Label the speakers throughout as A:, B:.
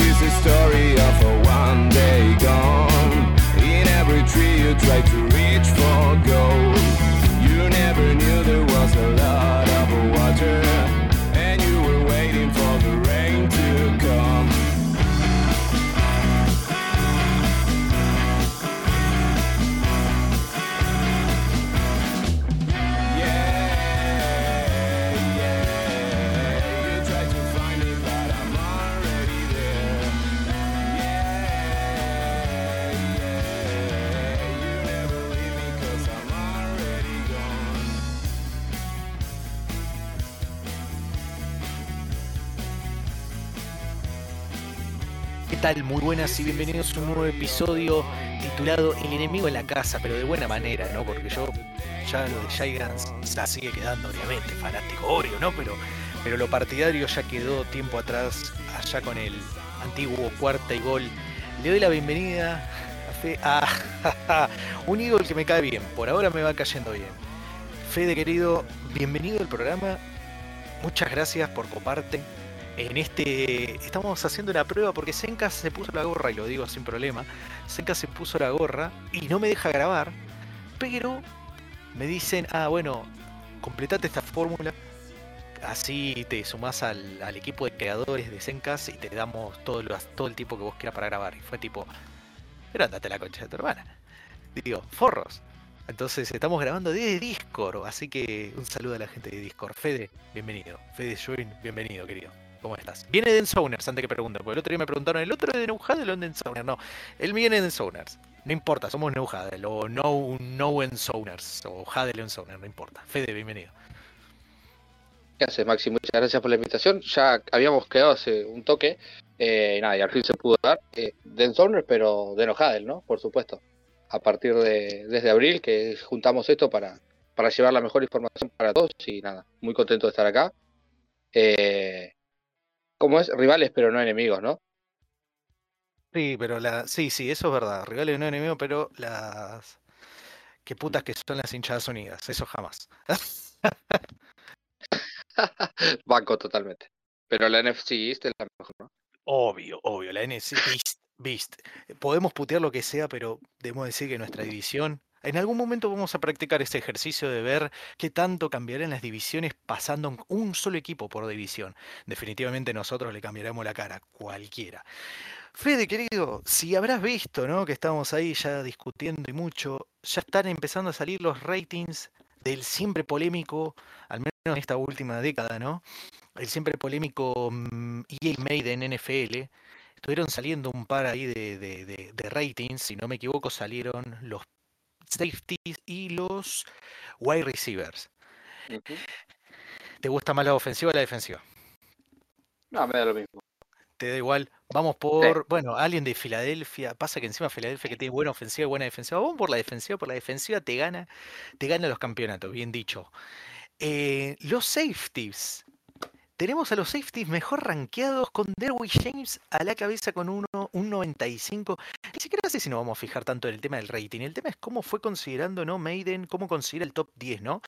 A: is the story of a one day gone. In every tree you try to reach for gold.
B: Tal? Muy buenas y bienvenidos a un nuevo episodio titulado El enemigo en la casa, pero de buena manera, ¿no? Porque yo ya lo de Gigants la sigue quedando, obviamente, fanático Oreo, ¿no? Pero, pero lo partidario ya quedó tiempo atrás, allá con el antiguo cuarta y gol. Le doy la bienvenida a Fe a un Eagle que me cae bien, por ahora me va cayendo bien. Fede querido, bienvenido al programa. Muchas gracias por coparte. En este estamos haciendo una prueba porque Senka se puso la gorra y lo digo sin problema. Senka se puso la gorra y no me deja grabar, pero me dicen, ah bueno, completate esta fórmula, así te sumás al, al equipo de creadores de Zencast y te damos todo, lo- todo el tiempo que vos quieras para grabar. Y fue tipo, pero andate la concha de tu hermana. Digo, forros. Entonces estamos grabando desde Discord, así que un saludo a la gente de Discord. Fede, bienvenido. Fede Join, bienvenido, querido. ¿Cómo estás? Viene de Ensoners, antes que pregunten, porque el otro día me preguntaron, ¿el otro es de Neuhadel o de Ensoners? No, él viene de Ensoners. No importa, somos Neuhadel o No, no Ensoners o Hadel Ensoners, no importa. Fede, bienvenido.
C: ¿Qué haces, Maxi? Muchas gracias por la invitación. Ya habíamos quedado hace un toque. Eh, nada, y al fin se pudo dar. Eh, de pero de Enojadel, ¿no? Por supuesto. A partir de desde abril que juntamos esto para, para llevar la mejor información para todos. Y nada, muy contento de estar acá. Eh, ¿Cómo es? Rivales, pero no enemigos, ¿no?
B: Sí, pero la. Sí, sí, eso es verdad. Rivales no enemigos, pero las. Qué putas que son las hinchadas unidas. Eso jamás.
C: Banco totalmente. Pero la NFC East es la mejor, ¿no?
B: Obvio, obvio, la Beast, Beast. Podemos putear lo que sea, pero debemos decir que nuestra división. En algún momento vamos a practicar ese ejercicio de ver qué tanto cambiarán las divisiones pasando un solo equipo por división. Definitivamente nosotros le cambiaremos la cara, cualquiera. Fede, querido, si habrás visto, ¿no? Que estamos ahí ya discutiendo y mucho, ya están empezando a salir los ratings del siempre polémico, al menos en esta última década, ¿no? El siempre polémico mm, EA Made en NFL. Estuvieron saliendo un par ahí de ratings, si no me equivoco, salieron los safeties y los wide receivers. ¿Te gusta más la ofensiva o la defensiva?
C: No, me da lo mismo.
B: Te da igual. Vamos por, bueno, alguien de Filadelfia. Pasa que encima Filadelfia que tiene buena ofensiva y buena defensiva. Vamos por la defensiva, por la defensiva te gana, te gana los campeonatos, bien dicho. Eh, los safeties. Tenemos a los safeties mejor rankeados con Derwin James a la cabeza con uno- un 95. Ni siquiera sé si nos vamos a fijar tanto en el tema del rating. El tema es cómo fue considerando, ¿no? Maiden, cómo considera el top 10, ¿no?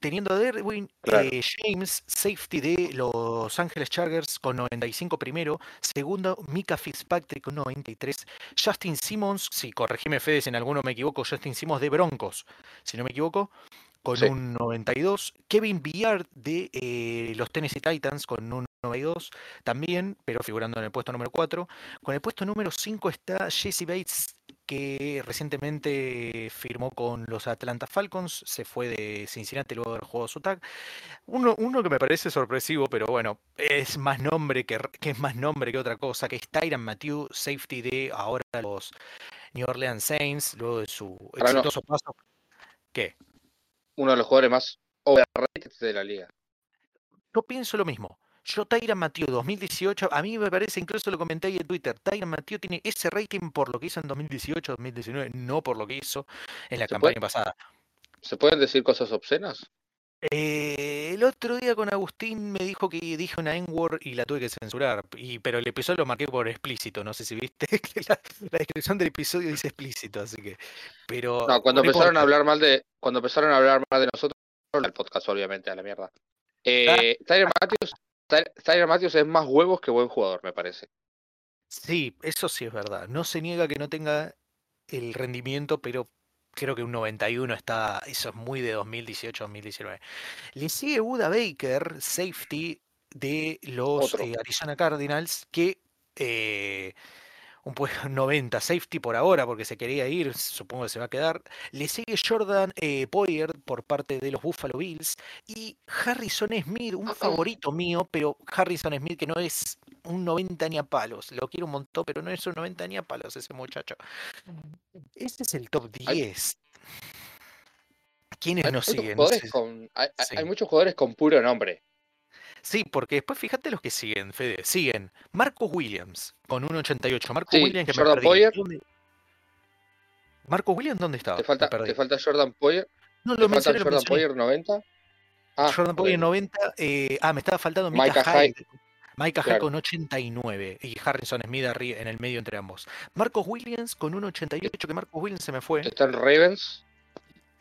B: Teniendo a Derwin
C: Claro.
B: eh, James, safety de Los Ángeles Chargers con 95 primero. Segundo, Mika Fitzpatrick con 93. Justin Simmons, si corregime Fede si en alguno me equivoco, Justin Simmons de Broncos, si no me equivoco, con
C: Sí.
B: un 92. Kevin Billard de eh, los Tennessee Titans con un 92 también, pero figurando en el puesto número 4. Con el puesto número 5 está Jesse Bates, que recientemente firmó con los Atlanta Falcons, se fue de Cincinnati luego de haber jugado su tag. Uno, uno que me parece sorpresivo, pero bueno, es más nombre que, es más nombre que otra cosa, que es Tyran Matthew, safety de ahora los New Orleans Saints, luego de su
C: no.
B: exitoso paso. ¿Qué?
C: Uno de los jugadores más overrated de la liga.
B: Yo pienso lo mismo. Yo, Tyran Matthew 2018, a mí me parece, incluso lo comenté ahí en Twitter, Tyran Matthew tiene ese rating por lo que hizo en 2018-2019, no por lo que hizo en la
C: ¿Se
B: campaña
C: puede?
B: pasada.
C: ¿Se pueden decir cosas obscenas?
B: Eh, el otro día con Agustín me dijo que dije una N-word y la tuve que censurar, y, pero el episodio lo marqué por explícito, no sé si viste, que la, la descripción del episodio dice explícito, así que... Pero
C: No, cuando empezaron a hablar mal de, cuando empezaron a hablar mal de nosotros, el podcast, obviamente, a la mierda.
B: Ah.
C: Eh, Tyler Matthews, Ty- Tyler Matthews es más huevos que buen jugador, me parece.
B: Sí, eso sí es verdad. No se niega que no tenga el rendimiento, pero creo que un 91 está, eso es muy de 2018-2019. Le sigue Buda Baker, safety de los eh, Arizona Cardinals, que eh, un pu- 90 safety por ahora, porque se quería ir, supongo que se va a quedar. Le sigue Jordan eh, Poyer por parte de los Buffalo Bills y Harrison Smith, un favorito mío, pero Harrison Smith que no es un 90 ni a palos. Lo quiero un montón, pero no es un 90 ni a palos ese muchacho. Ese es el top
C: Hay-
B: 10. ¿Quiénes
C: Hay
B: nos siguen?
C: Con,
B: Sí.
C: hay muchos jugadores con puro nombre.
B: Sí, porque después fíjate los que siguen, Fede. Siguen Marcos Williams con 1.88. Marcos
C: Sí,
B: Williams que me
C: Jordan
B: perdí.
C: Poyer.
B: ¿Dónde- ¿Marcos Williams dónde estaba?
C: Te
B: Me
C: falta,
B: perdí.
C: te falta Jordan Poyer.
B: No, lo mencioné, lo
C: Jordan. Poyer 90. Ah,
B: Jordan Poyer
C: bueno.
B: 90. eh, ah, me estaba faltando Micah,
C: Micah
B: Hyde. Micah Hyde
C: Claro.
B: con 89 y Harrison Smith en el medio entre ambos. Marcos Williams con 1.88, que Marcos Williams se me fue.
C: Están Ravens.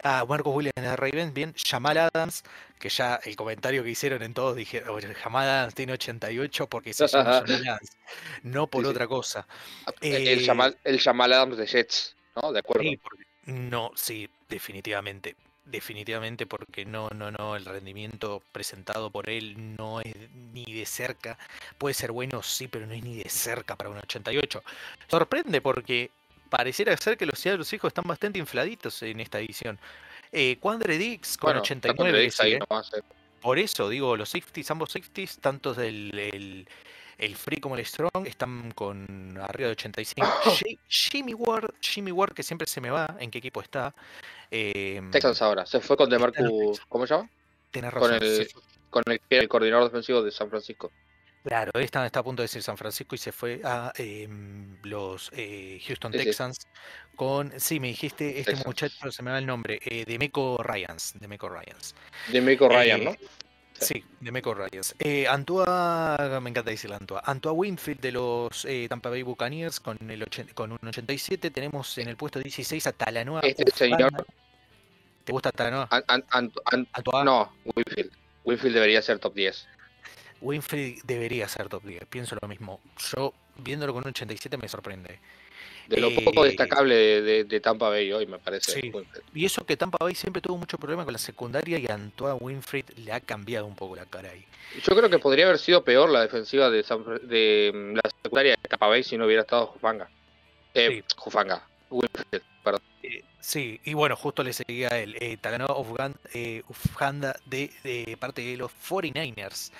B: Ah, Marcos Williams de Ravens, bien. Jamal Adams, que ya el comentario que hicieron en todos dije, "Oye, Jamal Adams tiene 88 porque se llama Jamal Adams, no por
C: sí.
B: otra cosa.
C: El,
B: Eh,
C: Jamal, el Jamal Adams de Jets, ¿no? De acuerdo.
B: Sí, porque- no, sí, definitivamente. Definitivamente porque no, no, no, el rendimiento presentado por él no es ni de cerca. Puede ser bueno, sí, pero no es ni de cerca para un 88. Sorprende porque pareciera ser que los Seattle hijos están bastante infladitos en esta edición. Eh, Quandre Dix con
C: bueno,
B: 89
C: tanto
B: le
C: Dix ahí
B: sigue.
C: nomás, eh.
B: Por eso digo, los safeties, ambos safeties, tanto el, el, el Free como el Strong, están con arriba de 85. Ji- Jimmy Ward, Jimmy Ward, que siempre se me va, ¿en qué equipo está? Eh,
C: Texans ahora. Se fue con DeMarcus. ¿Cómo se llama?
B: tenés
C: con
B: razón.
C: el- Con el coordinador defensivo de San Francisco.
B: Claro, está, está a punto de decir San Francisco y se fue a em, los eh, Houston
C: Sí, sí.
B: Texans con, sí, me dijiste, este
C: Texans.
B: muchacho, se me va el nombre, eh, Demeco Ryans, Demeco Ryans.
C: De Mico Ryan,
B: Eh,
C: ¿no?
B: Sí, de Meco Ryans. Eh, Antoine, me encanta decirle Antoine. Antoine Winfield de los eh, Tampa Bay Buccaneers con, el con un 87. Tenemos en el puesto 16 a Talanoa.
C: Este señor-
B: ¿Te gusta Talanoa?
C: An- an- no, Winfield. Winfield debería ser top 10.
B: Winfield debería ser top 10. Pienso lo mismo. Yo, viéndolo con un 87, me sorprende.
C: De lo poco
B: Eh,
C: destacable de, de- de Tampa Bay hoy, me parece.
B: Sí. Y eso que Tampa Bay siempre tuvo mucho problema con la secundaria y Antoine Winfield le ha cambiado un poco la cara ahí.
C: Yo creo que podría haber sido peor la defensiva de, San de mm, la secundaria de Tampa Bay si no hubiera estado Jufanga. Eh, Jufanga. Winfield, perdón.
B: Eh, sí, y bueno, justo le seguía a él, eh, Talanoa Ufgan- eh, de, de parte de los 49ers.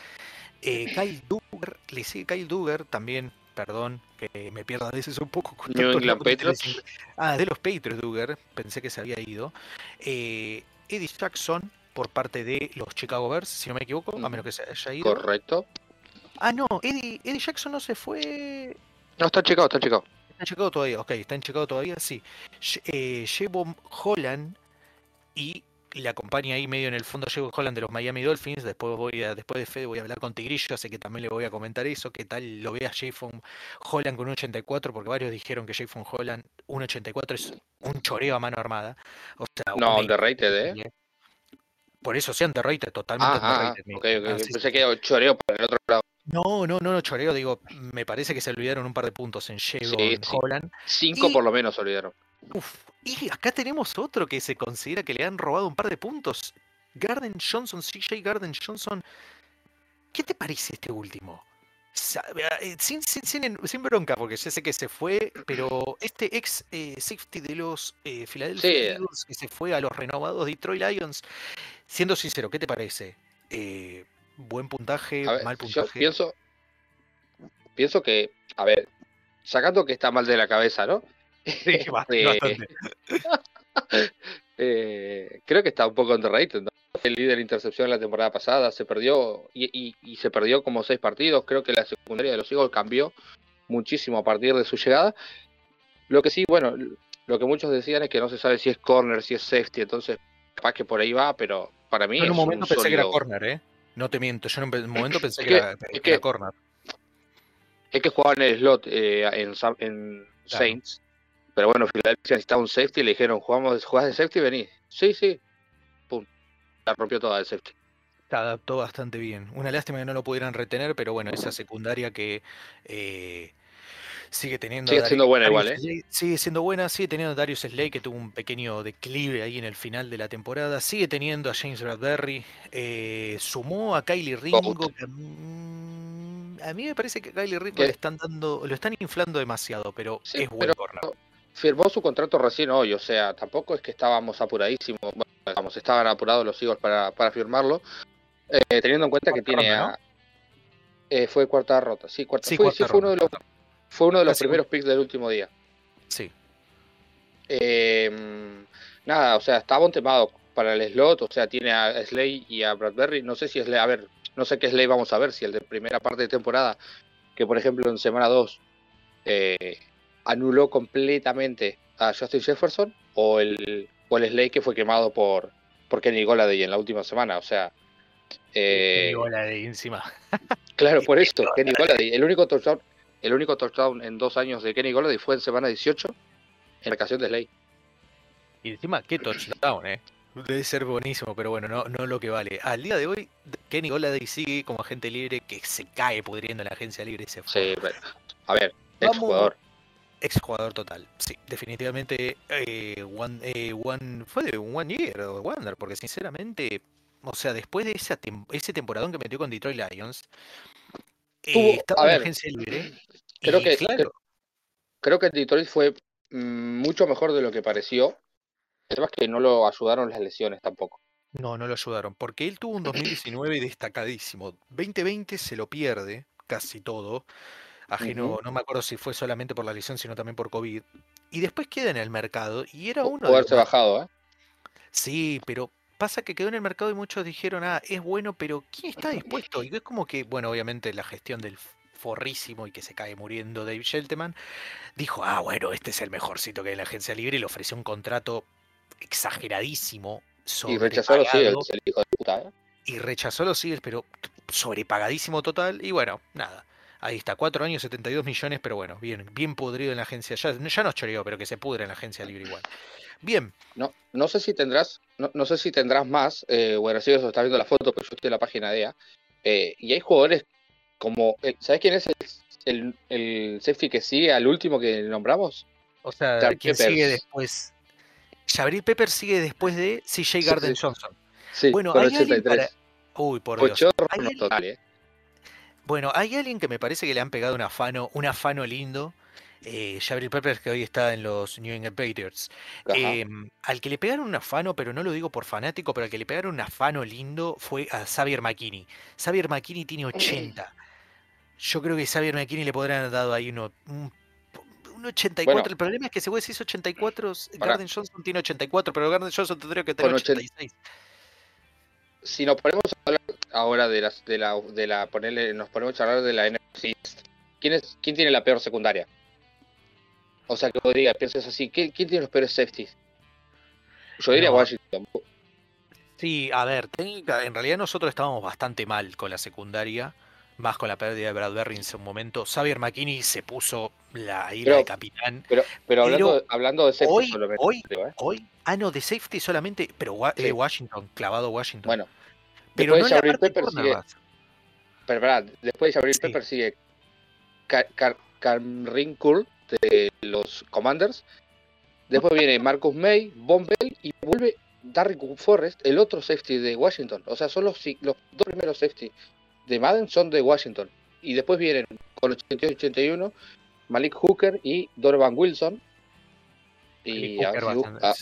B: Eh, Kyle Duggar, le sigue Kyle Duggar también, perdón, que me pierdo a veces un poco con
C: New England Patriots.
B: Ah, de los Patriots Duggar, pensé que se había ido. Eh, Eddie Jackson por parte de los Chicago Bears, si no me equivoco, a menos que se haya ido.
C: Correcto.
B: Ah, no, Eddie, Eddie Jackson no se fue.
C: No, está checado, está checado.
B: Está en Chicago todavía, ok, está en Chicago todavía, sí. Eh, Holland y le acompaña ahí medio en el fondo Jevon Holland de los Miami Dolphins. Después voy a, después de Fede voy a hablar con Tigrillo, así que también le voy a comentar eso. ¿Qué tal lo ve a Jevon Holland con un 84? Porque varios dijeron que Jevon Holland, un 84 es un choreo a mano armada. O sea,
C: No, underrated, ¿eh?
B: Por eso sí, underrated, totalmente
C: Ah, ah, ah,
B: ah, sí,
C: Pensé
B: sí.
C: que choreo por el otro lado.
B: No, no, no, no, choreo, digo, me parece que se olvidaron un par de puntos en Jevon
C: sí.
B: Holland.
C: Cinco
B: Y-
C: por lo menos olvidaron.
B: Uf, y acá tenemos otro que se considera que le han robado un par de puntos. Garden Johnson, CJ Garden Johnson. ¿Qué te parece este último? Eh, Sin, sin, sin en- sin bronca, porque ya sé que se fue, pero este ex eh, safety de los eh, Philadelphia
C: Sí.
B: Eagles que se fue a los renovados Detroit Lions, siendo sincero, ¿qué te parece? Eh, ¿Buen puntaje?
C: Ver,
B: ¿Mal
C: yo
B: puntaje?
C: pienso, pienso que, a ver, sacando que está mal de la cabeza, ¿no?
B: Sí, ba- bastante.
C: eh, creo que está un poco underrated, ¿no? Fue el líder de intercepción la temporada pasada, se perdió y, y- y se perdió como seis partidos. Creo que la secundaria de los Eagles cambió muchísimo a partir de su llegada. Lo que sí, bueno, lo que muchos decían es que no se sabe si es corner, si es safety, entonces capaz que por ahí va, pero para mí
B: Yo en un
C: es
B: momento
C: un
B: pensé que era corner, ¿eh? No te miento, yo en un momento pensé
C: Es
B: que,
C: que-
B: era,
C: es
B: que
C: que-
B: era corner.
C: Es que jugaba en el slot eh, en, en
B: Claro.
C: Saints. Pero bueno, Filadelfia necesitaba un safety y le dijeron, jugamos, jugás de safety, vení. Sí, sí. La rompió toda de safety.
B: Se adaptó bastante bien. Una lástima que no lo pudieran retener, pero bueno, esa secundaria que eh, Sigue teniendo.
C: Sigue siendo buena
B: Darius
C: igual, ¿eh?
B: Slay- Sigue siendo buena, sigue teniendo a Darius Slay, que tuvo un pequeño declive ahí en el final de la temporada. Sigue teniendo a James Bradbury. eh, sumó a Kylie Ringo. que, mm, a mí me parece que a Kylie Ringo
C: ¿Qué?
B: le están dando, lo están inflando demasiado, pero
C: Sí,
B: es buen
C: pero-
B: corner.
C: Firmó su contrato recién hoy, o sea, tampoco es que estábamos apuradísimos, bueno, vamos, estaban apurados los Eagles para, para firmarlo, eh, teniendo en cuenta que tiene
B: ronda,
C: a... eh, fue cuarta rota, sí, cuarta,
B: Sí,
C: fue,
B: cuarta
C: sí, fue uno de los, fue uno de los
B: Casi
C: primeros picks del último día.
B: Sí.
C: Eh, nada, o sea, está temado para el slot, o sea, tiene a Slay y a Bradbury. No sé si Slay, a ver, no sé qué Slay vamos a ver, si el de primera parte de temporada, que por ejemplo en semana 2 eh, anuló completamente a Justin Jefferson, o el, o el Slay que fue quemado por, por Kenny Golladay en la última semana, o sea. eh,
B: Kenny Golladay encima.
C: Claro, por eso, Kenny Golladay. El único touchdown, el único touchdown en dos años de Kenny Golladay fue en semana 18 en la ocasión de Slay.
B: Y encima, qué touchdown, eh. Debe ser buenísimo, pero bueno, no, no lo que vale. Al día de hoy, Kenny Golladay sigue como agente libre que se cae pudriendo en la agencia libre y se fue.
C: Sí, pero- a ver, ex
B: Vamos.
C: jugador.
B: Ex jugador total, sí, definitivamente eh, one, eh, one- fue de un one year o wonder, porque sinceramente, o sea, después de esa tem- ese temporadón que metió con Detroit Lions, eh, estaba en agencia libre.
C: creo
B: y
C: que-
B: claro,
C: Creo que Detroit fue mm, mucho mejor de lo que pareció. El tema es que no lo ayudaron las lesiones tampoco.
B: no, no lo ayudaron, porque él tuvo un 2019 destacadísimo. 2020 se lo pierde casi todo. Ajeno, no me acuerdo si fue solamente por la lesión, sino también por COVID. Y después queda en el mercado y era uno
C: Pudo
B: de
C: haberse
B: los
C: bajado, ¿eh?
B: Sí, pero pasa que quedó en el mercado y muchos dijeron, ah, es bueno, pero ¿quién está dispuesto? Y es como que, bueno, obviamente la gestión del forrísimo y que se cae muriendo Dave Shelterman, dijo, ah, bueno, este es el mejorcito que hay en la agencia libre y le ofreció un contrato exageradísimo,
C: Y rechazó los Eagles, el hijo de puta, ¿eh?
B: y rechazó los Eagles, pero sobrepagadísimo total, y bueno, nada. Ahí está, cuatro años, 72 millones, pero bueno, bien, bien podrido en la agencia. Ya, ya nos choreó, pero que se pudre en la agencia libre igual. Bien,
C: No, no sé si tendrás, no, no sé si tendrás más, eh, bueno, si eso está viendo la foto, pero yo estoy en la página de EA, eh, y hay jugadores como, el- ¿sabes quién es el, el, el safety que sigue al último que nombramos?
B: O sea, ¿quién sigue después? Jabril Pepper sigue después de CJ Garden. Johnson.
C: Sí,
B: Bueno, hay alguien
C: 83.
B: Uy, por Dios.
C: Pochorno
B: Hay alguien-
C: total, ¿eh?
B: Bueno, hay alguien que me parece que le han pegado un afano, un afano lindo. Eh, Jabril Peppers, que hoy está en los New England Patriots. Em, al que le pegaron un afano, pero no lo digo por fanático, pero al que le pegaron un afano lindo fue a Xavier McKinney. Xavier McKinney tiene 80. Yo creo que Xavier McKinney le podrían haber dado ahí uno, un, un 84.
C: Bueno.
B: el problema es que si vos decís 84,
C: Pará.
B: Garden Johnson tiene 84, pero Garden Johnson tendría que tener
C: Con 80.
B: 86.
C: si nos ponemos a hablar ahora de las de la de la ponerle nos ponemos a hablar de la NFC ¿quién es quién tiene la peor secundaria? O sea que vos digas, pienses así, ¿quién, quién tiene los peores safeties? Yo diría
B: No.
C: Washington.
B: Sí, a ver, técnica, en realidad nosotros estábamos bastante mal con la secundaria, más con la pérdida de Bradbury en su momento. Xavier McKinney se puso la ira de capitán.
C: Pero, pero hablando,
B: Pero
C: de- hablando de safety
B: hoy-
C: solamente,
B: hoy-
C: ¿eh?
B: Hoy, ah, no, de safety solamente, pero
C: Sí.
B: eh, Washington, clavado Washington.
C: Bueno,
B: pero no
C: después
B: en
C: de Jabril Pepper sigue, pero pará, después de Jabril
B: Sí.
C: Pepper sigue de los Commanders. Después viene Marcus May, Von Bell y vuelve Darrick Forrest, el otro safety de Washington. O sea, son los dos primeros safety de Madden son de Washington. Y después vienen con 88-81 Malik Hooker y Donovan Wilson. Y, a ah,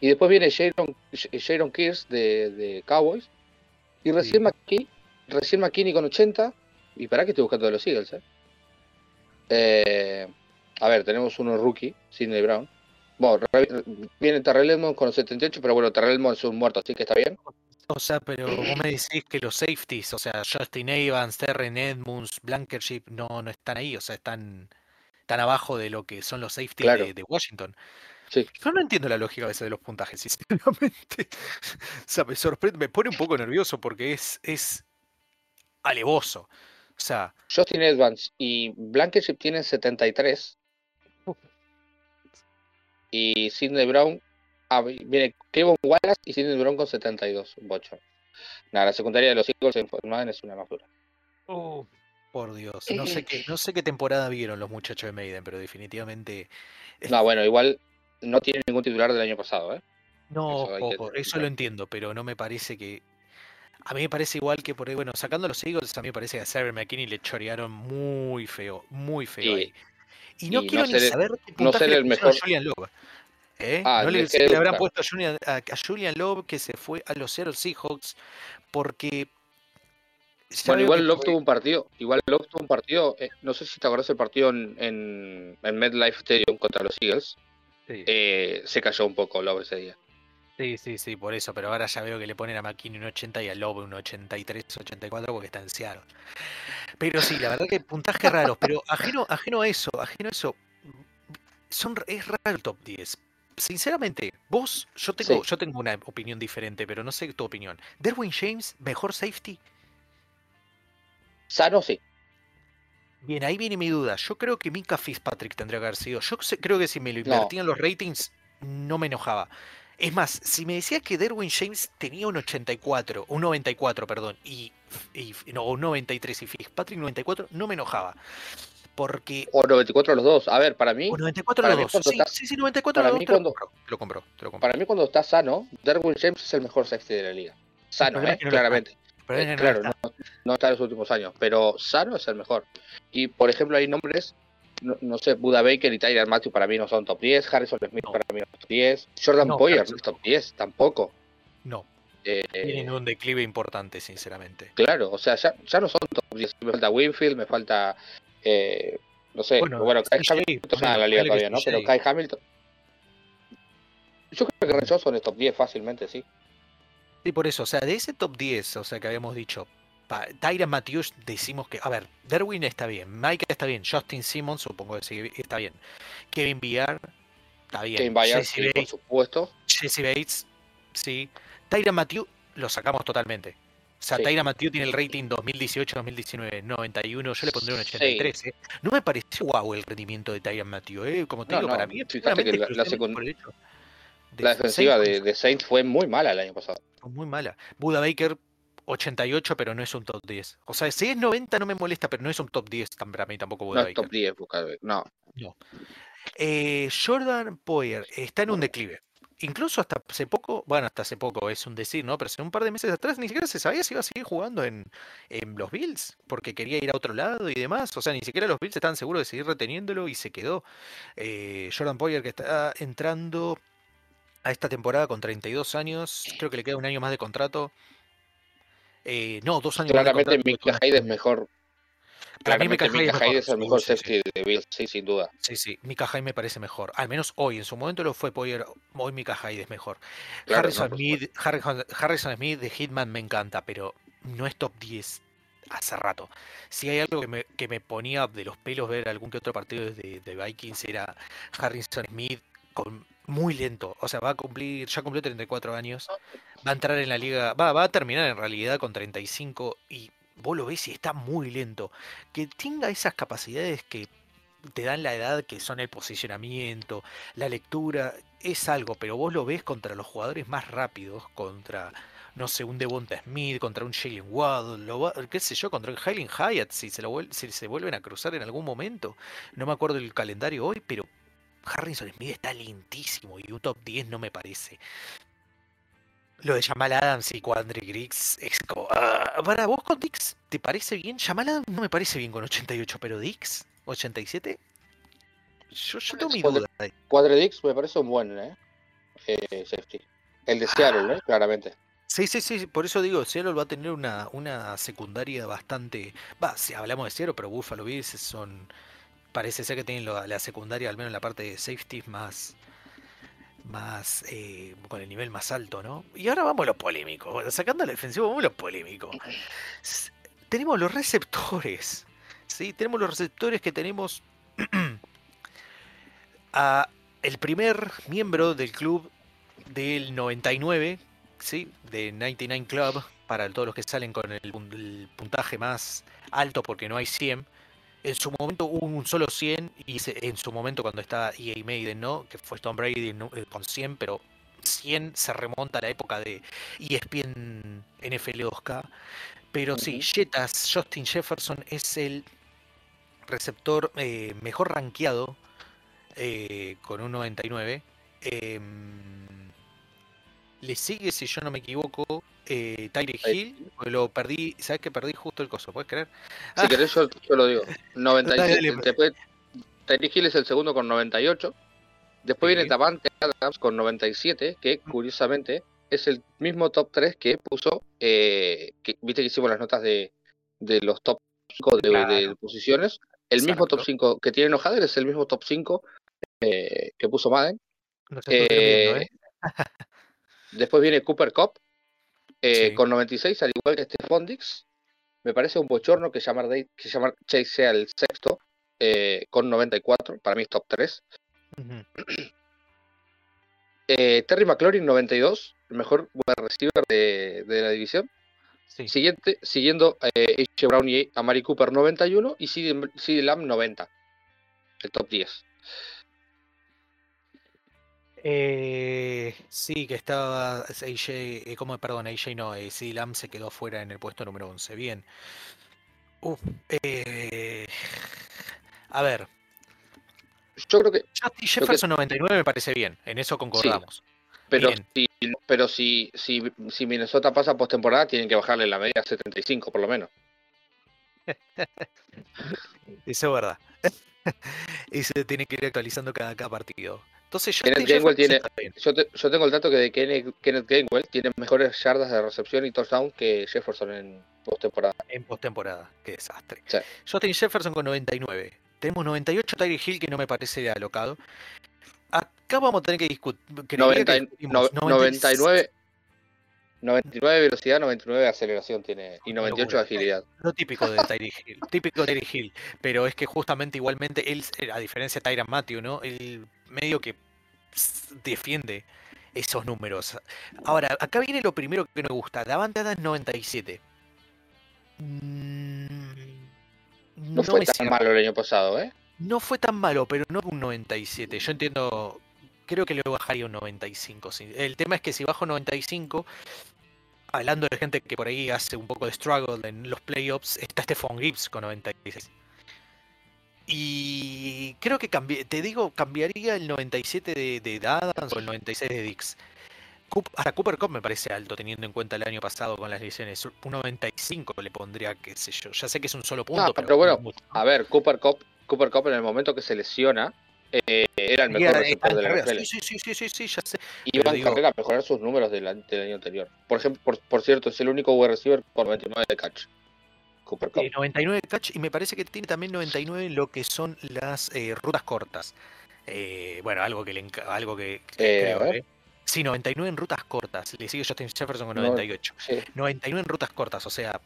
C: y después viene Sharon, Sharon Kears de, de Cowboys. Y recién,
B: Sí.
C: McKinney, recién McKinney con 80. Y para que estoy buscando de los Eagles, ¿eh? Eh, a ver, tenemos uno rookie, Sidney Brown. Bueno, viene Terrell Edmonds con 78, pero bueno, Terrell Edmonds es un muerto, así que está bien.
B: O sea, pero vos me decís que los safeties, o sea, Justin Evans, Terren Edmunds, Blankership, no, no están ahí, o sea, están, están abajo de lo que son los safeties
C: Claro.
B: de, de Washington.
C: Sí.
B: Yo no entiendo la lógica a veces de los puntajes, sinceramente. O sea, me sorprende, me pone un poco nervioso porque es, es alevoso. O sea,
C: Justin Edmonds y Blankenship tienen 73. Y Sidney Brown. Ah, viene Kevin Wallace y Sidney Brown con 72. Un bocho. Nada, la secundaria de los Eagles en Madden es una basura.
B: Por Dios, no sé qué, no sé qué temporada vieron los muchachos de Maiden, pero definitivamente.
C: No, bueno, igual no tiene ningún titular del año pasado, ¿eh?
B: No,
C: Eso que
B: ojo, eso lo entiendo, pero no me parece que. A mí me parece igual que por ahí, bueno, sacando los Eagles, a mí me parece que a Sarah McKinney le chorearon muy feo, muy feo
C: Y-
B: ahí. Y no
C: y no
B: quiero ni
C: ser
B: saber qué
C: no ser el mejor-
B: Julian Love. ¿Eh?
C: Ah,
B: no le, habrán puesto a Julian, a- Julian Love que se fue a los Seattle Seahawks porque.
C: Bueno, igual Love
B: fue-
C: tuvo un partido, igual Love tuvo un partido, eh, no sé si te acordás el partido en, en, en MetLife Stadium contra los Eagles,
B: Sí.
C: eh, se cayó un poco Love ese día.
B: Sí, sí, sí, por eso, pero ahora ya veo que le ponen a McKinney un 80 y a Love un 83, 84 porque está en Seattle. Pero sí, la verdad que puntajes raros, pero ajeno, ajeno a eso, ajeno a eso, son, es raro el top 10. Sinceramente, vos, yo tengo,
C: Sí.
B: yo tengo una opinión diferente, pero no sé tu opinión. Derwin James, mejor safety.
C: Sano sí,
B: Bien, ahí viene mi duda. Yo creo que Mika Fitzpatrick tendría que haber sido. Yo creo que si me lo
C: No.
B: invertían los ratings, no me enojaba. Es más, si me decías que Derwin James tenía un 84, un 94, perdón, y, y- no, un 93 y Fitzpatrick 94, no me enojaba. Porque.
C: o 94 los dos. A ver, para mí,
B: O 94
C: para
B: los dos. Sí,
C: estás-
B: sí, sí, 94
C: para
B: los dos. te lo
C: cuando-
B: lo compro, te lo compro.
C: para mí cuando está sano, Derwin James es el mejor safety de la liga. Sano, eh,
B: no
C: claramente. Eh, claro, no, no está en los últimos años, pero Sano es el mejor. Y por ejemplo, hay nombres, no, no sé, Buda Baker y Tyler Matthew para mí no son top 10, Harrison Smith para mí no es top 10, Jordan Poyer no es top 10 tampoco.
B: No,
C: Eh,
B: tienen un declive importante, sinceramente.
C: claro, o sea, ya, ya no son top 10. Me falta Winfield, me falta, eh, no sé,
B: Bueno,
C: bueno, Kai Hamilton. Pero Kai Hamilton. Yo creo que Ren Johnson es top 10 fácilmente, sí.
B: Sí, por eso, o sea, de ese top 10, o sea, que habíamos dicho, Tyra Matthews decimos que, a ver, Derwin está bien, Mike está bien, Justin Simmons supongo que sí está bien, Kevin Villar está bien,
C: Kevin
B: Jesse,
C: sí, por
B: Bates,
C: supuesto.
B: Jesse Bates, sí, Tyra Matthews lo sacamos totalmente. O sea,
C: Sí.
B: Tyra Matthews tiene el rating 2018-2019, 91, yo le pondré un
C: Sí.
B: 83, ¿eh? No me pareció guau el rendimiento de Tyra Matthews, ¿eh? Como te
C: No,
B: digo,
C: no,
B: para mí es
C: fíjate que la- la
B: de
C: La defensiva
B: Saints
C: de, de Saints fue muy mala el año pasado.
B: fue muy mala. Buda Baker, 88, pero no es un top 10. O sea, si es 90 no me molesta, pero no es un top 10 tam- para mí tampoco Buda
C: No es
B: Baker.
C: top 10, buscar, no.
B: Eh, Jordan Poyer está en un declive. Incluso hasta hace poco, bueno, hasta hace poco es un decir, ¿no? Pero hace un par de meses atrás ni siquiera se sabía si iba a seguir jugando en, en los Bills, porque quería ir a otro lado y demás. O sea, ni siquiera los Bills estaban seguros de seguir reteniéndolo y se quedó. Eh, Jordan Poyer que está entrando a esta temporada con 32 años, creo que le queda un año más de contrato. Eh, no, dos años
C: Claramente
B: más.
C: Mika Hyde es mejor.
B: Para mí
C: Claramente Mika
B: es
C: Hyde es el
B: mejor,
C: safety de Bills, sí, sin duda.
B: Sí, sí, Mika Hyde me parece mejor. Al menos hoy, en su momento lo fue Poyer, hoy Mika Hyde es mejor.
C: Claro,
B: Harrison,
C: no,
B: Smith, Harrison, Harrison Smith de Hitman me encanta, pero no es top 10 hace rato. Si hay algo que me, que me ponía de los pelos ver algún que otro partido de, de Vikings era Harrison Smith con muy lento. O sea, va a cumplir, ya cumplió 34 años, va a entrar en la liga, va, va a terminar en realidad con 35 y vos lo ves y está muy lento. Que tenga esas capacidades que te dan la edad, que son el posicionamiento, la lectura, es algo, pero vos lo ves contra los jugadores más rápidos, contra, no sé, un Devonta Smith, contra un Jalen Waddle, qué sé yo, contra un Helen Hyatt, si se, lo, si se vuelven a cruzar en algún momento. No me acuerdo el calendario hoy, pero Harrison Smith está lentísimo y un top 10 no me parece. Lo de Jamal Adams y Quandre Griggs es como. ah, para vos con Dix, ¿te parece bien? Jamal Adams no me parece bien con 88, pero Dix, 87. Yo, yo tengo mi duda. ahí.
C: Quadredix me parece un buen eh, eh, safety. El de Seattle, ¿eh? claramente.
B: Sí, sí, sí, por eso digo, Seattle va a tener una, una secundaria bastante. Va, si hablamos de Seattle, pero Buffalo Bills son. Parece ser que tienen la, la secundaria, al menos en la parte de safety, más. Más. eh, con el nivel más alto, ¿no? Y ahora vamos a lo polémico. Sacando la defensiva, vamos a lo polémico. Tenemos los receptores. ¿Sí? Tenemos los receptores que tenemos. a el primer miembro del club del 99, ¿sí? De 99 Club, para todos los que salen con el, el puntaje más alto porque no hay 100. En su momento hubo un solo 100 y se- en su momento cuando está EA Maiden, ¿no? Que fue Tom Brady. Eh, con 100, pero 100 se remonta a la época de ESPN NFL 2K. Pero sí. Jetas, Justin Jefferson es el receptor eh, mejor rankeado eh, con un 99. Em, le sigue, si yo no me equivoco, eh, Tyreek. Hill. Lo perdí, ¿sabes que perdí justo el coso? ¿Puedes creer?
C: Si querés, yo, yo lo digo. 96.
B: Dale, dale.
C: Después, Tyreek Hill es el segundo con 98. Después
B: Sí.
C: viene Davante Adams con 97, que curiosamente es el mismo top 3 que puso. eh, que, Viste que hicimos las notas de, de los top 5 de,
B: Claro.
C: de posiciones. El mismo top
B: Exacto.
C: 5 que tiene Ojader es el mismo top 5 eh, que puso Madden.
B: No
C: Eh,
B: ¿eh?
C: Después viene Cooper Cup eh,
B: Sí.
C: con 96, al igual que Stephon Dix. Me parece un bochorno que llamar, que llamar Chase sea el sexto eh, con 94. Para mí es top 3.
B: Ujú.
C: Eh, Terry McLaurin 92, el mejor wide receiver de, de la división.
B: Sí.
C: Siguiente, siguiendo eh, A.J. Brown y Amari Cooper 91 y CD Lamb 90. El top 10.
B: Eh, sí, que estaba AJ, eh, ¿cómo? Perdón, AJ no, eh, CD Lamb se quedó fuera en el puesto número 11. Bien. Uf, eh, a ver,
C: Yo creo que,
B: Justin Jefferson 99 me parece bien, en eso concordamos.
C: pero
B: Bien.
C: si, pero si, si, si Minnesota pasa postemporada, tienen que bajarle la media a 75 por lo menos.
B: Eso es verdad. y se tiene que ir actualizando cada, cada partido. Entonces,
C: Kenneth
B: Justin
C: Gainwell tiene-. Yo, te- yo tengo el dato que de Kenneth, Kenneth Gainwell tiene mejores yardas de recepción y touchdown que Jefferson en postemporada.
B: en postemporada. Qué desastre.
C: Sí.
B: Justin Jefferson con 99. Tenemos 98 Tyreek Hill, que no me parece alocado. Acá vamos a tener que discutir.
C: 90 y- no- 99, 99 velocidad, 99 de aceleración tiene y 98 de agilidad.
B: Lo típico de Tyreek Hill. típico de Tyreek Hill. Pero es que justamente igualmente él, a diferencia de Tyron Matthew, ¿no? Él medio que defiende esos números. Ahora, acá viene lo primero que me gusta. Davante Adams 97. Mm,
C: No, fue
B: me
C: tan malo el año pasado, ¿eh?
B: No fue tan malo, pero no un 97. Yo entiendo. Creo que le bajaría un 95. sí. El tema es que si bajo 95, hablando de gente que por ahí hace un poco de struggle en los playoffs, está Stephon Gibbs con 96. Y creo que cambi- te digo, cambiaría el 97 de, de Adams o el 96 de Dix. Hasta Cooper Cup me parece alto teniendo en cuenta el año pasado con las lesiones. Un 95 le pondría, qué sé yo. Ya sé que es un solo punto, pero,
C: pero bueno. A ver, Cooper Cup, Cooper Cup en el momento que se lesiona eh, era el mejor receptor de la NFL.
B: Sí, sí, sí, sí, sí, ya sé.
C: En
B: digo-
C: carrera a mejorar sus números del, año anterior. Por ejemplo, por, por cierto, es el único wide receiver con 99 de catch. Cooper Cup.
B: Eh, 99 catch y me parece que tiene también 99 en lo que son las eh, rutas cortas. Eh, bueno, algo que le algo que que creo,
C: a ver.
B: Sí, 99 en rutas cortas. Le sigue Justin Jefferson con
C: No,
B: 98.
C: Sí.
B: 99 en rutas cortas, o sea,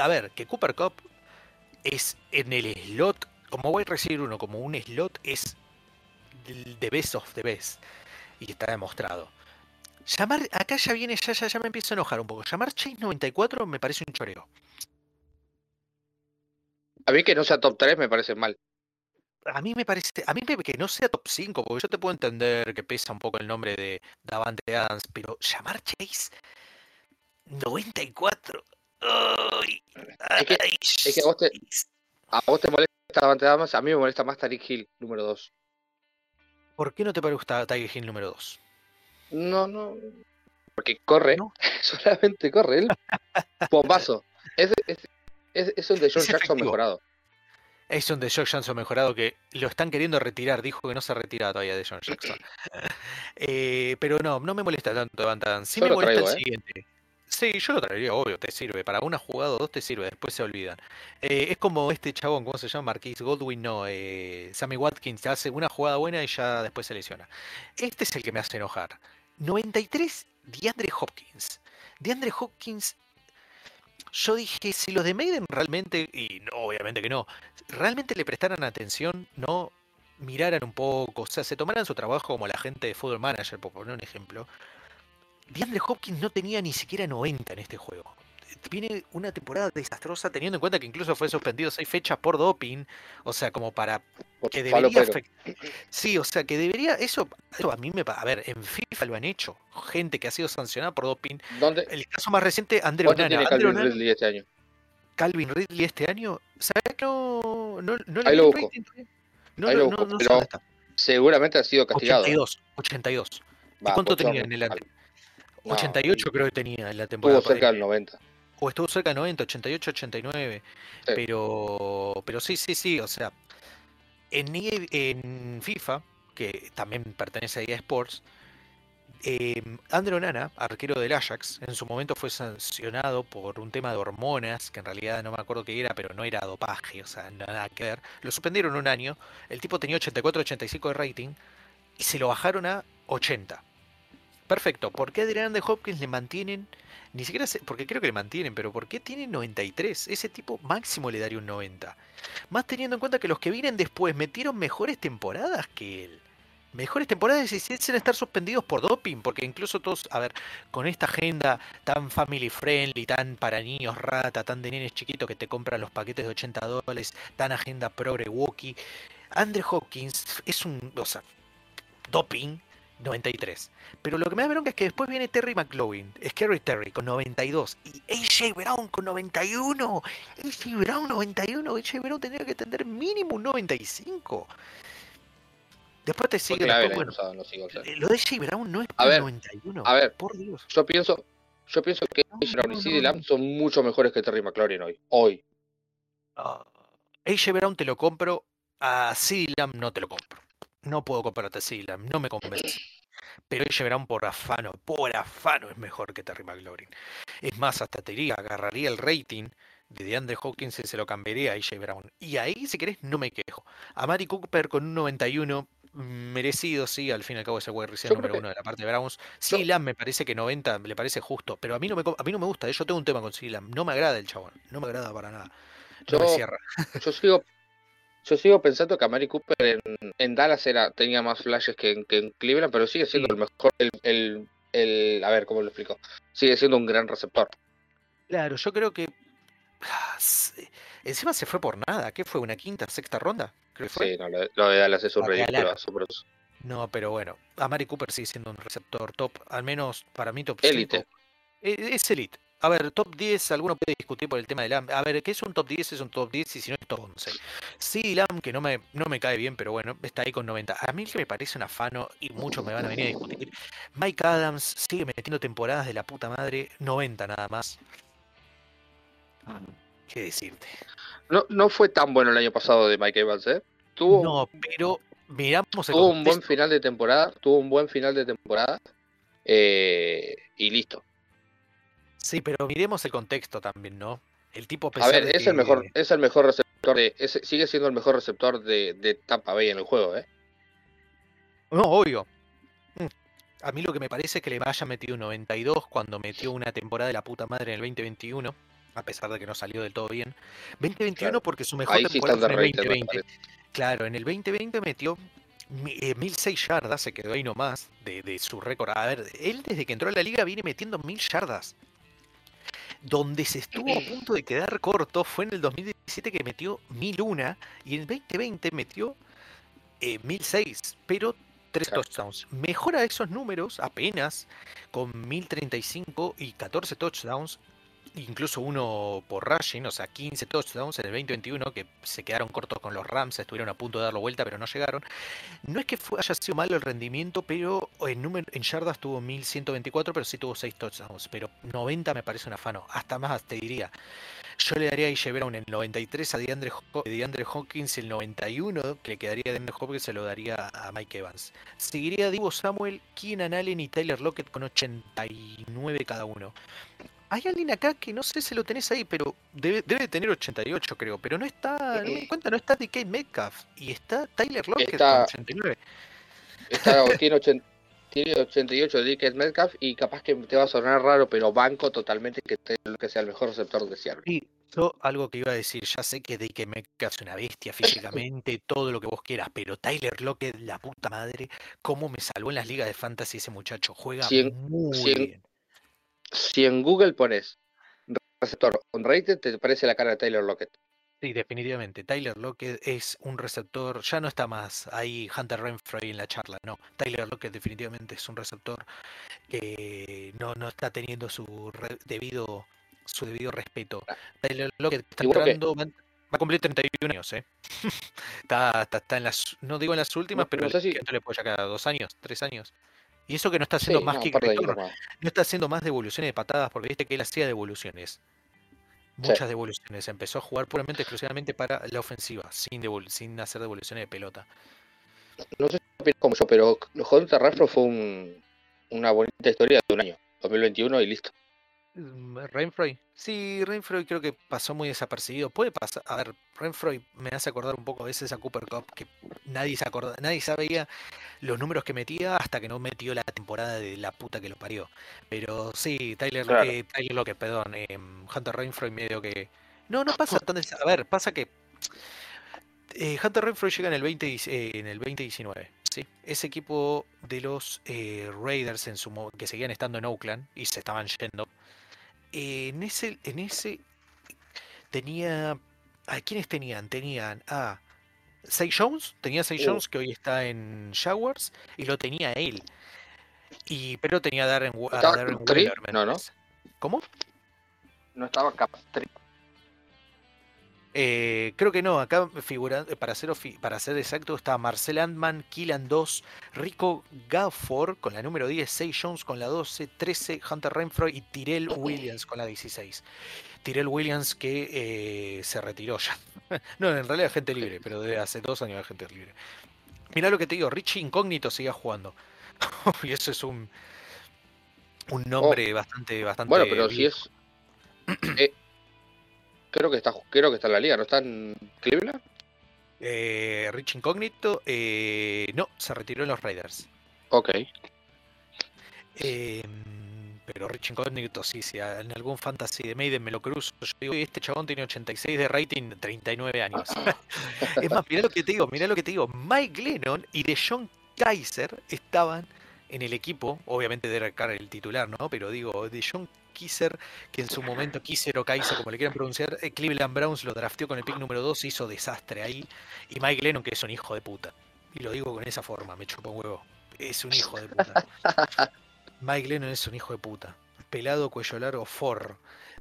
B: a ver, que Cooper Cup es en el slot, como wide receiver uno, como un slot, es the best of the best. Y está demostrado. Llamar, acá ya viene, ya, ya, ya me empiezo a enojar un poco. Llamar Chase 94 me parece un choreo.
C: A mí que no sea top 3 me parece mal.
B: A mí me parece, a mí me- que no sea top 5, porque yo te puedo entender que pesa un poco el nombre de Davante Adams, pero llamar Chase 94. Ay,
C: Es que-
B: ay,
C: es que a vos te- A vos te molesta Adams, a mí me molesta más Tariq Hill, número 2.
B: ¿Por qué no te gusta Tiger Hill número 2?
C: No, no. Porque corre,
B: ¿No?
C: solamente corre él. Bombazo. Es, es, es, es un de John Jackson
B: efectivo.
C: mejorado.
B: Es un de Josh Johnson mejorado que lo están queriendo retirar. Dijo que no se retira todavía de John Jackson. Eh, pero no, no me molesta tanto Davante Adams. Sí
C: Yo
B: me molesta
C: traigo,
B: el
C: ¿eh?
B: siguiente. Sí, yo lo traería, obvio, te sirve. Para una jugada o dos te sirve, después se olvidan. Eh, es como este chabón, ¿cómo se llama? Marquis Goldwyn, no. Eh, Sammy Watkins hace una jugada buena y ya después se lesiona. Este es el que me hace enojar. 93, DeAndre Hopkins. DeAndre Hopkins. Yo dije, si los de Maiden realmente, y no, obviamente que no, realmente le prestaran atención, no miraran un poco, o sea, se tomaran su trabajo como la gente de Football Manager, por poner un ejemplo. DeAndre Hopkins no tenía ni siquiera 90 en este juego. Viene una temporada desastrosa, teniendo en cuenta que incluso fue suspendido seis fechas por doping. O sea, como para. Que debería Sí, o sea, que debería. Eso, eso, a mí me. A ver, en FIFA lo han hecho. Gente que ha sido sancionada por doping.
C: ¿Dónde?
B: El caso más reciente,
C: Andrew
B: Nana.
C: Tiene Calvin Ridley este año?
B: Calvin Ridley este año. ¿Sabes que no, no, no
C: lo busco.
B: No,
C: Ahí lo, busco,
B: no,
C: pero seguramente ha sido castigado. ¿eh?
B: 82. 82. ¿Y cuánto tenía en el
C: anterior?
B: 88 creo que tenía en la temporada.
C: Estuvo cerca del 90.
B: O estuvo cerca del 90, 88, 89.
C: Sí.
B: Pero, pero sí, sí, sí. O sea, en, FIFA, que también pertenece a EA Sports, em, eh, Andrew Nana, arquero del Ajax, en su momento fue sancionado por un tema de hormonas, que en realidad no me acuerdo qué era, pero no era dopaje, o sea, nada que ver. Lo suspendieron un año, el tipo tenía 84-85 de rating y se lo bajaron a 80. Perfecto, ¿por qué a Adrian de Hopkins le mantienen? Ni siquiera sé, porque creo que le mantienen, pero ¿por qué tiene 93? Ese tipo máximo le daría un 90. Más teniendo en cuenta que los que vienen después metieron mejores temporadas que él. Mejores temporadas y sin estar suspendidos por doping, porque incluso todos, a ver, con esta agenda tan family friendly, tan para niños rata, tan de nenes chiquitos que te compran los paquetes de 80 dólares, tan agenda progre walkie, Andre Hopkins es un, o sea, doping 93. Pero lo que me da bronca es que después viene Terry McLaurin, Scary Terry con 92 y AJ Brown con 91. AJ Brown 91, AJ Brown tendría que tener mínimo un 95. Después te sigue
C: año
B: bueno, lo de AJ Brown no es
C: A ver,
B: 91.
C: a ver.
B: por Dios.
C: Yo pienso, yo pienso que
B: No,
C: AJ Brown y
B: no,
C: CeeDee
B: no,
C: Lamb son mucho mejores que Terry McLaurin hoy. Hoy.
B: Ah, AJ Brown te lo compro, a CeeDee Lamb no te lo compro. No puedo comprarte Lamb, no me convence. Pero AJ Brown por afano, por afano es mejor que Terry McLaurin. Es más, hasta te diría, agarraría el rating de DeAndre Hawkins y se lo cambiaría a AJ Brown. Y ahí, si querés, no me quejo. A Mari Cooper con un 91, mm, merecido, sí, al fin y al cabo es el wide receiver número
C: que-
B: uno de la parte de Browns. Lamb me parece que 90 le parece justo, pero a mí no me, a mí no me gusta, eh, yo tengo un tema con Lamb, no me agrada el chabón, no me agrada para nada. No me
C: Yo-
B: cierra.
C: Yo sigo, yo sigo pensando que a Mari Cooper en, en Dallas era, tenía más flashes que en, que en Cleveland, pero sigue siendo
B: Sí.
C: el mejor, el, el, el- a ver, ¿cómo lo explico? Sigue siendo un gran receptor.
B: Claro, yo creo que. ah, Encima se fue por nada. ¿Qué fue? ¿Una quinta, sexta ronda? Creo que fue.
C: Sí, no, lo, lo de Dallas es un ridículo. asombroso.
B: No, pero bueno. Amari Cooper sigue siendo un receptor top. Al menos para mí, top
C: Élite.
B: 5. Es elite. A ver, top 10, alguno puede discutir por el tema de Lamb. A ver, ¿qué es un top 10? Es un top 10 y si no es top 11. Sí, Lamb, que no me, no me cae bien, pero bueno, está ahí con 90. A mí que me parece un afano y muchos me van a venir a discutir. Mike Adams sigue metiendo temporadas de la puta madre, 90 nada más. ¿Qué decirte?
C: No, no fue tan bueno el año pasado de Mike Evans, ¿eh? Tuvo,
B: No, pero miramos el
C: tuvo un buen final de temporada, tuvo un buen final de temporada eh, y listo.
B: Sí, pero miremos el contexto también, ¿no? El tipo
C: A
B: pesar
C: ver, es el mejor, es el mejor receptor de, es- sigue siendo el mejor receptor de, de Tampa Bay en el juego, ¿eh?
B: No, obvio. Mm. A mí lo que me parece es que le haya metido un 92 cuando metió una temporada de la puta madre en el 2021, a pesar de que no salió del todo bien. 2021
C: Claro.
B: porque su mejor
C: Ahí sí
B: temporada fue en el
C: underrated, me
B: 2020.
C: parece.
B: Claro, en el 2020 metió mi- eh, 1006 yardas, se quedó ahí nomás de, de su récord. A ver, él desde que entró a la liga viene metiendo 1000 yardas. Donde se estuvo a punto de quedar corto fue en el 2017 que metió 1001 y en el 2020 metió eh, 1006, pero tres touchdowns. Mejora esos números apenas con 1035 y 14 touchdowns, incluso uno por rushing, o sea, 15 touchdowns en el 2021 que se quedaron cortos con los Rams, estuvieron a punto de darlo vuelta, pero no llegaron. No es que haya sido malo el rendimiento, pero en, número, en yardas tuvo 1124, pero sí tuvo 6 touchdowns. Pero 90 me parece un afano, hasta más te diría. Yo le daría a AJ Brown el 93 a DeAndre, DeAndre Hawkins, el 91 que le quedaría a DeAndre Hopkins se lo daría a Mike Evans. Seguiría Divo Samuel, Keenan Allen y Tyler Lockett con 89 cada uno. Hay alguien acá que no sé si lo tenés ahí, pero debe, debe tener 88 creo, pero no está, no me di cuenta, no está DK Metcalf y está Tyler Lockett
C: Está-
B: con 89.
C: Está, tiene, 80 tiene 88 de Dickens Metcalf y capaz que te va a sonar raro, pero banco totalmente que, te- que sea el mejor receptor de Seattle.
B: Y yo algo que iba a decir, ya sé que DK Metcalf es una bestia físicamente, todo lo que vos quieras, pero Tyler Lockett, la puta madre, cómo me salvó en las ligas de fantasy ese muchacho, juega muy bien.
C: Si en Google pones receptor unrated, te aparece la cara de Taylor Lockett.
B: Sí, definitivamente. Tyler Lockett es un receptor, ya no está más ahí Hunter Renfroy en la charla, no. Tyler Lockett definitivamente es un receptor que no, no está teniendo su re- debido su debido respeto. Tyler Lockett está
C: que-
B: entrando, va a cumplir 31 años, ¿eh? está, está, está en las, no digo en las últimas,
C: No-
B: pero
C: no sé si-
B: ¿cuánto le puede sacar? ¿Dos años? ¿Tres años? Y eso que no está haciendo
C: Sí,
B: más
C: no,
B: que
C: de
B: no está haciendo más devoluciones de patadas, porque viste que él hacía devoluciones. Muchas devoluciones. Empezó a jugar puramente, exclusivamente para la ofensiva, sin, devol- sin hacer devoluciones de pelota.
C: No sé si opinas como yo, pero Hunter Renfro fue un- una bonita historia de un año, 2021 y listo.
B: Mm, Renfroy. Sí, Renfroy creo que pasó muy desapercibido. Puede pasar. A ver, Renfroy me hace acordar un poco a veces a Cooper Cup, que nadie se acorda, nadie sabía los números que metía hasta que no metió la temporada de la puta que lo parió. Pero sí, Tyler,
C: Claro.
B: eh, Tyler Lockett, perdón, eh, Hunter Renfroy medio que. No, no pasa tan A ver, pasa que. eh, Hunter Renfroy llega en el 20, y- eh, en el 2019. ¿sí? Ese equipo de los eh, Raiders en su que seguían estando en Oakland y se estaban yendo. Eh, en ese, en ese tenía. ¿A quiénes tenían? Tenían a Say Jones, tenía Say
C: Uh.
B: Jones que hoy está en Jaguars y lo tenía él. Y, pero tenía a Darren, a
C: ¿Estaba
B: Darren ¿me
C: No.
B: ¿Cómo?
C: No estaba Capstri.
B: Eh, creo que no, acá figura, eh, para ser, ofi- para ser exacto, está Marcel Antman, Killan 2, Rico Gafford con la número 10, Say Jones con la 12, 13, Hunter Renfroy y Tyrell Williams con la 16. Tyrell Williams que eh, se retiró ya. no, en realidad es gente libre, pero desde hace dos años es gente libre. Mirá lo que te digo, Richie Incógnito seguía jugando. y eso es un, un nombre bastante, bastante.
C: Bueno, pero si es. eh, creo que está creo que está en la liga, ¿no está en Cleveland?
B: Eh, Rich Incógnito, eh, no, se retiró en los Raiders.
C: Ok.
B: Eh, pero Rich Incógnito, sí, sí, en algún fantasy de Maiden me lo cruzo. Yo digo, este chabón tiene 86 de rating, 39 años. es más, mirá lo que te digo, mirá lo que te digo. Mike Lennon y DeJohn Kaiser estaban en el equipo, obviamente Derek Carr el titular, ¿no? Pero digo, DeJohn Kaiser, que en su momento Kaiser o Kaiser, como le quieran pronunciar, eh, Cleveland Browns lo drafteó con el pick número 2, hizo desastre ahí. Y Mike Lennon, que es un hijo de puta. Y lo digo con esa forma, me chupa un huevo. Es un hijo de puta. Mike Lennon es un hijo de puta. Pelado, cuello largo, forro.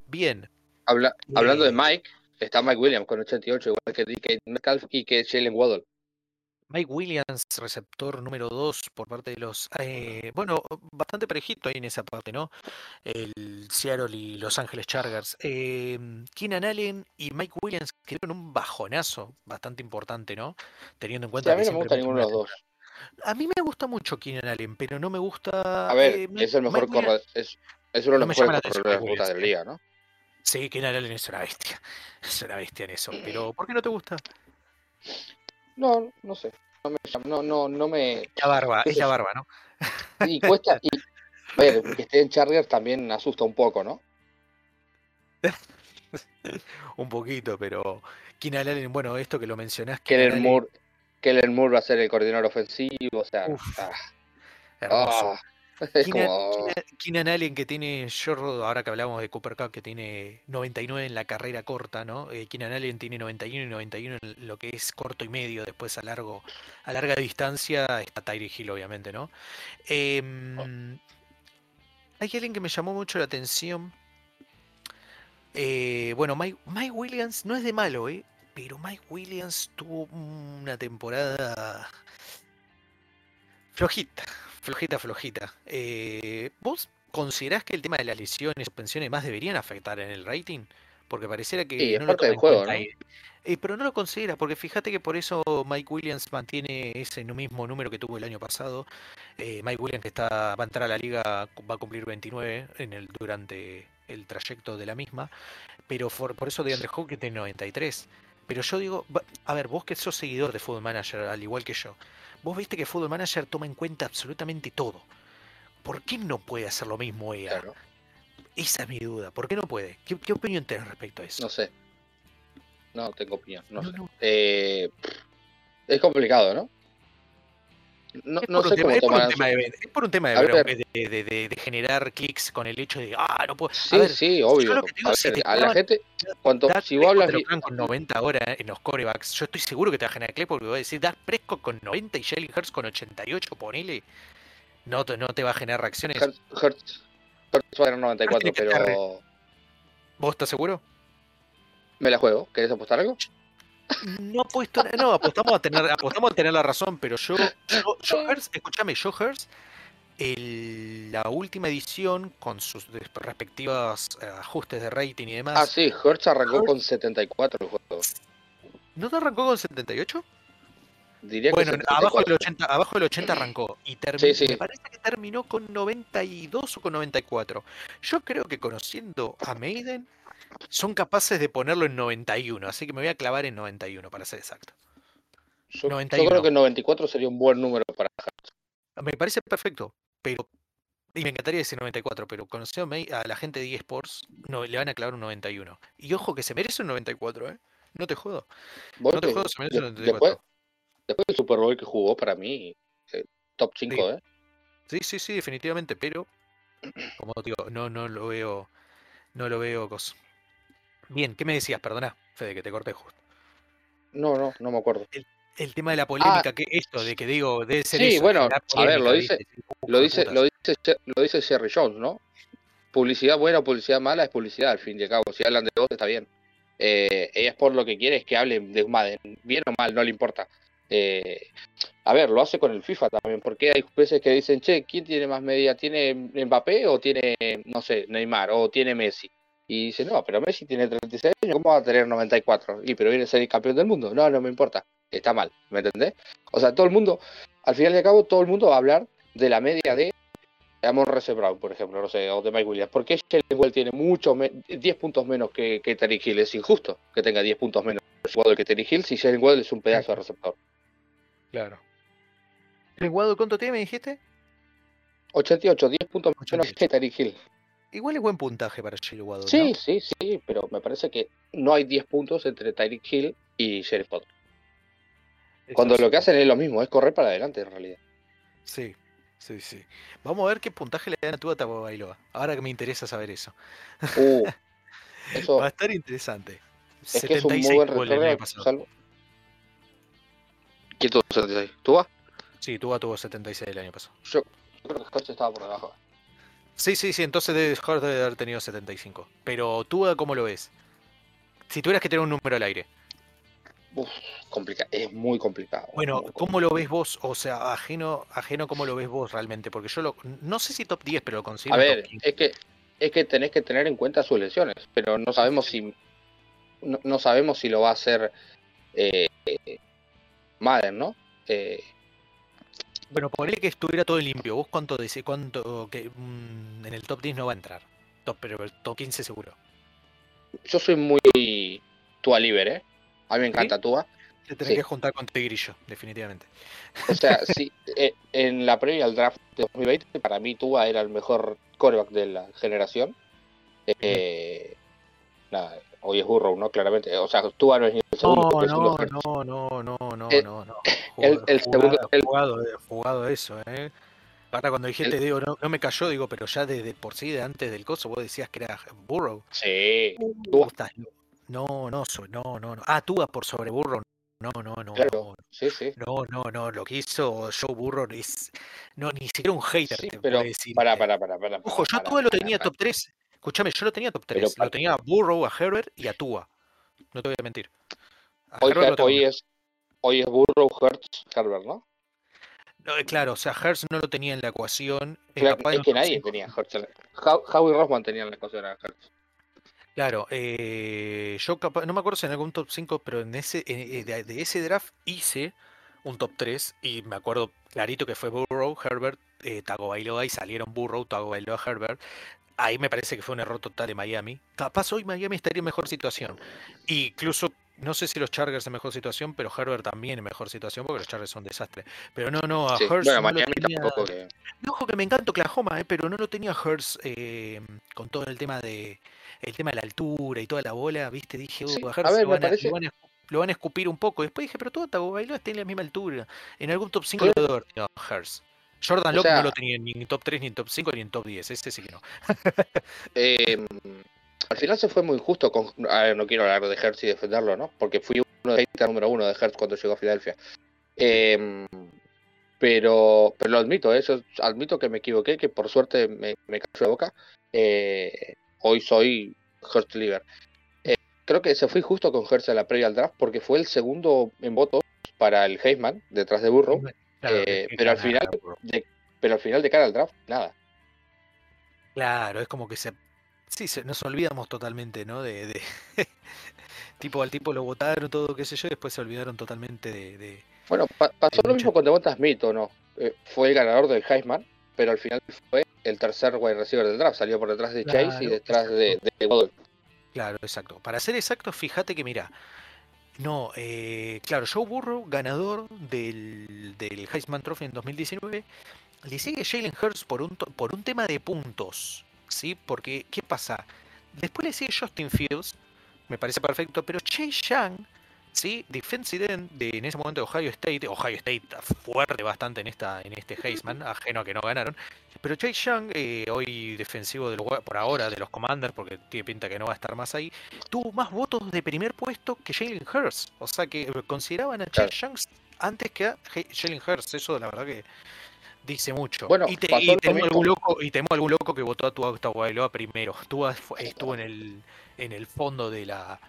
B: Bien.
C: Habla- hablando
B: Eh.
C: de Mike, está Mike Williams con 88, igual que DK Metcalf y que Jalen Waddle.
B: Mike Williams, receptor número 2 por parte de los... eh, bueno, bastante parejito ahí en esa parte, ¿no? El Seattle y Los Ángeles Chargers. Eh, Keenan Allen y Mike Williams que dieron un bajonazo bastante importante, ¿no? Teniendo en
C: Sí,
B: cuenta
C: a mí
B: que
C: no me gusta ninguno de los dos.
B: A mí me gusta mucho Keenan Allen, pero no me gusta...
C: A ver,
B: eh,
C: es el mejor corredor, es, es uno de
B: No
C: los
B: la
C: mejores corredores de la
B: Williams,
C: liga, ¿no?
B: Sí, Keenan Allen es una bestia. Es una bestia en eso. Pero, ¿por qué no te gusta?
C: No, no sé. No me, llama- no, no, no me.
B: La barba, es barba, ¿no?
C: Y cuesta. Y, a ver, que esté en Chargers también asusta un poco, ¿no?
B: Un poquito, pero Keenan Allen, bueno, esto que lo mencionás,
C: Kellen
B: Allen,
C: Moore, Kellen Moore va a ser el coordinador ofensivo, o sea.
B: Uf,
C: ah,
B: hermoso.
C: ah,
B: Keenan,
C: como.
B: Keenan- Allen que tiene, yo ahora que hablamos de Cooper Cup, que tiene 99 en la carrera corta, ¿no? Eh, Keenan Allen tiene 91 y 91 en lo que es corto y medio, después a largo, a larga distancia está Tyree Hill, obviamente, ¿no? Em, hay alguien que me llamó mucho la atención. Eh, bueno, Mike, Mike Williams no es de malo, ¿eh? Pero Mike Williams tuvo una temporada flojita, flojita, flojita. Eh, ¿Vos considerás que el tema de las lesiones, suspensiones más deberían afectar en el rating? Porque pareciera que
C: Sí, es
B: no lo
C: parte
B: toma
C: del juego, ¿no?
B: Eh, pero no lo considera, porque fíjate que por eso Mike Williams mantiene ese mismo número que tuvo el año pasado. Eh, Mike Williams que está, va a entrar a la liga, va a cumplir 29 en el, durante el trayecto de la misma. Pero for- por eso de Andre Hopkins tiene 93. Pero yo digo, a ver, vos que sos seguidor de Football Manager, al igual que yo, vos viste que Football Manager toma en cuenta absolutamente todo. ¿Por qué no puede hacer lo mismo EA?
C: Claro,
B: Esa es mi duda. ¿Por qué no puede? ¿Qué, qué opinión tenés respecto a eso?
C: no sé. No tengo opinión, no,
B: No,
C: sé.
B: no.
C: Eh, es complicado, ¿no? No,
B: Es
C: no
B: por, un
C: sé
B: tema,
C: cómo
B: es por un tema de, es por un tema de,
C: ver.
B: de, de- de- generar clics con el hecho de, ah, no puedo.
C: Sí,
B: a ver,
C: sí, obvio.
B: lo que digo,
C: A
B: si
C: ver,
B: te
C: a la gente, cuanto, si vos hablas
B: te lo con 90 ahora eh, en los corebacks, yo estoy seguro que te va a generar clic porque voy a decir, Dak Prescott con 90 y Jalen Hurts con 88, ponele, no te, no te va a generar reacciones.
C: Hertz, Hertz, Hertz va a ganar 94,
B: tiene que estar
C: pero
B: ¿Vos estás seguro?
C: me la juego. ¿Querés apostar algo?
B: No apuesto, no, apostamos a tener, apostamos a tener la razón, pero yo, yo, yo Hurts, escúchame, yo Hurts, el- la última edición con sus respectivos eh, ajustes de rating y demás,
C: Ah, sí, Hertz arrancó
B: Hertz-
C: con 74 el juego.
B: ¿no te arrancó con 78?
C: Diría
B: Bueno,
C: que
B: abajo
C: 74.
B: del 80, abajo del 80 arrancó y terminó,
C: Sí, sí.
B: me parece que terminó con 92 o con 94. Yo creo que conociendo a Maiden son capaces de ponerlo en 91, así que me voy a clavar en 91 para ser exacto.
C: Yo, yo
B: 91.
C: creo que 94 sería un buen número para Hertz.
B: Me parece perfecto, pero y me encantaría decir 94, pero conociendo a la gente de eSports, no, le van a clavar un 91. Y ojo que se merece un 94, ¿eh? No te jodo. No te jodo, se merece un
C: de-
B: 94.
C: después, después del Super Bowl que jugó, para mí, eh, top 5,
B: Sí.
C: ¿eh?
B: Sí, sí, sí, definitivamente, pero como digo, no, no lo veo, no lo veo. Bien, ¿qué me decías? Perdona, Fede, que te corté justo.
C: No, no, no me acuerdo.
B: El tema de la polémica, que esto de que digo, debe ser
C: Ah. Sí,
B: eso,
C: bueno, a ver, lo dice- Lo dice, lo dice, lo dice Jerry Jones, ¿no? Publicidad buena o publicidad mala es publicidad, al fin y al cabo. Si hablan de vos, está bien. Eh, ella es por lo que quiere es que hablen de Madden, bien o mal, no le importa. Eh, a ver, lo hace con el FIFA también, porque hay veces que dicen, che, ¿quién tiene más media? ¿Tiene Mbappé o tiene, no sé, Neymar o tiene Messi? Y dice, no, pero Messi tiene 36 años, ¿cómo va a tener 94? Y pero viene a ser el campeón del mundo. No, no me importa. Está mal, ¿me entendés? O sea, todo el mundo, al final y al cabo, todo el mundo va a hablar de la media de Amon Rece Brown, por ejemplo, no sé, o de Mike Williams. ¿Por qué Jalen Well tiene mucho me- 10 puntos menos que, que Terry Hill? Es injusto que tenga 10 puntos menos el jugador que Terry Hill si Jalen Well es un pedazo de receptor.
B: Claro. ¿El Guado cuánto tiene, me dijiste?
C: 88, 10 puntos menos
B: 88.
C: que Terry Hill.
B: Igual es buen puntaje para Jalen Waddle, ¿no?
C: Sí, sí, sí, pero me parece que no hay 10 puntos entre Tyreek Hill y Sheriff Potter. Cuando lo que hacen es lo mismo, es correr para adelante en realidad.
B: Sí, sí, sí. Vamos a ver qué puntaje le dan a tu Bailoa. Ahora que me interesa saber eso.
C: Uh, eso
B: Va a estar interesante.
C: es que es un muy
B: 76
C: buen
B: tuvo el año
C: retorno.
B: pasado.
C: Salvo... ¿Quién tuvo 76? ¿Tú vas?
B: Sí, Tua tuvo 76 el año pasado.
C: Yo creo que Hurts estaba por debajo.
B: Sí, sí, sí, entonces debe, Hurts debe haber tenido 75. Pero Tua, ¿cómo lo ves? Si tuvieras que tener un número al aire.
C: Uf, complica es muy complicado.
B: Bueno,
C: muy
B: ¿cómo lo ves vos? O sea, ajeno, ajeno, ¿cómo lo ves vos realmente? Porque yo lo, no sé si top 10, pero lo considero
C: A
B: top
C: ver,
B: 15.
C: es que es que tenés que tener en cuenta sus lesiones, pero no sabemos si no, no sabemos si lo va a hacer eh, eh, Madden, ¿no? Eh,
B: Bueno, ponele que estuviera todo limpio. ¿Vos cuánto decís? ¿Cuánto que mm, en el top 10 no va a entrar? Top, pero el top 15 seguro.
C: yo soy muy Tua libre, ¿eh? A mí me encanta Tua.
B: Te tenés
C: Sí.
B: que juntar con Tigrillo, definitivamente.
C: O sea, sí, eh, en la previa al draft de 2020, para mí Tua era el mejor coreback de la generación. Eh, nada, hoy es Burrow, ¿no? Claramente. O sea, no es ni el segundo.
B: No,
C: es uno
B: no, no, no, no, no,
C: Eh,
B: no, no.
C: el- el
B: Jugado-
C: segundo- el-
B: jugado, eh, jugado eso, ¿eh? Ahora cuando dijiste, digo, no, no me cayó, digo, pero ya desde por sí, de antes del coso, vos decías que era Burrow.
C: Sí,
B: estás lo- No, no, no, no, no. Ah, tú vas por sobre Burrow. No, no, no,
C: claro. Sí, sí.
B: no, no, no, no. Lo que hizo Joe Burrow es. No, ni siquiera un hater
C: Sí,
B: te
C: pero
B: decir.
C: Para,
B: eh,
C: para, para, para.
B: Ojo, yo Tua lo tenía top 3. Escúchame, yo lo tenía top 3.
C: Pero
B: Lo tenía a Burrow, a Herbert y a Tua. No te voy a mentir. A
C: Hoy,
B: Herbert
C: es hoy es Burrow, Hertz, Herbert, ¿no?
B: No, eh, claro, o sea, Hertz no lo tenía en la ecuación.
C: Claro, es que nadie
B: cinco.
C: tenía Hertz. Howie Rossman tenía en la cosa de Hertz.
B: Claro, eh, yo capaz, no me acuerdo si en algún top 5, pero en ese, eh, de, de ese draft hice un top 3 y me acuerdo clarito que fue Burrow, Herbert, eh, Tagovailoa y salieron Burrow, Tagovailoa, Herbert. Ahí me parece que fue un error total de Miami. Capaz hoy Miami estaría en mejor situación. Incluso, no sé si los Chargers en mejor situación, pero Herbert también en mejor situación porque los Chargers son un desastre. Pero no, no, a
C: Sí,
B: Hurts
C: Bueno,
B: no
C: Miami
B: tenía-
C: tampoco que.
B: que me encanta Oklahoma, eh, pero no lo tenía Hurts eh, con todo el tema de el tema de la altura y toda la bola, ¿viste? Dije, uh,
C: Sí,
B: a
C: a
B: Hurts
C: ver,
B: lo van a,
C: parece-
B: lo van a- lo van a escupir un poco. Después dije, pero Tua Tagovailoa está en la misma altura. En algún top 5
C: Pero-
B: lo debe haber tenido Hurts. Jordan
C: O sea-
B: no lo tenía ni en top 3, ni en top 5, ni en top 10. Ese sí que no.
C: Eh, al final se fue muy injusto con. A ver, no quiero hablar de Hertz y defenderlo, ¿no? Porque fui uno de número uno de Hertz cuando llegó a Filadelfia. Eh, pero, pero lo admito, ¿eh? Yo admito que me equivoqué, que por suerte me, me cayó la boca. Eh, hoy soy Hertz Liver. Eh, creo que se fue injusto con Hertz en la previa al draft porque fue el segundo en votos para el Heisman detrás de Burrow.
B: Claro,
C: Eh, pero al final- de- pero al final de cara al draft, nada.
B: Claro, es como que se. Sí, se- nos olvidamos totalmente, ¿no? De. de- tipo, al tipo lo votaron, todo, qué sé yo, y después se olvidaron totalmente de. de-
C: Bueno, pa- pasó lo mismo con Devonta Smith, ¿o no? Eh, fue el ganador del Heisman, pero al final fue el tercer wide receiver del draft. Salió por detrás de Chase y
B: Claro,
C: detrás de, de.
B: Claro, exacto. Para ser exacto, fíjate que mira. No, eh, claro, Joe Burrow, ganador del, del Heisman Trophy en 2019, le sigue Jalen Hurts por un, por un tema de puntos, ¿sí? Porque, ¿qué pasa? Después le sigue Justin Fields, me parece perfecto, pero Chase Young, ¿sí? Defensive end de, en ese momento de Ohio State, Ohio State fuerte bastante en, esta, en este Heisman, ajeno a que no ganaron, pero Chase Young, eh, hoy defensivo del, por ahora de los Commanders, porque tiene pinta que no va a estar más ahí, tuvo más votos de primer puesto que Jalen Hurts. O sea que consideraban a
C: Claro.
B: Chase Young antes que a Jalen Hurts. Eso la verdad que dice mucho.
C: Bueno,
B: y, te- y
C: mismo.
B: algún loco, y tenemos algún loco que votó a tu Tagovailoa primero. Tua estuvo en el, en el fondo de la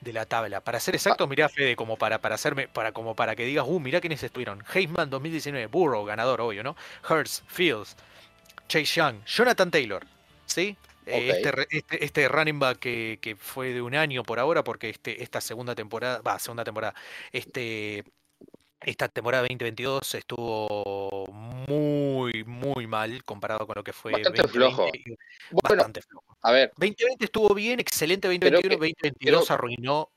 B: de la tabla. Para ser exacto, mirá Fede, como para, para hacerme, para como para que digas, uh, mirá quiénes estuvieron. Heisman 2019, Burrow, ganador, obvio, ¿no? Hurts, Fields, Chase Young, Jonathan Taylor, ¿sí? Este, este, este running back que, que fue de un año por ahora, porque este, esta segunda temporada, va, segunda temporada, este, esta temporada 2022 estuvo muy, muy mal comparado con lo que fue
C: Bastante
B: 2020,
C: flojo. Bueno,
B: Bastante flojo.
C: a ver,
B: 2020 estuvo bien, excelente
C: Creo
B: 2021,
C: que-
B: 2022
C: creo-
B: arruinó,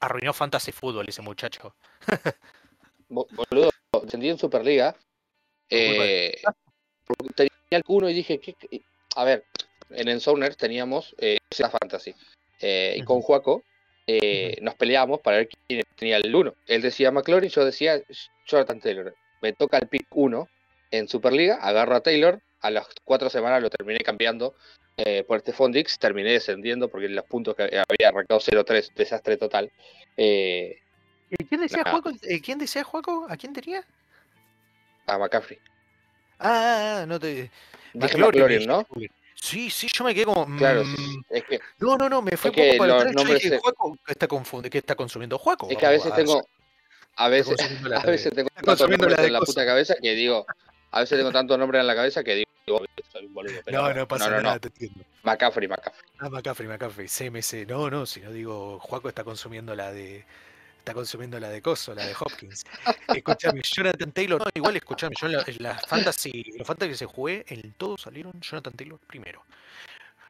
B: arruinó Fantasy Fútbol ese muchacho.
C: bo- boludo, descendí en Superliga. Eh, porque tenía el y dije, ¿qué- qué? a ver, en Enzowner teníamos eh, esa fantasy. Eh, y con. Juaco eh, nos peleábamos para ver quién tenía el 1. Él decía McLaurin, yo decía Jonathan Taylor. Me toca el pick 1 en Superliga, agarro a Taylor, a las cuatro semanas lo terminé cambiando eh, por este Fondix, terminé descendiendo porque los puntos que había arrancado 0-3, desastre total. Eh,
B: ¿Y ¿Quién decía
C: Nah.
B: Juaco? ¿Quién decía Juaco? ¿A quién tenía?
C: a McCaffrey.
B: Ah, no te.
C: Dije
B: McLaurin,
C: ¿no?
B: Sí, sí, yo me quedé como.
C: Claro,
B: mm,
C: sí, es que,
B: No, no, no, me un poco para
C: los
B: atrás. Yo dije, Juaco, ¿qué está, confunde, ¿qué está consumiendo Juaco?
C: es que a veces tengo, a veces, a veces tengo tantos
B: consumiendo la
C: nombres
B: de
C: en la puta cabeza que digo, a veces tengo tantos nombres en la cabeza que digo, soy un boludo. Pero
B: No, no pasa
C: no, no,
B: nada,
C: no.
B: te entiendo.
C: McCaffrey, McCaffrey.
B: Ah, McCaffrey, McCaffrey, CMC. No, no, si no digo, Juaco está consumiendo la de. Está consumiendo la de Coso, la de Hopkins. Escúchame, Jonathan Taylor. No, igual escúchame, yo en la, en la fantasy, los fantasy que se jugué, en todos salieron Jonathan Taylor primero.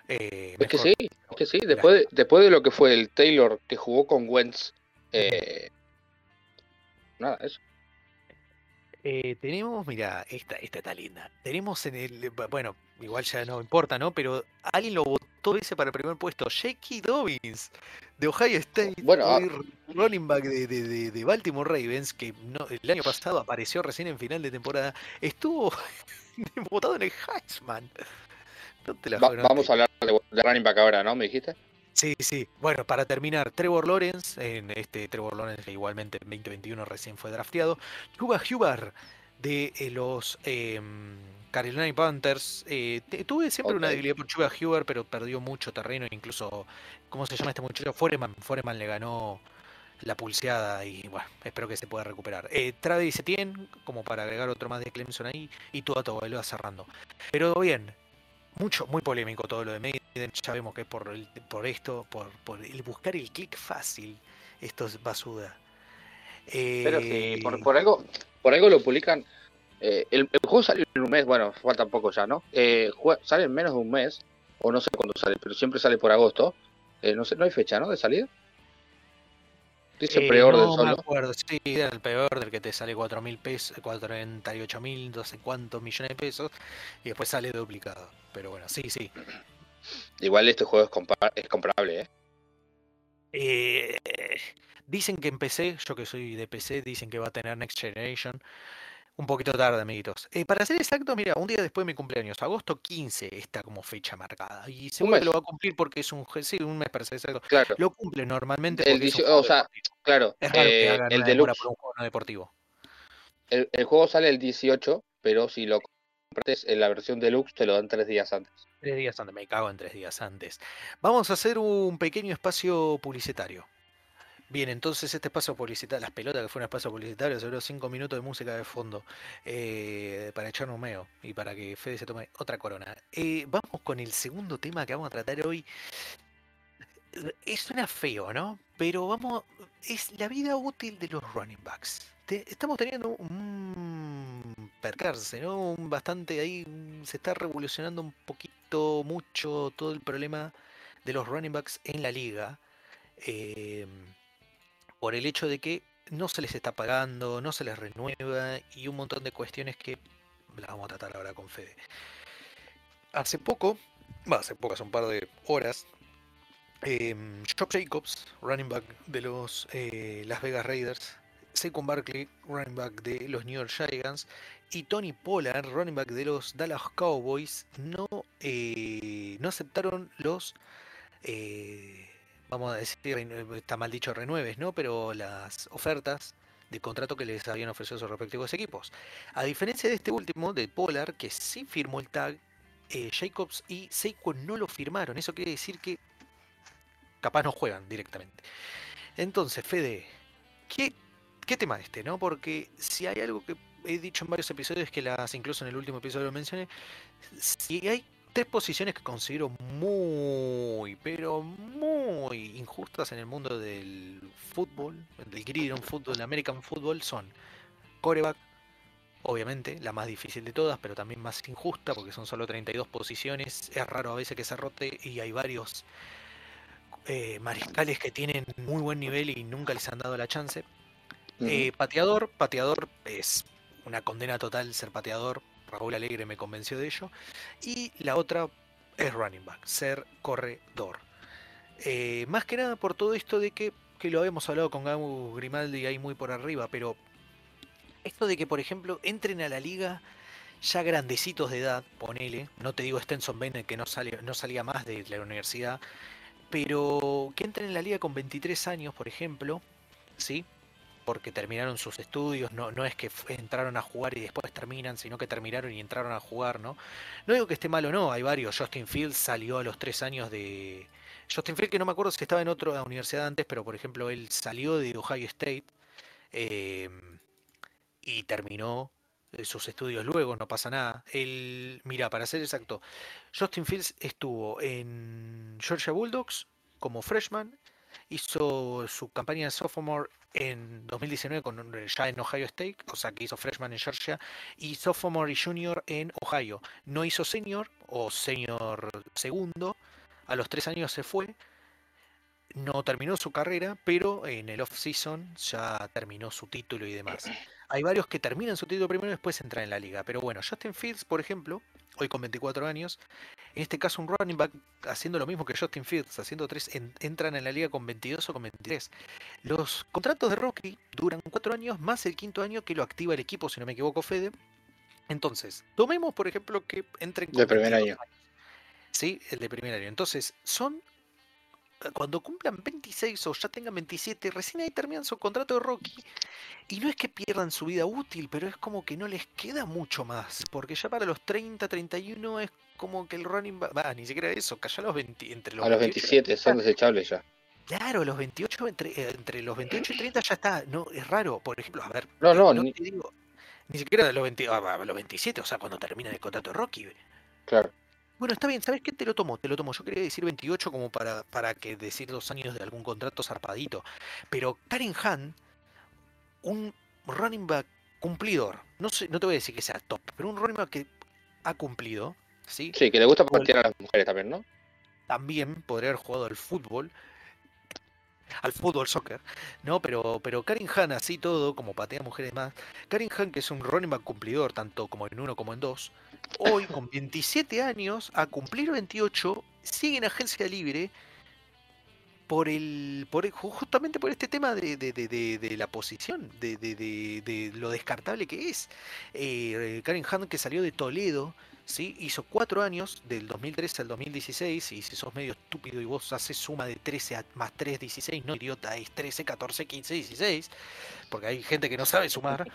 B: Eh,
C: Es que sí, es que sí. Después de, después de lo que fue el Taylor que jugó con Wentz, eh, nada, eso.
B: Eh, tenemos, mira, esta, esta está linda. Tenemos en el. bu- Bueno, igual ya no importa, ¿no? Pero alguien lo votó ese para el primer puesto. J.K. Dobbins, de Ohio State.
C: Bueno, ah.
B: running back de, de- de- de Baltimore Ravens, que no, el año pasado apareció recién en final de temporada. Estuvo votado en el Heisman. No te la
C: Va-
B: jodas, no
C: vamos a hablar de, de running back ahora, ¿no? ¿Me dijiste?
B: Sí, sí. Bueno, para terminar, Trevor Lawrence, en este Trevor Lawrence que igualmente en 2021 recién fue drafteado. Cuba Hubar de eh, los em, Carolina Panthers. Eh, tuve siempre una debilidad por Chuba Hubar, pero perdió mucho terreno. Incluso, ¿cómo se llama este muchacho? Foreman. Foreman le ganó la pulseada y bueno, espero que se pueda recuperar. Eh, Travis Etienne, como para agregar otro más de Clemson ahí, y Tua Tagovailoa cerrando. Pero bien, mucho, muy polémico todo lo de Maiden. Ya vemos que es por, el- por esto, por, por el buscar el clic fácil, esto es basuda.
C: Pero sí,
B: Eh,
C: por, por algo, por algo lo publican. eh, el, el juego sale en un mes, bueno, falta poco ya, ¿no? Eh, jue- sale en menos de un mes, o no sé cuándo sale, pero siempre sale por agosto. Eh, no sé, no hay fecha, ¿no? De salida. Dice
B: eh,
C: preorden
B: no me
C: solo.
B: acuerdo, sí, era el peor del que te sale 4 mil pesos, 48 mil, no sé cuántos millones de pesos, y después sale duplicado. Pero bueno, sí, sí.
C: Igual este juego es, es comparable, ¿eh?
B: Eh, Dicen que en PC, yo que soy de PC, dicen que va a tener Next Generation. Un poquito tarde, amiguitos. Eh, para ser exacto, mira, un día después de mi cumpleaños, agosto 15 está como fecha marcada. Y seguro que lo va a cumplir porque es un... Sí, un mes para ser exacto.
C: Claro.
B: Lo cumple normalmente
C: El
B: juego
C: o sea,
B: deportivo.
C: claro,
B: Es raro que
C: eh,
B: hagan
C: el deluxe,
B: por un juego no deportivo.
C: el, el juego sale el 18, pero si lo compras en la versión deluxe te lo dan tres días antes.
B: Tres días antes, me cago en tres días antes. Vamos a hacer un pequeño espacio publicitario. Bien, entonces este espacio publicitario, las pelotas que fue un espacio publicitario, seguro cinco minutos de música de fondo eh, para echar un meo y para que Fede se tome otra corona. Eh, vamos con el segundo tema que vamos a tratar hoy. Eh, Suena feo, ¿no? Pero vamos, es la vida útil de los running backs. Te- estamos teniendo un percarse, ¿no? Un bastante ahí, se está revolucionando un poquito, mucho todo el problema de los running backs en la liga. em, por el hecho de que no se les está pagando, no se les renueva y un montón de cuestiones que las vamos a tratar ahora con Fede. Hace poco, va, hace poco, hace un par de horas, em, Josh Jacobs, running back de los eh, Las Vegas Raiders, Saquon Barkley, running back de los New York Giants, y Tony Pollard, running back de los Dallas Cowboys, no, eh, no aceptaron los, eh, vamos a decir, está mal dicho renueves, ¿no? Pero las ofertas de contrato que les habían ofrecido sus respectivos equipos. A diferencia de este último, de Pollard, que sí firmó el tag, eh, Jacobs y Saquon no lo firmaron. Eso quiere decir que capaz no juegan directamente. Entonces, Fede, ¿qué, qué tema este, no? Porque si hay algo que he dicho en varios episodios, que las, incluso en el último episodio lo mencioné, si hay tres posiciones que considero muy, pero muy injustas en el mundo del fútbol, del gridiron fútbol, del American football, son coreback, obviamente, la más difícil de todas, pero también más injusta, porque son solo 32 posiciones, es raro a veces que se rote y hay varios eh, mariscales que tienen muy buen nivel y nunca les han dado la chance. Eh, pateador, pateador es una condena total ser pateador. Raúl Alegre me convenció de ello. Y la otra es running back, ser corredor. Eh, más que nada por todo esto de que, que lo habíamos hablado con Gabu Grimaldi ahí muy por arriba, pero esto de que, por ejemplo, entren a la liga ya grandecitos de edad, ponele, no te digo Stenson Bennett que no, sale, no salía más de la universidad, pero que entren en la liga con 23 años, por ejemplo, ¿sí? Porque terminaron sus estudios, no, no es que entraron a jugar y después terminan, sino que terminaron y entraron a jugar, ¿no? No digo que esté mal o no, hay varios. Justin Fields salió a los tres años de. Justin Fields, que no me acuerdo si estaba en otra universidad antes, pero por ejemplo, él salió de Ohio State eh, y terminó eh, sus estudios luego, no pasa nada. Él, mira, para ser exacto, Justin Fields estuvo en Georgia Bulldogs como freshman, hizo su campaña de sophomore en 2019 con, ya en Ohio State, o sea que hizo freshman en Georgia, y sophomore y junior en Ohio. No hizo senior o senior segundo, a los tres años se fue, no terminó su carrera, pero en el off-season ya terminó su título y demás. Hay varios que terminan su título primero y después entran en la liga. Pero bueno, Justin Fields, por ejemplo, hoy con 24 años, en este caso un running back haciendo lo mismo que Justin Fields, haciendo tres, en- entran en la liga con 22 o con 23. Los contratos de Rocky duran 4 años más el quinto año que lo activa el equipo, si no me equivoco, Fede. Entonces, tomemos por ejemplo que entren
C: De primer
B: 22
C: año.
B: años. Sí, el de primer año. Entonces, son cuando cumplan 26 o ya tengan 27, recién ahí terminan su contrato de Rocky. Y no es que pierdan su vida útil, pero es como que no les queda mucho más. Porque ya para los 30, 31 es como que el running. Va, ni siquiera eso, cayó a los 20, entre los
C: A los
B: 28 y
C: 27 son desechables ya.
B: Claro, los 28, entre, eh, entre los 28 y 30 ya está. No, es raro. Por ejemplo, a ver.
C: No, no,
B: no
C: ni-
B: te digo. Ni siquiera a los, 20 a- a los 27, o sea, cuando termina el contrato de Rocky.
C: Claro.
B: Bueno, está bien, ¿sabes qué? Te lo tomo, te lo tomo. Yo quería decir 28 como para, para que decir dos años de algún contrato zarpadito. Pero Karen Han, un running back cumplidor, no sé, no te voy a decir que sea top, pero un running back que ha cumplido, ¿sí?
C: Sí, que le gusta patear a las mujeres también, ¿no?
B: También podría haber jugado al fútbol, al fútbol soccer, ¿no? Pero, pero Karen Han, así todo, como patea mujeres más, Karen Han, que es un running back cumplidor, tanto como en uno como en dos, hoy con 27 años, a cumplir 28, sigue en agencia libre por el, por el- justamente por este tema de, de- de- de- la posición, de, de- de- de lo descartable que es. Eh, Karen Hunt que salió de Toledo, ¿sí? hizo cuatro años, del 2013 al 2016, y si sos medio estúpido y vos haces suma de 13 a- más 3, 16, no idiota, es 13, 14, 15, 16, porque hay gente que no sabe sumar.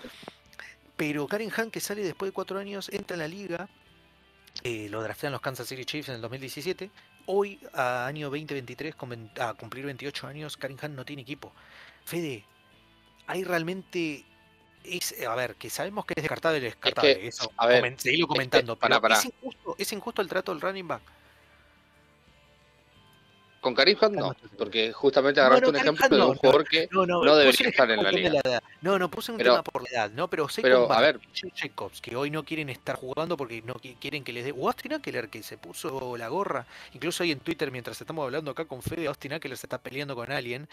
B: Pero Karen Hunt que sale después de cuatro años, entra en la liga, eh, lo draftean los Kansas City Chiefs en el 2017. Hoy, a año 2023, con ven- a cumplir 28 años, Karen Hunt no tiene equipo. Fede, hay realmente. Es, a ver, que sabemos que es descartable, es descartable, eso.
C: a ver,
B: comen- seguilo
C: es que-
B: comentando,
C: pará,
B: pero
C: pará.
B: Es, injusto, es injusto el trato del running back.
C: Con Karim Hunt no, porque justamente agarraste
B: no,
C: un ejemplo
B: Hunt
C: de un jugador que
B: No,
C: debería estar en la liga.
B: edad. No, no, puse un
C: Pero-
B: tema por la edad, ¿no? Pero sé
C: pero, a ver.
B: Jacobs, que hoy no quieren estar jugando porque no qui- quieren que les dé. O Austin Eckler, que se puso la gorra. Incluso hoy en Twitter, mientras estamos hablando acá con Fede, Austin Eckler se está peleando con alguien.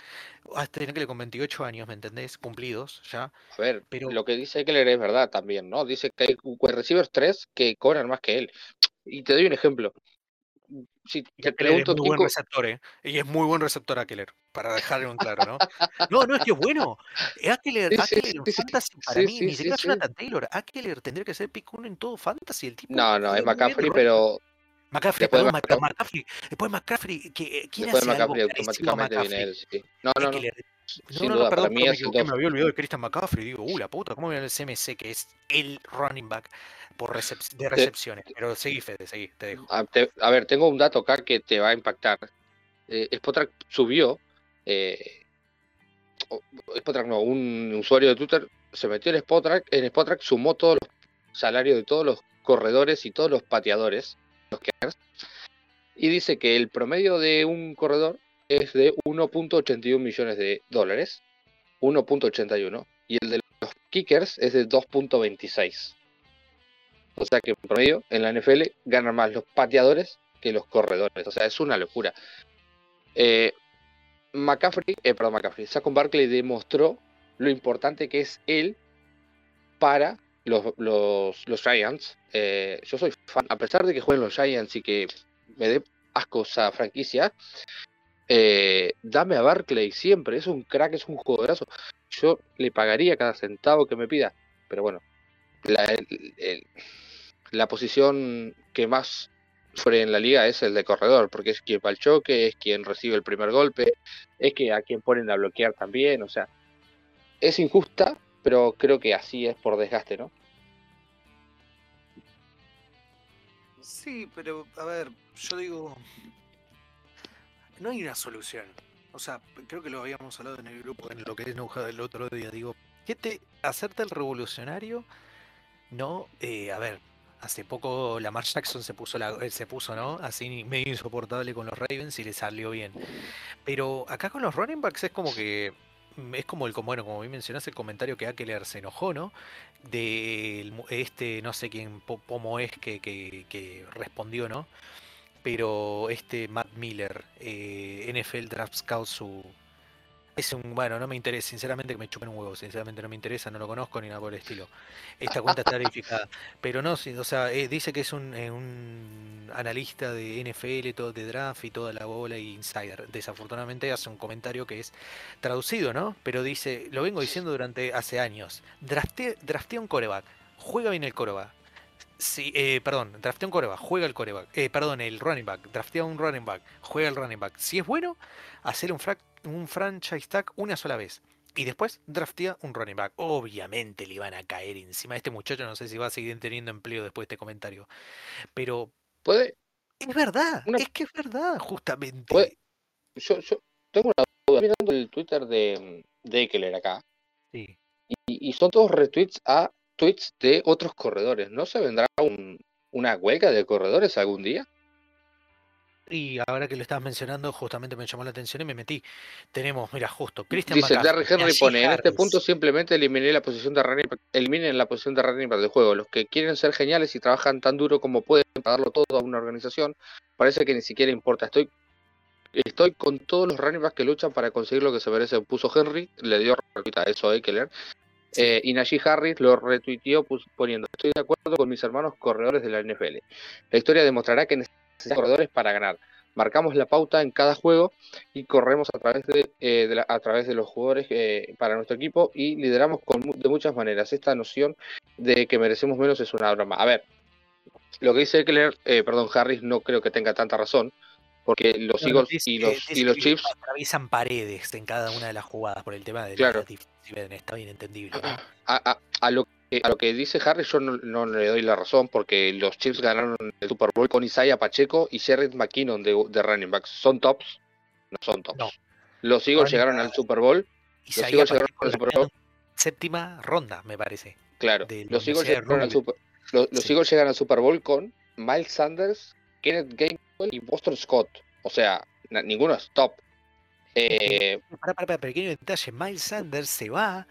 B: Austin Eckler con 28 años, ¿me entendés? Cumplidos ya.
C: A ver,
B: Pero-
C: lo que dice Eckler es verdad también, ¿no? Dice que hay receivers 3 que cobran más que él. Y te doy un ejemplo. Si te
B: Eckler es
C: pregunto
B: muy buen receptor, ¿eh? Y es muy buen receptor Eckler, para dejarlo en claro, ¿no? No, no, es que es bueno. Eckler,
C: Sí,
B: en
C: sí, sí,
B: Fantasy, para mí, ni siquiera es. Jonathan Taylor. Eckler tendría que ser pick 1 en todo Fantasy. El tipo
C: No, no, es McCaffrey, pero
B: McCaffrey,
C: después de
B: perdón,
C: McCaffrey-
B: McCaffrey. Después McCaffrey, que, ¿quién
C: después de
B: hace algo
C: McCaffrey
B: parecido a
C: automáticamente viene él, sí. No, no, no.
B: No,
C: Sin
B: no,
C: duda,
B: no,
C: para
B: perdón,
C: mí
B: me
C: es
B: equivoqué, me había olvidado de Christian McCaffrey. Digo, uh, la puta, ¿cómo viene el CMC que es el running back por recep- de recepciones? Pero seguí, Fede, seguí, te dejo.
C: A, te- a ver, tengo un dato acá que te va a impactar. Eh, Spotrac subió, eh, o- Spotrac no, un usuario de Twitter se metió en Spotrac, en Spotrac sumó todos los salarios de todos los corredores y todos los pateadores, los kickers, y dice que el promedio de un corredor es de 1.81 millones de dólares, 1.81, y el de los kickers es de 2.26. O sea que en promedio en la NFL ganan más los pateadores que los corredores. O sea, es una locura. Eh, McCaffrey, eh, perdón, McCaffrey, Saquon Barkley demostró lo importante que es él para los, los, los Giants. Eh, yo soy fan, a pesar de que jueguen los Giants y que me dé asco esa franquicia, eh, dame a Barkley siempre, es un crack, es un jugadorazo. Yo le pagaría cada centavo que me pida, pero bueno, la posición que más sufre en la liga es el de corredor, porque es quien va al choque, es quien recibe el primer golpe, es que a quien ponen a bloquear también, o sea, es injusta, pero creo que así es por desgaste, ¿no?
B: Sí, pero a ver, yo digo, no hay una solución. O sea, creo que lo habíamos hablado en el grupo, en lo que es Nauja el otro día. Digo, ¿qué te hacerte el revolucionario? No, eh, a ver, hace poco Lamar Jackson se puso, la, eh, se puso, ¿no? Así medio insoportable con los Ravens y le salió bien. Pero acá con los running backs es como que es como el bueno, como bien mencionaste el comentario que Akeler se enojó, ¿no? De este, no sé quién po- Pomo es que, que respondió, ¿no? Pero este Matt Miller, eh, NFL Draft Scout, su es un, bueno, no me interesa, sinceramente que me chupen un huevo, sinceramente no me interesa, no lo conozco ni nada por el estilo. Esta cuenta está verificada. Pero no, o sea, eh, dice que es un, eh, un analista de NFL, todo de draft y toda la bola y insider. Desafortunadamente hace un comentario que es traducido, ¿no? Pero dice, lo vengo diciendo durante hace años. Draftea, draftea un coreback, juega bien el coreback. Sí, eh, perdón, draftea un coreback, juega el coreback. Eh, perdón, el running back, draftea un running back, juega el running back. Si es bueno, hacer un, un franchise tag una sola vez. Y después draftea un running back. Obviamente le van a caer encima. Este muchacho no sé si va a seguir teniendo empleo después de este comentario. Pero
C: Puede,
B: es verdad,
C: Una-
B: es que es verdad, justamente.
C: Puede- yo, yo tengo una duda, mirando el Twitter de, de Eckler acá,
B: Sí.
C: y, y son todos retweets a tweets de otros corredores. ¿No se vendrá un- una huelga de corredores algún día?
B: Y ahora que lo estabas mencionando, justamente me llamó la atención y me metí. Tenemos, mira, justo, Christian
C: Dice Darry Henry pone, en este
B: Harris".
C: punto simplemente eliminé la posición de running back- eliminen la posición de running back del juego. Los que quieren ser geniales y trabajan tan duro como pueden para darlo todo a una organización, parece que ni siquiera importa. Estoy estoy con todos los running backs que luchan para conseguir lo que se merece. Puso Henry, le dio a eso a Eckler. Eh, y Najee Harris lo retuiteó poniendo, estoy de acuerdo con mis hermanos corredores de la NFL. La historia demostrará que necesitan corredores para ganar. marcamos la pauta en cada juego y corremos a través de, eh, a través de los jugadores eh, para nuestro equipo y lideramos con, de muchas maneras. Esta noción de que merecemos menos es una broma. A ver, lo que dice Eckler, eh, perdón, Harris, no creo que tenga tanta razón, porque los Eagles
B: dice-
C: y los,
B: dice
C: y los Chiefs
B: atraviesan paredes en cada una de las jugadas por el tema de
C: Claro.
B: defensive, está bien entendible. ¿no?
C: a, a- a lo que, a lo que dice Harris yo no, no le doy la razón porque los Chiefs ganaron el Super Bowl con Isaiah Pacheco y Jared McKinnon de, de running backs. ¿Son tops? No son tops.
B: No.
C: Los Eagles llegaron al Super Bowl,
B: Isaías
C: Eagles llegaron al
B: la
C: Super Bowl.
B: séptima ronda, me parece.
C: claro.
B: la
C: Los Eagles, llegaron al. Super, los, los
B: Sí.
C: Eagles llegan al Super Bowl con Miles Sanders, Kenneth Gainwell y Boston Scott. O sea, ninguno es top. Eh,
B: Para, para, para, pequeño detalle, Miles Sanders se va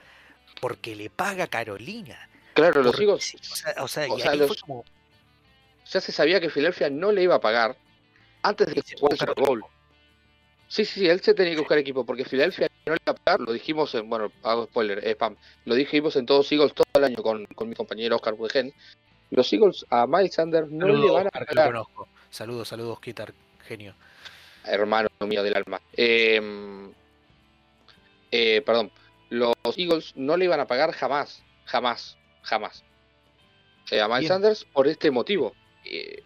B: porque le paga Carolina.
C: claro, los
B: sí, o sea, o sea,
C: o
B: y
C: sea,
B: ahí
C: los-
B: fue como
C: ya se sabía que Filadelfia no le iba a pagar antes de que
B: se
C: jugara el Super Bowl. Sí, sí, sí, él se tenía que buscar equipo porque Filadelfia no le iba a pagar, lo dijimos en, bueno, hago spoiler, eh, spam, lo dijimos en todos Eagles todo el año con, con mi compañero Oscar Budegen. Los Eagles a Miles Sanders no le van a
B: que lo
C: pagar,
B: conozco. Saludos, saludos, Kitar, genio.
C: hermano mío del alma. Eh, eh, perdón, los Eagles no le iban a pagar jamás, jamás, jamás. Eh, a Miles. Sanders por este motivo. Eh,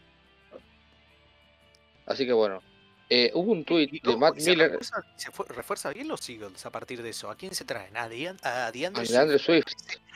C: así que bueno, eh, hubo un tweet
B: Y,
C: de Matt
B: se
C: Miller
B: refuerza, se fue- refuerza bien los Eagles a partir de eso. ¿A quién se traen? A, Dean- a DeAndre
C: a
B: Swift.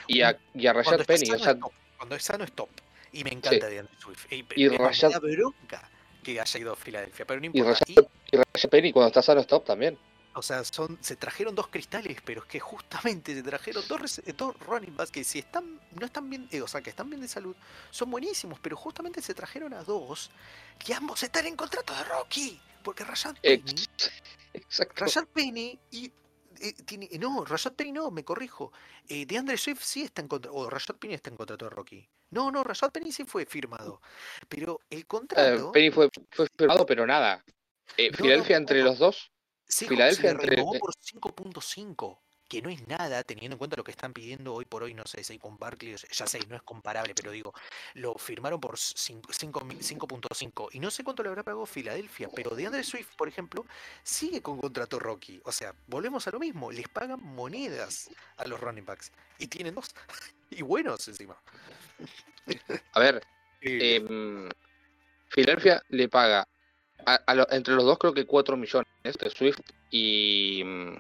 C: Y a, y a Rashad Penny. O sea.
B: Cuando es sano es top. Y me encanta DeAndre Swift. Y,
C: Y
B: me-
C: Rashad-
B: da bronca que haya ido a Filadelfia, pero no
C: y
B: importa.
C: Rashad,
B: Y,
C: y Rashad Penny cuando está sano es top también.
B: o sea, son, se trajeron dos cristales, pero es que justamente se trajeron dos, dos running backs que si están, no están bien, eh, o sea, que están bien de salud, son buenísimos, pero justamente se trajeron a dos que ambos están en contrato de Rocky. Porque Rashad Penny
C: Ex- Exacto.
B: Rashad Penny y. eh, tiene, no, Rashad Penny no, me corrijo. Eh, DeAndre Swift sí está en contrato. O Rashad Penny está en contrato de Rocky. No, no, Rashad Penny sí fue firmado. Pero el
C: Eh,
B: contrato.
C: Penny fue, fue firmado, pero nada. Eh,
B: No,
C: Filadelfia
B: no,
C: entre los dos,
B: se,
C: Filadelfia
B: se le
C: entre- eh,
B: por 5.5. Que no es nada teniendo en cuenta lo que están pidiendo hoy por hoy. No sé si con Ya sé, no es comparable, pero digo, lo firmaron por 5 5.5. Y no sé cuánto le habrá pagado Filadelfia. Pero DeAndre Swift, por ejemplo, sigue con contrato Rocky. O sea, volvemos a lo mismo. Les pagan monedas a los running backs. Y tienen dos. y buenos encima.
C: a ver,
B: Eh,
C: em, Filadelfia le paga a- a lo- entre los dos creo que 4 millones de Swift y, mm,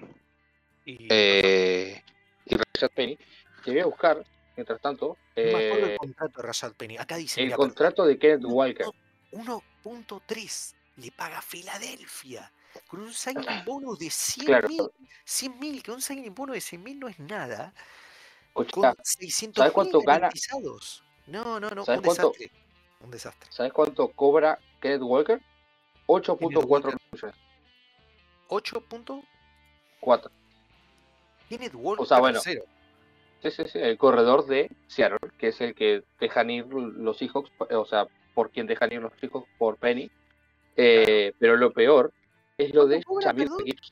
B: y
C: eh, y Rashad Penny. Que voy a buscar, mientras tanto, eh,
B: el contrato de Rashad Penny. Acá dice,
C: el
B: mira,
C: contrato de Kenneth Walker.
B: 1.3 le paga Filadelfia con un signing bonus de 100
C: Claro.
B: mil. 100 mil, que un signing bonus de 100 mil no es nada. Con
C: Escucha,
B: 600
C: ¿sabes cuánto gana?
B: garantizados. No, no, no, un
C: ¿Sabes cuánto?
B: desastre. Un desastre.
C: ¿sabes cuánto cobra Kenneth Walker? 8.4
B: Walker.
C: millones.
B: 8 puntos.
C: 4.
B: Kenneth Walker
C: O sea, bueno,
B: tercero.
C: Sí, sí, sí, el corredor de Seattle, que es el que dejan ir los Seahawks, o sea, por quien dejan ir los Seahawks por Penny. Eh, pero lo peor es lo de
B: ¿Cuánto cobra,
C: Jamir
B: perdón?
C: Gibbs.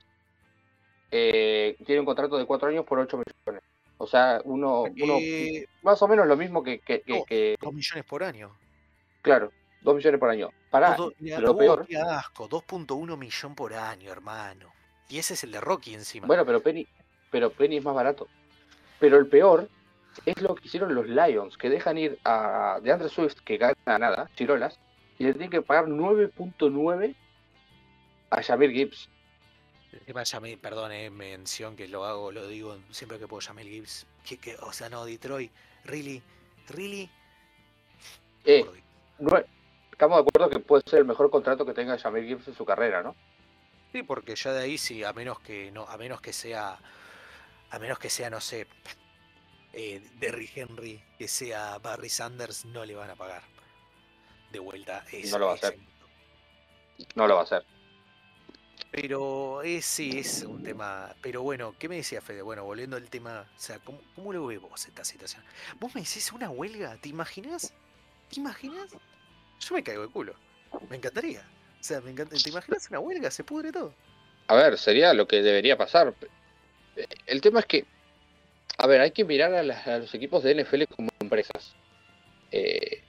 C: Eh, tiene un contrato de 4 años por 8 millones. O sea, uno, uno
B: Eh,
C: más o menos lo mismo que, que,
B: no. 2 millones por año.
C: claro, 2 millones por año. Para,
B: Todo- mira,
C: lo
B: oh,
C: peor,
B: qué asco, 2.1 millón por año, hermano. Y ese es el de Rocky encima.
C: bueno, pero Penny, pero Penny es más barato. Pero el peor es lo que hicieron los Lions, que dejan ir a DeAndre Swift, que gana nada, chirolas, y le tienen que pagar 9.9 a Jamir Gibbs.
B: Jamil, perdón, eh, mención que lo hago, lo digo siempre que puedo, Jamil Gibbs. Que, que, o sea, no, Detroit, really, really.
C: Eh, no- estamos de acuerdo que puede ser el mejor contrato que tenga Jamir Gibbs en su carrera, ¿no?
B: Sí, porque ya de ahí sí, a menos que no, a menos que sea, a menos que sea, no sé, eh, Derrick Henry, que sea Barry Sanders, no le van a pagar de vuelta. ese-
C: No lo va a hacer. No lo va a hacer.
B: Pero es, sí, es un tema. Pero bueno, ¿qué me decía Fede? Bueno, volviendo al tema, o sea, ¿cómo, cómo lo ves vos esta situación? Vos me decís una huelga, ¿te imaginas? ¿Te imaginas? Yo me caigo de culo. Me encantaría. O sea, me encanta, ¿te imaginas una huelga? Se pudre todo.
C: A ver, sería lo que debería pasar. El tema es que, a ver, hay que mirar a, las- a los equipos de NFL como empresas. Eh,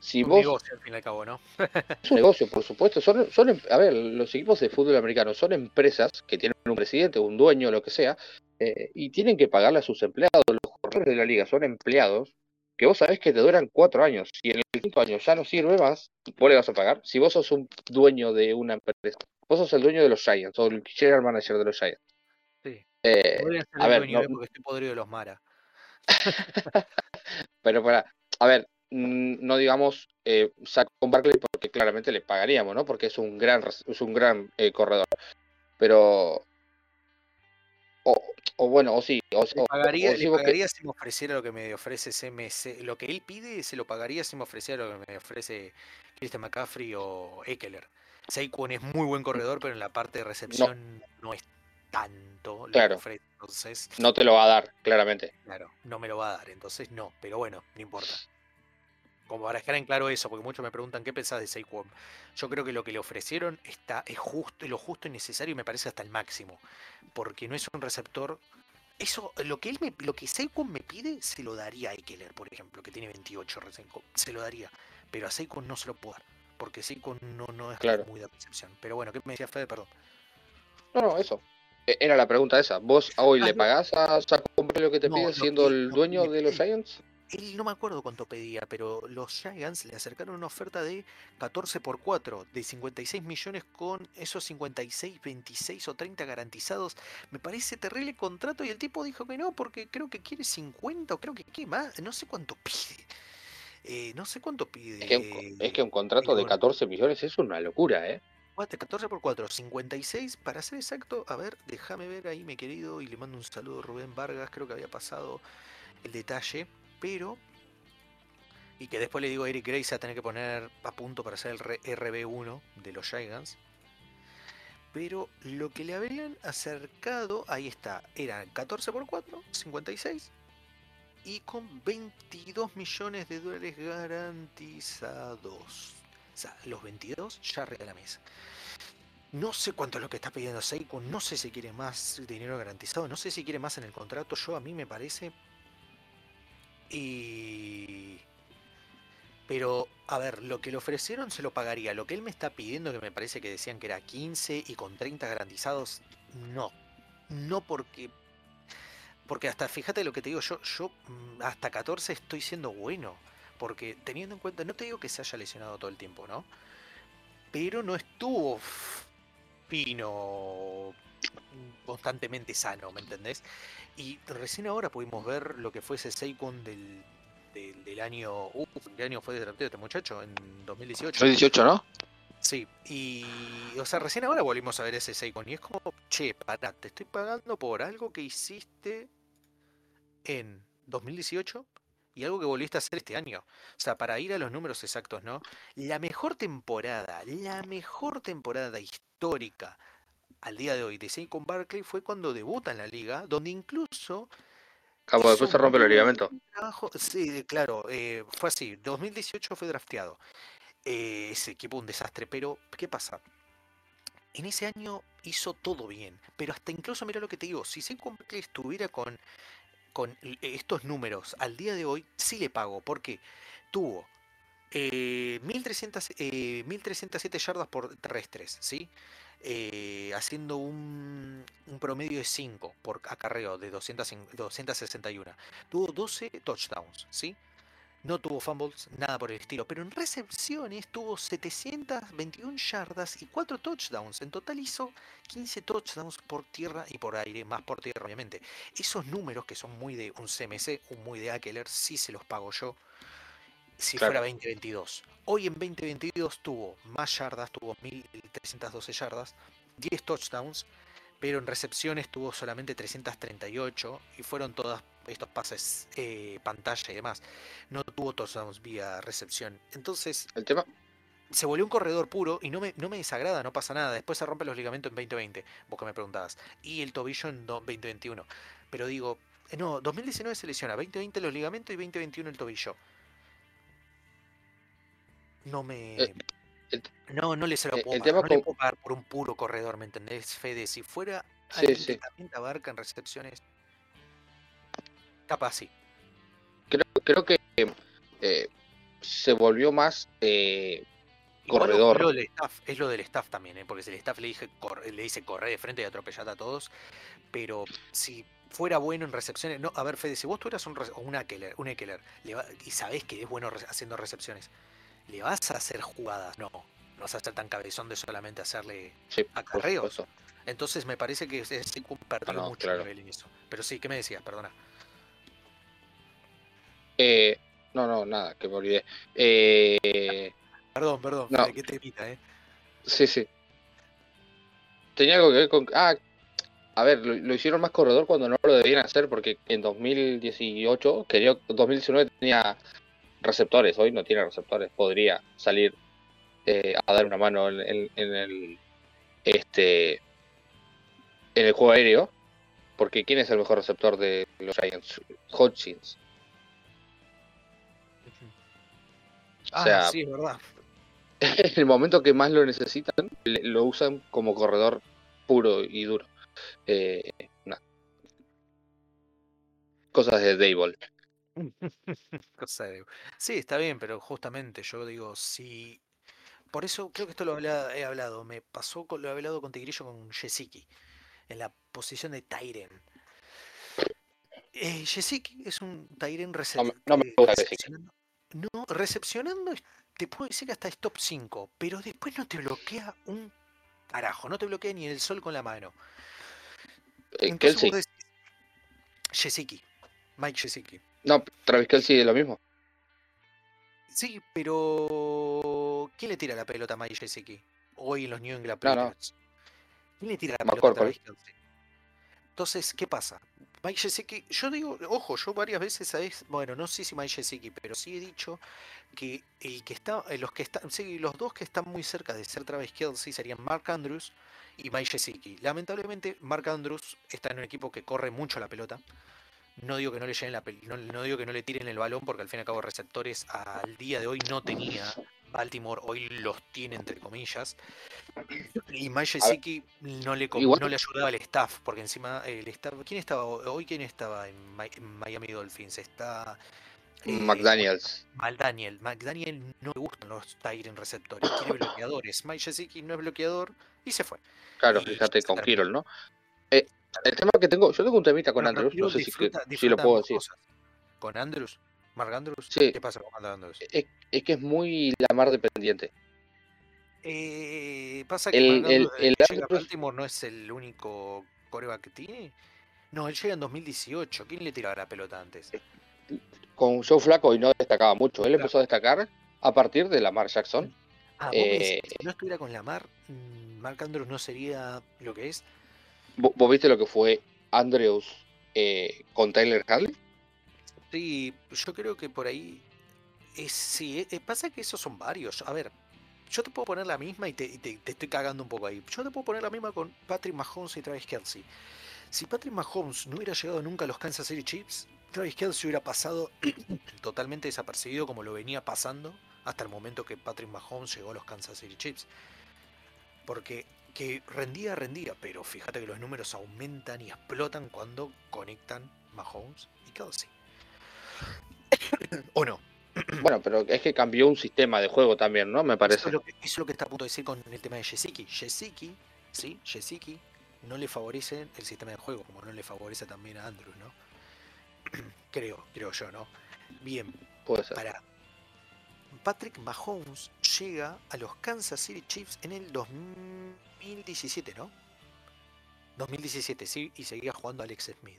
C: Si
B: Un
C: vos
B: negocio al fin y al cabo, ¿no?
C: Es un negocio, por supuesto. Son, son, em- a ver, los equipos de fútbol americano son empresas que tienen un presidente, un dueño, lo que sea, eh, y tienen que pagarle a sus empleados. Los corredores de la liga son empleados que vos sabés que te duran cuatro años. Si en el quinto año ya no sirve más, vos le vas a pagar. Si vos sos un dueño de una empresa, vos sos el dueño de los Giants o el general manager de los Giants. Eh, a ver, no-
B: porque estoy podrido de los Mara.
C: pero para, a ver, no digamos eh, Saquon Barkley porque claramente le pagaríamos, ¿no? Porque es un gran, es un gran eh, corredor. Pero, o, o bueno, o sí, o,
B: Le pagaría,
C: o
B: le
C: que-
B: si me ofreciera lo que me ofrece CMC. Lo que él pide, se lo pagaría si me ofreciera lo que me ofrece Christian McCaffrey o Eckler. Saquon es muy buen corredor, pero en la parte de recepción no, es tanto lo que
C: Claro.
B: ofrece. Entonces,
C: no te lo va a dar, claramente.
B: claro, no me lo va a dar. Entonces, no. Pero bueno, no importa. Como para dejar en claro eso, porque muchos me preguntan qué pensás de Saquon. Yo creo que lo que le ofrecieron está, es justo, lo justo y necesario y me parece hasta el máximo. Porque no es un receptor. Eso, lo que él me, lo que Saquon me pide, se lo daría a Eckler, por ejemplo, que tiene 28 recién. Se lo daría. Pero a Saquon no se lo puedo dar. Porque Saquon no, no es
C: Claro.
B: muy de recepción. Pero bueno, ¿qué me decía Fede? Perdón.
C: No, no, eso. E- Era la pregunta esa. ¿Vos hoy
B: Ah,
C: le pagás a Barkley lo que te
B: No,
C: pide siendo el dueño de los. Giants?
B: Él no me acuerdo cuánto pedía, pero los Giants le acercaron una oferta de 14 por 4, de 56 millones con esos 56, 26 o 30 garantizados. Me parece terrible contrato y el tipo dijo que no, porque creo que quiere 50 o creo que qué más, no sé cuánto pide. Eh, no sé cuánto pide.
C: Es que, un, es que un contrato de
B: bueno.
C: 14 millones es una locura, ¿eh?
B: Cuate, 14 por 4, 56, para ser exacto, a ver, déjame ver ahí, mi querido, y le mando un saludo a Rubén Vargas, creo que había pasado el detalle, pero... Y que después le digo a Eric va a tener que poner a punto para hacer el re- RB1 de los Giants. Pero lo que le habrían acercado, ahí está, eran 14 por 4, 56, y con 22 millones de dólares garantizados. Sea, los 22 ya arriba de la mesa. No sé cuánto es lo que está pidiendo Seiko, no sé si quiere más dinero garantizado, no sé si quiere más en el contrato, yo a mí me parece. Y... Pero, a ver, lo que le ofrecieron se lo pagaría. Lo que él me está pidiendo, que me parece que decían que era 15 y con 30 garantizados, no. No porque... Porque hasta, fíjate lo que te digo, yo, yo mm, hasta 14 estoy siendo bueno. Porque teniendo en cuenta, no te digo que se haya lesionado todo el tiempo, ¿no? Pero no estuvo fino, constantemente sano, ¿me entendés? Y recién ahora pudimos ver lo que fue ese Seikon del, del, del año... Uf, ¿qué año fue de este muchacho? En 2018.
C: 2018, ¿no?
B: Sí, y o sea, recién ahora volvimos a ver ese Seikon y es como, che, pará, te estoy pagando por algo que hiciste en 2018 y algo que volviste a hacer este año. O sea, para ir a los números exactos, ¿no? La mejor temporada, la mejor temporada histórica al día de hoy de Saquon Barkley fue cuando debuta en la liga, donde incluso
C: Como después se rompe el ligamento.
B: trabajo. Sí, claro, eh, fue así. 2018 fue drafteado. Eh, ese equipo un desastre, pero ¿qué pasa? En ese año hizo todo bien, pero hasta incluso, mira lo que te digo, si Saquon Barkley estuviera con, con l- estos números al día de hoy, sí le pago, porque tuvo eh, 1300, eh, 1307 yardas por terrestres, ¿sí? Eh, haciendo un, promedio de 5 por acarreo de 200 en- 261. Tuvo 12 touchdowns, ¿sí? No tuvo fumbles, nada por el estilo, pero en recepciones tuvo 721 yardas y 4 touchdowns. En total hizo 15 touchdowns por tierra y por aire, más por tierra obviamente. Esos números que son muy de un CMC, un muy de Akeler, sí se los pago yo si
C: Claro.
B: fuera 2022. Hoy en 2022 tuvo más yardas, tuvo 1312 yardas, 10 touchdowns, pero en recepciones tuvo solamente 338 y fueron todas estos pases eh, pantalla y demás. No tuvo touchdowns vía recepción. Entonces
C: El tema,
B: se volvió un corredor puro y no me, no me desagrada, no pasa nada. Después se rompe los ligamentos en 2020, vos que me preguntabas. Y el tobillo en do- 2021. Pero digo, eh, no, 2019 se lesiona, 2020 los ligamentos y 2021 el tobillo. No me...
C: Eh, el-
B: no, no le se lo puedo
C: el
B: pagar,
C: tema
B: no le
C: con-
B: puedo pagar por un puro corredor, ¿me entendés, Fede? Si fuera
C: Sí,
B: alguien
C: sí.
B: que también te abarca en recepciones, capaz sí.
C: creo, creo que eh, se volvió más eh, corredor.
B: Es lo del staff, es lo del staff también, ¿eh? porque si el staff le, dije, cor- le dice correr de frente y atropellar a todos, pero si fuera bueno en recepciones, no, a ver Fede, si vos tuvieras un, rece- un Eckler, un Eckler, le va- y sabés que es bueno haciendo recepciones, ¿le vas a hacer jugadas? No, no vas a ser tan cabezón de solamente hacerle
C: Sí,
B: acarreos. Entonces me parece que se se perdió
C: no,
B: mucho
C: claro.
B: nivel en eso. Pero sí, ¿qué me decías? Perdona.
C: Eh, no, no, nada, que me olvidé. Eh,
B: Perdón, perdón,
C: No.
B: Fede, qué temita, ¿eh?
C: sí, sí. Tenía algo que ver con... Ah, a ver, lo, lo hicieron más corredor cuando no lo debían hacer porque en 2018, quería, 2019 tenía receptores, hoy no tiene receptores, podría salir eh, a dar una mano en, en- en el este en el juego aéreo, porque ¿quién es el mejor receptor de los Giants? Hodgins.
B: Ah,
C: sea,
B: sí, es verdad.
C: en el momento que más lo necesitan, lo usan como corredor puro y duro. Eh. Cosas de Dayball.
B: Cosa de- Sí, está bien, pero justamente yo digo, si... Por eso creo que esto lo he hablado, me pasó, con, lo he hablado con Tigrillo con Yesiki, en la posición de Tyren. Eh, Yesiki es un Tyren
C: No,
B: receptor.
C: no me gusta Gesicki.
B: No, recepcionando te puedo decir que hasta es top 5, pero después no te bloquea un carajo, no te bloquea ni el sol con la mano.
C: Eh,
B: Entonces
C: Kelsey.
B: Yesiki, Mike Yesiki.
C: No, Travis Kelsey es lo mismo.
B: Sí, pero ¿quién le tira la pelota a Mike Gesicki? Hoy en los New England
C: No, no.
B: Patriots. ¿Quién le tira la pelota a. Travis Kelce? Entonces, ¿qué pasa? Mike Gesicki, yo digo, ojo, yo varias veces, ¿sabes? Bueno, no sé si Mike Gesicki, pero sí he dicho que el que está, eh, los que están, sí, los dos que están muy cerca de ser Travis Kelsey serían Mark Andrews y Mike Gesicki. Lamentablemente, Mark Andrews está en un equipo que corre mucho la pelota. No digo que no le lleven la no, no digo que no le tiren el balón, porque al fin y al cabo receptores al día de hoy no tenía Baltimore, hoy los tiene entre comillas. Y Mike Gesicki no le, no le ayudaba al staff, porque encima el staff. ¿Quién estaba ho- hoy? ¿Quién estaba en, Mi- en Miami Dolphins? Está. eh,
C: McDaniels.
B: McDaniel. McDaniel no le gustan los Tyren receptores, quiere bloqueadores. Mike Gesicki no es bloqueador y se fue.
C: Claro,
B: y
C: fíjate con. Kirol, ¿no? Eh, el tema que tengo, yo tengo un temita con
B: pero
C: Andrews, no sé si,
B: disfruta-
C: si lo puedo decir.
B: cosas. ¿Con Andrews? ¿Mark Andrews?
C: Sí.
B: ¿Qué pasa con Mark Andrews?
C: Es, es que es muy Lamar dependiente.
B: Eh, pasa que
C: El-
B: Mark Andrews,
C: el
B: Baltimore no es el único coreback que tiene. No, él llega en 2018. ¿Quién le tiraba la pelota antes?
C: Con Joe Flaco y no destacaba mucho. Él
B: Claro.
C: empezó a destacar a partir de Lamar Jackson.
B: Ah,
C: Eh,
B: si no estuviera con Lamar, mm, Mark Andrews no sería lo que es.
C: ¿Vos, viste lo que fue Andrews eh, con Tyler Hadley?
B: Sí, yo creo que por ahí. Es, sí, eh, pasa que esos son varios. A ver, yo te puedo poner la misma y te, y te- te estoy cagando un poco ahí. Yo te puedo poner la misma con Patrick Mahomes y Travis Kelsey. Si Patrick Mahomes no hubiera llegado nunca a los Kansas City Chiefs, Travis Kelsey hubiera pasado totalmente desapercibido como lo venía pasando hasta el momento que Patrick Mahomes llegó a los Kansas City Chiefs. Porque que rendía, rendía, pero fíjate que los números aumentan y explotan cuando conectan Mahomes y Kelsey. ¿O no?
C: Bueno, pero es que cambió un sistema de juego también, ¿no? Me
B: Eso
C: parece.
B: es, lo que, eso es lo que está a punto de decir con el tema de Yesiki. Yesiki, sí, Yesiki no le favorece el sistema de juego, como no le favorece también a Andrews, ¿no? creo, creo yo, ¿no? Bien,
C: Puede ser.
B: para Patrick Mahomes llega a los Kansas City Chiefs en el 2017, ¿no? 2017, sí, y seguía jugando Alex Smith.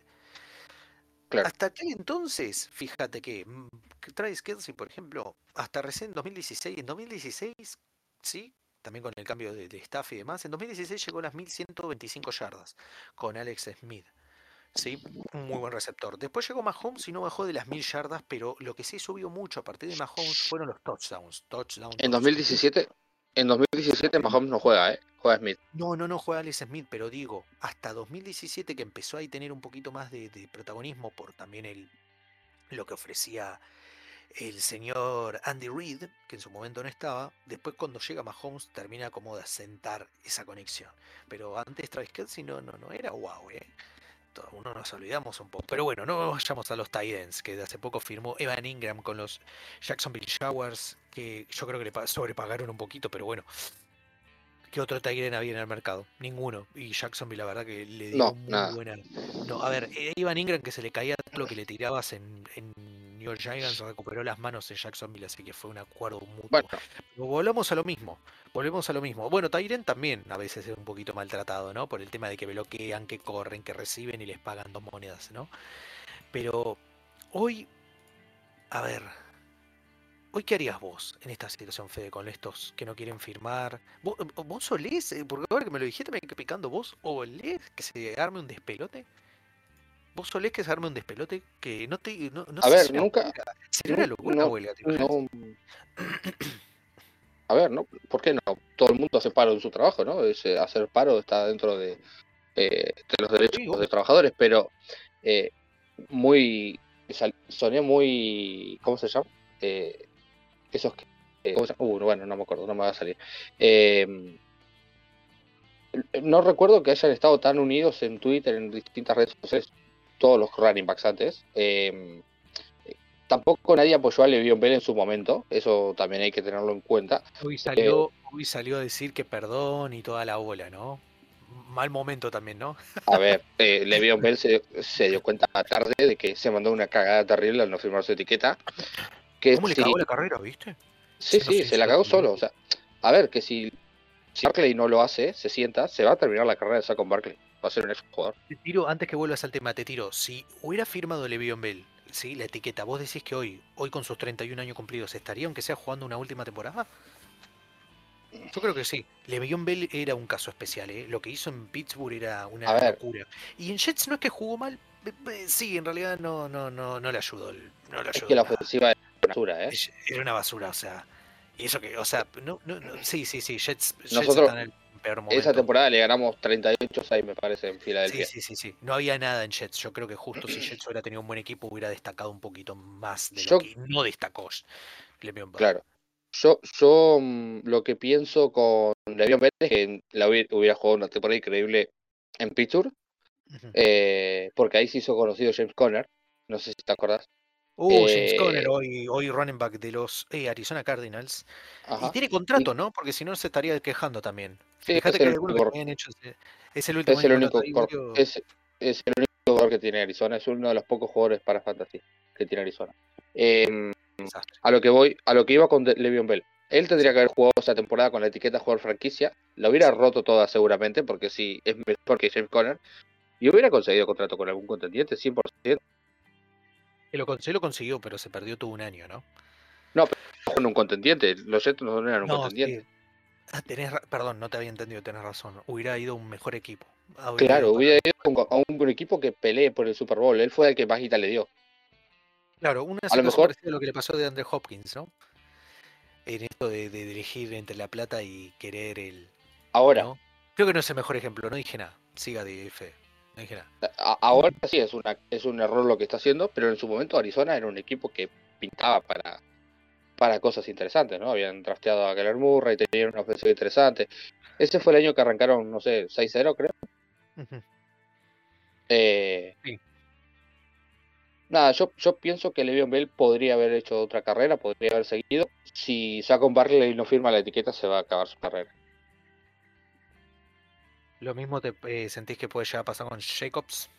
C: Claro.
B: Hasta aquel entonces, fíjate que mm, Travis Kelsey, por ejemplo, hasta recién 2016, en 2016, sí, también con el cambio de, de staff y demás, en 2016 llegó a las 1125 yardas con Alex Smith. Sí, un muy buen receptor. Después llegó Mahomes y no bajó de las 1000 yardas, pero lo que sí subió mucho a partir de Mahomes fueron los touchdowns. touchdown,
C: En
B: touchdown.
C: 2017, en 2017 Mahomes no juega, ¿eh? Juega Smith.
B: No, no, no juega Alex Smith, pero digo, hasta 2017 que empezó a tener un poquito más de, de protagonismo por también el, lo que ofrecía el señor Andy Reid, que en su momento no estaba, después cuando llega Mahomes termina como de asentar esa conexión. Pero antes Travis Kelsey no, no, no era wow, ¿eh? Uno nos olvidamos un poco. Pero bueno, no vayamos a los Titans, que de hace poco firmó Evan Ingram con los Jacksonville Showers, que yo creo que le pa- sobrepagaron un poquito, pero bueno. ¿Qué otro Titan había en el mercado? Ninguno. Y Jacksonville, la verdad, que le dio
C: No,
B: muy
C: nada.
B: buena. No, a ver, eh, Evan Ingram, que se le caía lo que le tirabas en, en New Giants, recuperó las manos en Jacksonville, así que fue un acuerdo mutuo.
C: Bueno,
B: Volvamos a lo mismo. Volvemos a lo mismo. Bueno, Tyren también a veces es un poquito maltratado, ¿no? Por el tema de que bloquean, que corren, que reciben y les pagan dos monedas, ¿no? Pero hoy, a ver, hoy qué harías vos en esta situación, Fede, con estos que no quieren firmar? ¿Vos, vos solés, eh, porque ahora que me lo dijiste me quedé picando, vos olés que se arme un despelote? ¿Vos solés que se arme un despelote? Que no te... No, no
C: A ver,
B: una
C: nunca-
B: huelga- ¿Sería una locura
C: no-
B: huelga?
C: no. A ver, ¿no? ¿Por qué no? Todo el mundo hace paro en su trabajo, ¿no? Ese hacer paro está dentro de, eh, de los derechos
B: Sí,
C: de los trabajadores, pero eh, muy. Soné muy. ¿Cómo se llama? Eh, esos que. eh. Uh, bueno, no me acuerdo, no me va a salir. Eh, no recuerdo que hayan estado tan unidos en Twitter, en distintas redes sociales, todos los running backs antes. Eh, tampoco nadie apoyó a Le'Veon Bell en su momento, eso también hay que tenerlo en cuenta.
B: Hoy salió, hoy salió a decir que perdón y toda la bola, ¿no? Mal momento también, ¿no?
C: A ver, eh, Le'Veon Bell se, se dio cuenta tarde de que se mandó una cagada terrible al no firmar su etiqueta. Que
B: ¿Cómo le
C: si-
B: cagó la carrera, viste?
C: Sí, sí, se la cagó solo. O sea, a ver, que si, si Barkley no lo hace, se sienta, se va a terminar la carrera de Saquon Barkley. Va a ser un ex jugador.
B: Te tiro, antes que vuelvas al tema, te tiro. Si hubiera firmado Le'Veon Bell, ¿sí? La etiqueta, ¿vos decís que hoy, hoy con sus 31 años cumplidos, estaría aunque sea jugando una última temporada? Yo creo que sí. Le'Veon Bell era un caso especial, ¿eh? Lo que hizo en Pittsburgh era una locura. Y en Jets no es que jugó mal, eh, eh, sí, en realidad no, no, no, no le ayudó. No le
C: Es
B: ayudó
C: que la ofensiva es una basura, ¿eh?
B: Era una basura, o sea. Y eso que, o sea, no, no, no, sí, sí, sí, Jets, Jets
C: Nosotros,
B: el peor momento.
C: Esa temporada le ganamos 38-6, me parece, en
B: Sí,
C: Filadelfia.
B: sí, sí, sí. No había nada en Jets. Yo creo que justo si Jets hubiera tenido un buen equipo, hubiera destacado un poquito más de lo
C: Yo-
B: que no destacó Le'Veon Bell.
C: Claro. Yo, yo mm, lo que pienso con Le'Veon Bell es que la hubiera, hubiera jugado una temporada increíble en Pittsburgh, eh, porque ahí se hizo conocido James Conner. No sé si te acordás.
B: Uh, James
C: eh,
B: Conner, hoy, hoy running back de los eh, Arizona Cardinals.
C: Ajá.
B: Y tiene contrato, ¿no? Porque si no se estaría quejando también.
C: Sí,
B: Fíjate
C: es
B: que
C: el
B: que
C: único-
B: habían hecho ese- Es el último
C: Es el único cor- es, es el único jugador que tiene Arizona, es uno de los pocos jugadores para fantasy que tiene Arizona. Em, a lo que voy, a lo que iba con Le'Veon Bell. Él tendría que haber jugado esa temporada con la etiqueta jugador franquicia, la hubiera roto toda seguramente, porque sí, es mejor que James Conner, y hubiera conseguido contrato con algún contendiente, 100%,
B: Que lo consiguió, lo consiguió, pero se perdió todo un año, ¿no?
C: con un contendiente. Los Jets no eran un
B: No,
C: contendiente.
B: sí. Ah, tenés perdón, no te había entendido, tenés razón. Hubiera ido un mejor equipo. Hubiera
C: Claro,
B: ido
C: hubiera ido a un- a equipo que pelee por el Super Bowl. Él fue el que más guita le dio.
B: Claro, una
C: lo
B: situación
C: mejor-
B: a lo que le pasó de Andre Hopkins, ¿no? En esto de, de elegir entre la plata y querer el.
C: Ahora,
B: ¿no? Creo que no es el mejor ejemplo, no dije nada. Siga de.
C: A- ahora sí es una es un error lo que está haciendo, pero en su momento Arizona era un equipo que pintaba para para cosas interesantes, ¿no? Habían drafteado a Keller Murray, tenían una ofensiva interesante. Ese fue el año que arrancaron, no sé, 6-0 creo. Eh,
B: Sí.
C: Nada, yo, yo pienso que Le'Veon Bell podría haber hecho otra carrera, podría haber seguido. Si Saquon Barkley no firma la etiqueta, se va a acabar su carrera.
B: Lo mismo te eh, sentís que puede llegar a pasar con Jacobs.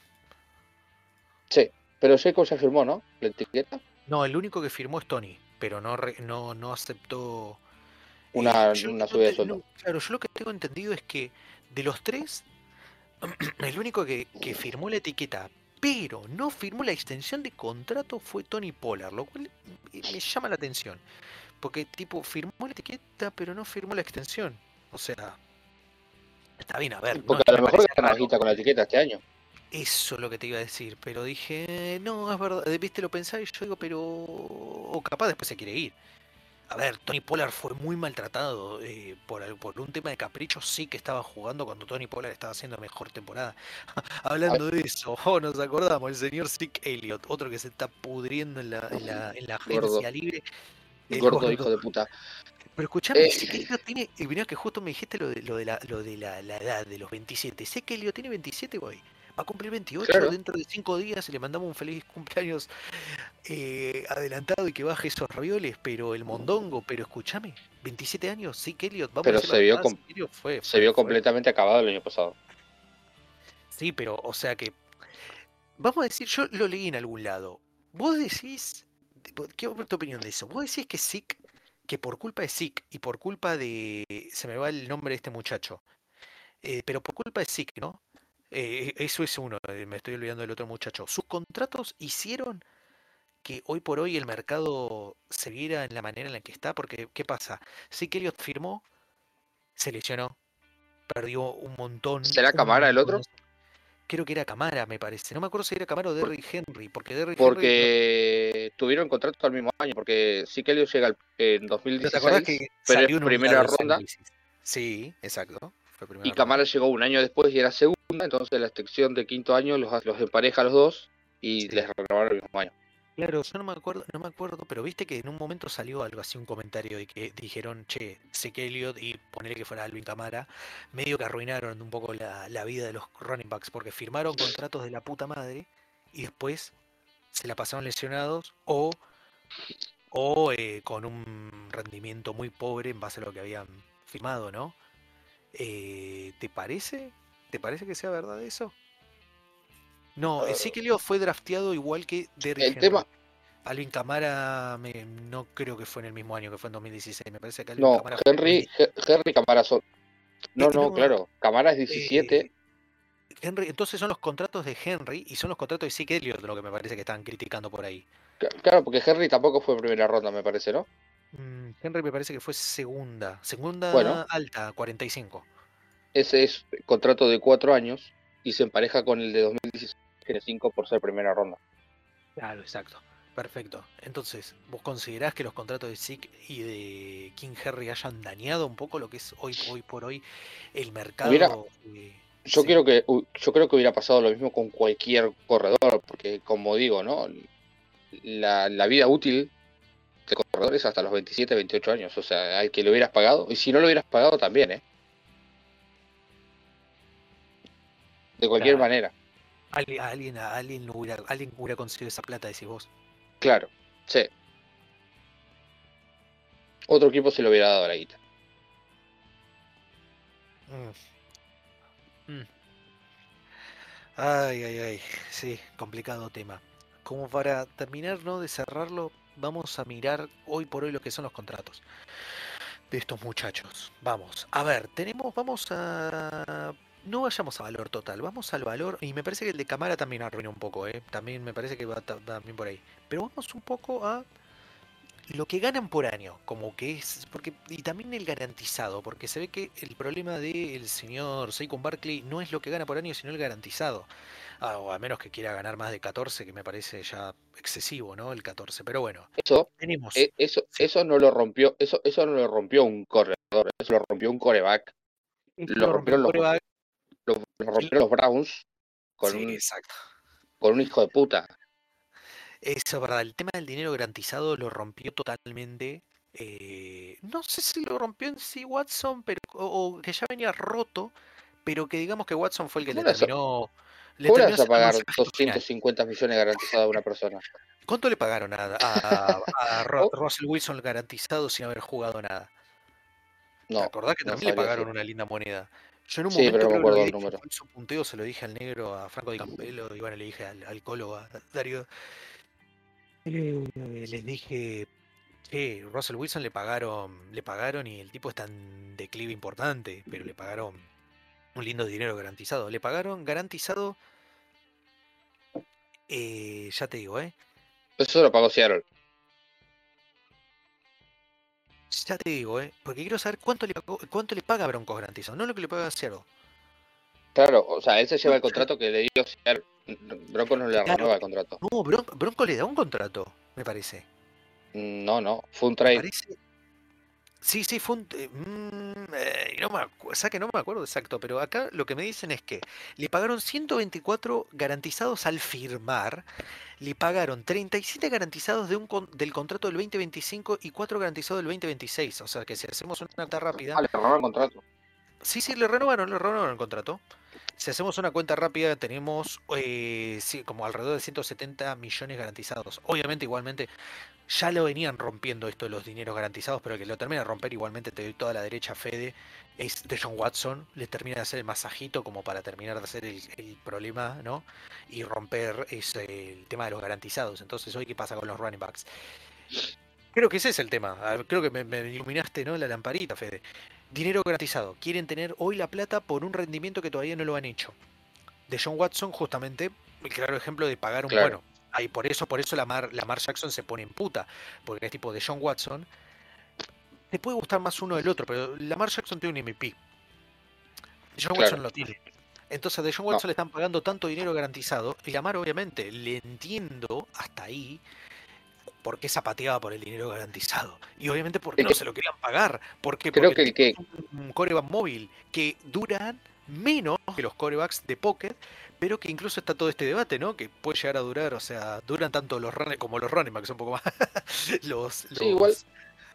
C: Sí, pero Jacob ya firmó, ¿no? La etiqueta.
B: No, el único que firmó es Tony, pero no, re- no, no aceptó.
C: Una-
B: yo
C: una
B: no
C: subida de sueldo.
B: no, claro, yo lo que tengo entendido es que de los tres, el único que, que firmó la etiqueta, pero no firmó la extensión de contrato fue Tony Pollard, lo cual me me llama la atención. Porque, tipo, firmó la etiqueta, pero no firmó la extensión. O sea, está bien, a ver.
C: Porque
B: es
C: a lo
B: me
C: mejor
B: raro.
C: bajita con la etiqueta este año.
B: Eso es lo que te iba a decir, pero dije, no, es verdad, eh, viste, lo pensaba y yo digo, pero... O capaz después se quiere ir. A ver, Tony Pollard fue muy maltratado eh, por, un tema de capricho, sí que estaba jugando cuando Tony Pollard estaba haciendo mejor temporada. Hablando de eso, oh, nos acordamos, el señor Sick Elliott, otro que se está pudriendo en la, en la, en la
C: Gordo.
B: agencia libre. El
C: Gordo,
B: gordo.
C: hijo de puta.
B: Pero escuchame,
C: Eh.
B: Sick Elliott tiene, y mirá que justo me dijiste lo de, lo de, la, lo de la, la edad de los 27. Sé que Elliott tiene 27, güey. Va a cumplir 28
C: Claro.
B: dentro de 5 días y le mandamos un feliz cumpleaños eh, adelantado y que baje esos ravioles. Pero el mondongo, pero escúchame, 27 años, sí, Elliot, vamos
C: Pero
B: a
C: se vio
B: fue,
C: Se vio
B: fue-
C: completamente acabado el año pasado.
B: Sí, pero, o sea que. Vamos a decir, yo lo leí en algún lado. Vos decís. ¿Qué es tu opinión de eso? Vos decís que Zeke, que por culpa de Zeke y por culpa de. Se me va el nombre de este muchacho. eh, pero por culpa de Zeke, ¿no? Eh, eso es uno, eh, me estoy olvidando del otro muchacho. Sus contratos hicieron que hoy por hoy el mercado siguiera en la manera en la que está, porque ¿qué pasa? Zeke Elliott firmó, se lesionó, perdió un montón.
C: ¿Será Camara el otro?
B: Creo que era Camara, me parece. No me acuerdo si era Camara o Derrick Henry, porque Derrick Henry.
C: Porque tuvieron contrato al mismo año, porque sí que llega en
B: ¿no- ¿Pero ¿Te acordás
C: 2016
B: que
C: pero
B: salió en
C: primera ronda.
B: Sí, exacto. Fue
C: y
B: ronda.
C: Camara llegó un año después y era segunda, entonces la extensión de quinto año los, los empareja a los dos y
B: Sí.
C: les renovaron el mismo año.
B: Claro, yo no me acuerdo, no me acuerdo, pero viste que en un momento salió algo así, un comentario de que dijeron, che, Zeke Elliott y ponerle que fuera Alvin Camara, medio que arruinaron un poco la, la vida de los running backs, porque firmaron contratos de la puta madre y después se la pasaron lesionados o, o eh, con un rendimiento muy pobre en base a lo que habían firmado, ¿no? Eh, ¿Te parece? ¿Te parece que sea verdad eso? No,
C: Ah.
B: Zeke Elliott fue drafteado igual que Derrick
C: El
B: Henry.
C: tema,
B: Alvin Camara me- no creo que fue en el mismo año que fue en 2016. Me parece que Alvin
C: no,
B: Camara en
C: Henry, He- Henry Camara son. No,
B: Este
C: no, claro, Camara es
B: 2016.
C: 17,
B: Eh, Henry, entonces son los contratos de Henry y son los contratos de Zeke Elliott lo que me parece que están criticando por ahí.
C: Claro, porque Henry tampoco fue primera ronda, me parece, ¿no?
B: Mm, Henry me parece que fue segunda, segunda
C: Bueno.
B: alta, 45.
C: Ese es contrato de cuatro años y se empareja con el de 2016, que tiene 5 por ser primera ronda.
B: Claro, exacto. Perfecto. Entonces, ¿vos considerás que los contratos de Zeke y de King Henry hayan dañado un poco lo que es hoy, hoy por hoy el mercado? Eh,
C: Yo
B: sí.
C: quiero que yo creo que hubiera pasado lo mismo con cualquier corredor, porque como digo, ¿no? La, la vida útil de corredor es hasta los 27, 28 años, o sea, al que lo hubieras pagado, y si no lo hubieras pagado también, ¿eh? De cualquier
B: Claro.
C: manera,
B: Alguien, alguien, alguien, hubiera, alguien hubiera conseguido esa plata, decís vos.
C: claro, sí. Otro equipo se lo hubiera dado la guita.
B: Mm. Mm. Ay, ay, ay. Sí, complicado tema. Como para terminar, ¿no? De cerrarlo, vamos a mirar hoy por hoy lo que son los contratos de estos muchachos. Vamos, a ver, tenemos, vamos a... No vayamos a valor total, vamos al valor, y me parece que el de Camara también arruina un poco, ¿eh? También me parece que va ta- también por ahí. Pero vamos un poco a lo que ganan por año, como que es, porque, y también el garantizado, porque se ve que el problema del señor Saquon Barkley no es lo que gana por año, sino el garantizado. Ah, o a menos que quiera ganar más de 14, que me parece ya excesivo, ¿no? El 14, pero bueno,
C: Eso,
B: tenemos.
C: eh, eso,
B: Sí.
C: eso no lo rompió, eso, eso no lo rompió un corredor, eso lo rompió un coreback, lo
B: lo rompió
C: rompieron los-
B: quarterback.
C: lo, lo rompieron los Browns con,
B: Sí,
C: un,
B: exacto.
C: con un hijo de puta.
B: Eso es verdad, el tema del dinero garantizado lo rompió totalmente. eh, no sé si lo rompió en sí Watson, pero o, o que ya venía roto, pero que digamos que Watson fue el que le
C: ¿Cómo le vas a-
B: terminó. Le
C: ¿Cómo le
B: terminó
C: vas a pagar
B: masaje final.
C: 250 millones garantizados a una persona?
B: ¿Cuánto le pagaron a, a- a Ru-. Russell Wilson garantizado sin haber jugado nada? ¿Te
C: No,
B: acordás que
C: no
B: también le pagaron
C: decir.
B: una linda moneda? Yo en un
C: Sí,
B: momento
C: pero no me acuerdo el número.
B: en falso punteo, se lo dije al negro, a Franco Di Campello, y bueno, le dije al, al Colo, a Darío. eh, les dije, che, Russell Wilson le pagaron, le pagaron y el tipo está en declive importante, pero le pagaron un lindo dinero garantizado. Le pagaron garantizado, eh, ya te digo, ¿eh?
C: Eso lo pagó Seattle.
B: Ya te digo, ¿eh? Porque quiero saber cuánto le, cuánto le paga Broncos garantizado, no lo que le paga Seattle.
C: Claro, o sea, él se lleva el contrato que le dio Seattle. Bronco no le
B: Claro.
C: renueva el contrato.
B: No, Bron- Bronco le da un contrato, me parece.
C: No, no, fue un trade.
B: Sí, sí, fue un. eh, mm, eh, no me o sea que no me acuerdo exacto, pero acá lo que me dicen es que le pagaron 124 garantizados al firmar, le pagaron 37 garantizados de un con- del contrato del 2025 y 4 garantizados del 2026. O sea que si hacemos una cuenta rápida,
C: Ah, le renovaron el contrato.
B: sí, sí, le renovaron, le renovaron el contrato. Si hacemos una cuenta rápida, tenemos eh, como alrededor de 170 millones garantizados. Obviamente, igualmente, ya lo venían rompiendo esto de los dineros garantizados, pero el que lo termina de romper, igualmente te doy toda la derecha, Fede, es de John Watson. Le termina de hacer el masajito como para terminar de hacer el, el problema, ¿no? Y romper ese, el tema de los garantizados. Entonces, hoy, ¿qué pasa con los running backs? Creo que ese es el tema. Creo que me, me iluminaste, ¿no? La lamparita, Fede. Dinero garantizado. Quieren tener hoy la plata por un rendimiento que todavía no lo han hecho. De John Watson, justamente, el claro ejemplo de pagar un
C: Claro.
B: bueno. Ahí por eso, por eso la Mar, la Mar Jackson se pone en puta. Porque es tipo de John Watson. Te puede gustar más uno del otro, pero la Mar Jackson tiene un MVP. John
C: Claro.
B: Watson lo tiene. Entonces a De John
C: No.
B: Watson le están pagando tanto dinero garantizado. Y Lamar, obviamente, le entiendo hasta ahí por qué zapateaba por el dinero garantizado. Y obviamente porque no se lo querían pagar. Porque,
C: Creo
B: porque
C: que el que,
B: un coreback móvil que duran menos que los corebacks de pocket, pero que incluso está todo este debate, ¿no? Que puede llegar a durar, o sea, duran tanto los running como los running backs, un poco más. los, los-
C: igual-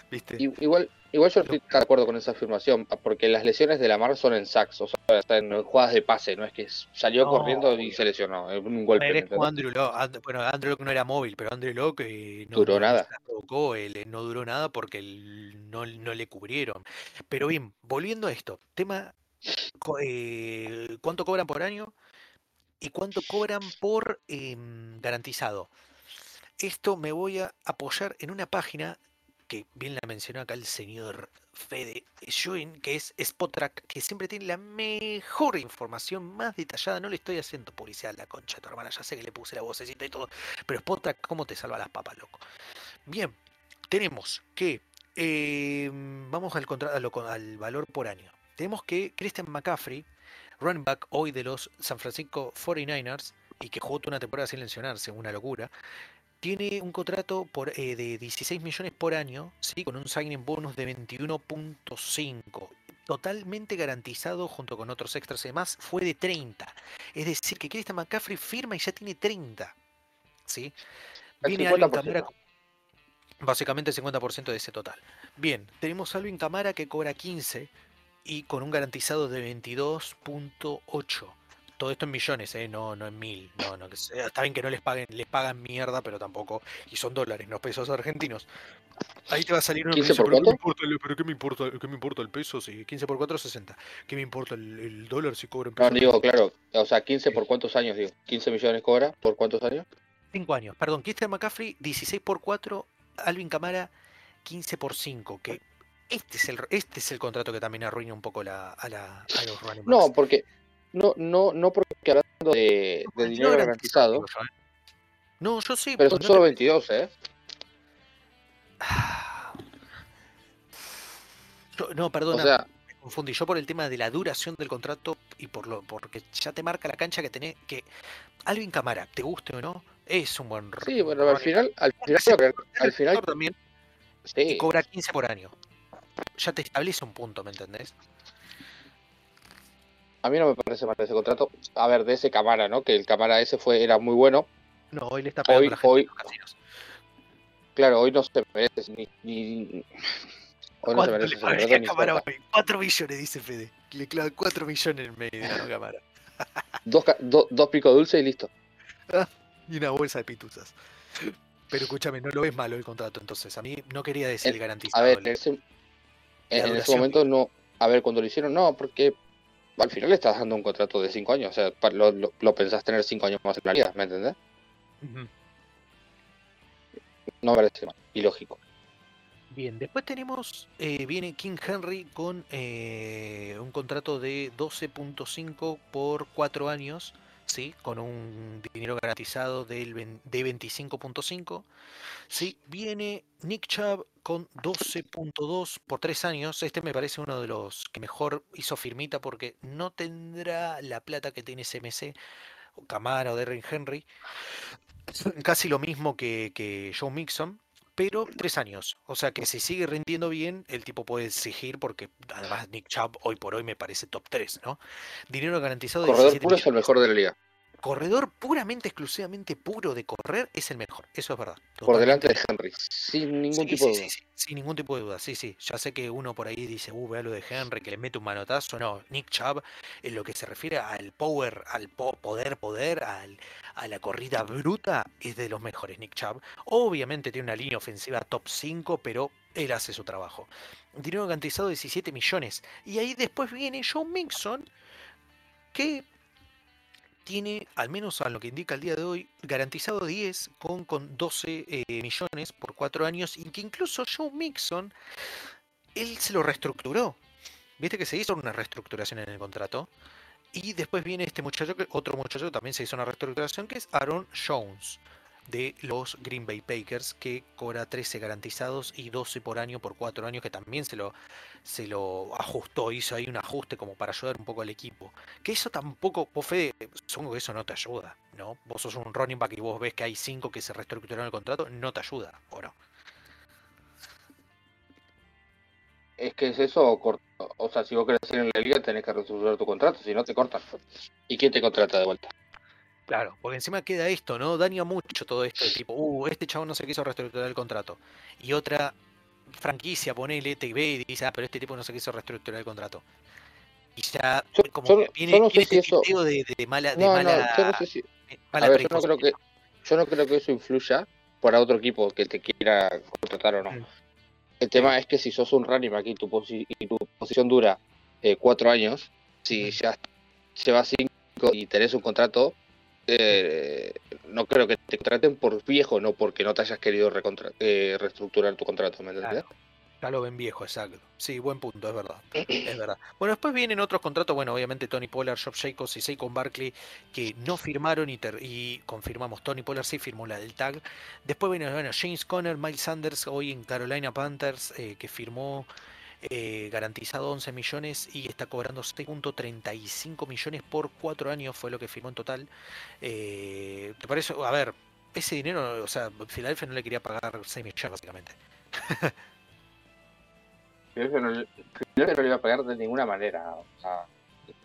B: ¿Viste?
C: igual, igual yo estoy de acuerdo con esa afirmación, porque las lesiones de la Mar son en sacks, o sea, están en jugadas de pase, no es que salió
B: No,
C: corriendo y se lesionó, es un golpe. ¿me
B: Eres como
C: entendés?
B: Andrew Locke. And- Bueno, Andrew Locke no era móvil, pero Andrew Locke eh, no,
C: Duró nada.
B: tocó, él, eh, no duró nada porque él no, no le cubrieron. Pero bien, volviendo a esto, tema, eh, ¿cuánto cobran por año? ¿Y cuánto cobran por em, garantizado? Esto me voy a apoyar en una página que bien la mencionó acá el señor Fede Schwinn, que es SpotTrack, que siempre tiene la mejor información más detallada. No le estoy haciendo publicidad a la concha de tu hermana, ya sé que le puse la vocecita y todo, pero SpotTrack, ¿cómo te salva las papas, loco? Bien, tenemos que, eh, vamos al, contra- a lo co- al valor por año. Tenemos que Christian McCaffrey, running back hoy de los San Francisco 49ers, y que jugó toda una temporada sin lesionarse, una locura, tiene un contrato por, eh, de 16 millones por año, ¿sí? con un signing bonus de 21.5. Totalmente garantizado junto con otros extras y demás, fue de 30. Es decir, que Christian McCaffrey firma y ya tiene 30. ¿sí? Viene Alvin
C: 50%.
B: Kamara, básicamente el 50% de ese total. Bien, tenemos a Alvin Camara que cobra 15 y con un garantizado de 22.8. Todo esto en millones, ¿eh? no, no en mil. No, no, que sea- está bien que no les paguen, les pagan mierda, pero tampoco. Y son dólares, no pesos argentinos. Ahí te va a salir uno que
C: 15
B: dice,
C: por
B: pero, ¿qué me importa el, pero ¿qué me importa, qué me importa el peso? Si 15 por 4 60. ¿Qué me importa el, el dólar si cobra en
C: No,
B: pesos?
C: digo, claro, o sea, 15 por cuántos años, digo, 15 millones cobra, ¿por cuántos años?
B: 5 años. Perdón, Christian McCaffrey, 16 por 4. Alvin Camara, 15 por 5. Que este es el, este es el contrato que también arruina un poco la, a, la, a los running backs.
C: No, porque, no, no, no porque hablando de, dinero garantizado,
B: ¿eh? No, yo sí.
C: pero son
B: no
C: solo
B: te-
C: 22, ¿eh?
B: Ah. Yo- no,
C: O
B: perdona,
C: sea,
B: me confundí. Yo por el tema de la duración del contrato y por lo porque ya te marca la cancha que tenés que Alvin Camara, te guste o no, es un buen
C: sí, bueno, al final, al final, al final,
B: también
C: sí,
B: cobra 15 por año. Ya te establece un punto, ¿me entendés?
C: A mí no me parece mal ese contrato. A ver, de ese Camara, ¿no? Que el Camara ese fue, era muy bueno.
B: No, hoy le está pegando
C: Hoy-
B: la gente
C: hoy-
B: en los casinos.
C: Claro, hoy no se merece ni, ni hoy no se
B: ¿Cuánto
C: merece
B: le
C: ni cerca.
B: hoy? 4 millones, dice Fede. Le clava 4 millones en medio a Camara.
C: Dos, ca- do- dos picos dulces y listo.
B: Y una bolsa de pituzas. Pero escúchame, no lo ves malo el contrato, entonces. A mí no quería decir
C: Eh,
B: garantizado.
C: A ver, en ese, en,
B: la
C: en ese
B: duración.
C: momento no. A ver, cuando lo hicieron, no, porque al final le estás dando un contrato de 5 años. O sea, lo, lo, lo pensás tener 5 años más en la vida, ¿me entendés? No me parece mal. Ilógico.
B: Bien, después tenemos, eh, viene King Henry con eh, un contrato de 12.5 por 4 años, ¿sí? Con un dinero garantizado del de 25.5. ¿sí? Viene Nick Chubb con 12.2 por 3 años. Este me parece uno de los que mejor hizo firmita porque no tendrá la plata que tiene CMC, Camara o Derrick Henry. Casi lo mismo que, que Joe Mixon, pero tres años. O sea que si sigue rindiendo bien, el tipo puede exigir, porque además Nick Chubb hoy por hoy me parece top 3, ¿no? Dinero garantizado de
C: Corredor
B: 17
C: puro es el mejor de la liga.
B: Corredor puramente, exclusivamente puro de correr, es el mejor. Eso es verdad.
C: Por delante de. Henry, sin ningún
B: Sí,
C: tipo de duda.
B: sí, sí, sin ningún tipo de duda. Sí, sí. Ya sé que uno por ahí dice, uh, vea lo de Henry, que le mete un manotazo. No, Nick Chubb, en lo que se refiere al power, al po- poder, poder, al, a la corrida bruta, es de los mejores, Nick Chubb. Obviamente tiene una línea ofensiva top 5, pero él hace su trabajo. Dinero garantizado 17 millones. Y ahí después viene Joe Mixon, que tiene, al menos a lo que indica el día de hoy, garantizado 10 con, con 12 eh, millones por 4 años y que incluso Joe Mixon, él se lo reestructuró. Viste que se hizo una reestructuración en el contrato. Y después viene este muchacho, que, otro muchacho que también se hizo una reestructuración, que es Aaron Jones, de los Green Bay Packers, que cobra 13 garantizados y 12 por año por 4 años, que también se lo, se lo ajustó, hizo ahí un ajuste como para ayudar un poco al equipo. Que eso tampoco, vos Fede, supongo que eso no te ayuda, ¿no? Vos sos un running back y vos ves que hay 5 que se reestructuraron el contrato, no te ayuda, ¿o no?
C: Es que es eso, o, o sea, si vos querés ir en la liga tenés que reestructurar tu contrato, si no te cortan. ¿Y quién te contrata de vuelta?
B: Claro, porque encima queda esto, ¿no? Daña mucho todo esto, tipo, uh, este chavo no se quiso reestructurar el contrato. Y otra franquicia, ponele, te ve y dice, ah, pero este tipo no se quiso reestructurar el contrato. Y ya,
C: Yo-
B: como
C: yo
B: que
C: no-
B: viene,
C: yo no sé
B: viene
C: si
B: este
C: eso-
B: de, de mala, de
C: No,
B: mala,
C: no, yo no sé si,
B: eh,
C: a
B: mala
C: ver, yo no creo que, yo no creo que eso influya para otro equipo que te quiera contratar o no.
B: Mm.
C: El tema es que si sos un running back y tu, posi- y tu posición dura eh, cuatro años, si
B: Ujú.
C: ya llevas cinco y tenés un contrato, eh, no creo que te contraten por viejo, no porque no te hayas querido eh, reestructurar tu contrato, ¿me.
B: Ya lo ven viejo, exacto. Sí, buen punto, es verdad. Es verdad. Bueno, después vienen otros contratos, bueno, obviamente Tony Pollard, Job Jacobs y Saquon Barkley, que no firmaron y, y confirmamos, Tony Pollard sí firmó la del tag. Después viene, bueno, James Conner, Miles Sanders, hoy en Carolina Panthers, eh, que firmó eh, garantizado 11 millones y está cobrando 6.35 millones por 4 años, fue lo que firmó en total. Eh, ¿Te parece? A ver, ese dinero, o sea, Philadelphia no le quería pagar 6 millones, básicamente.
C: Que no, no le iba a pagar de ninguna manera. O sea,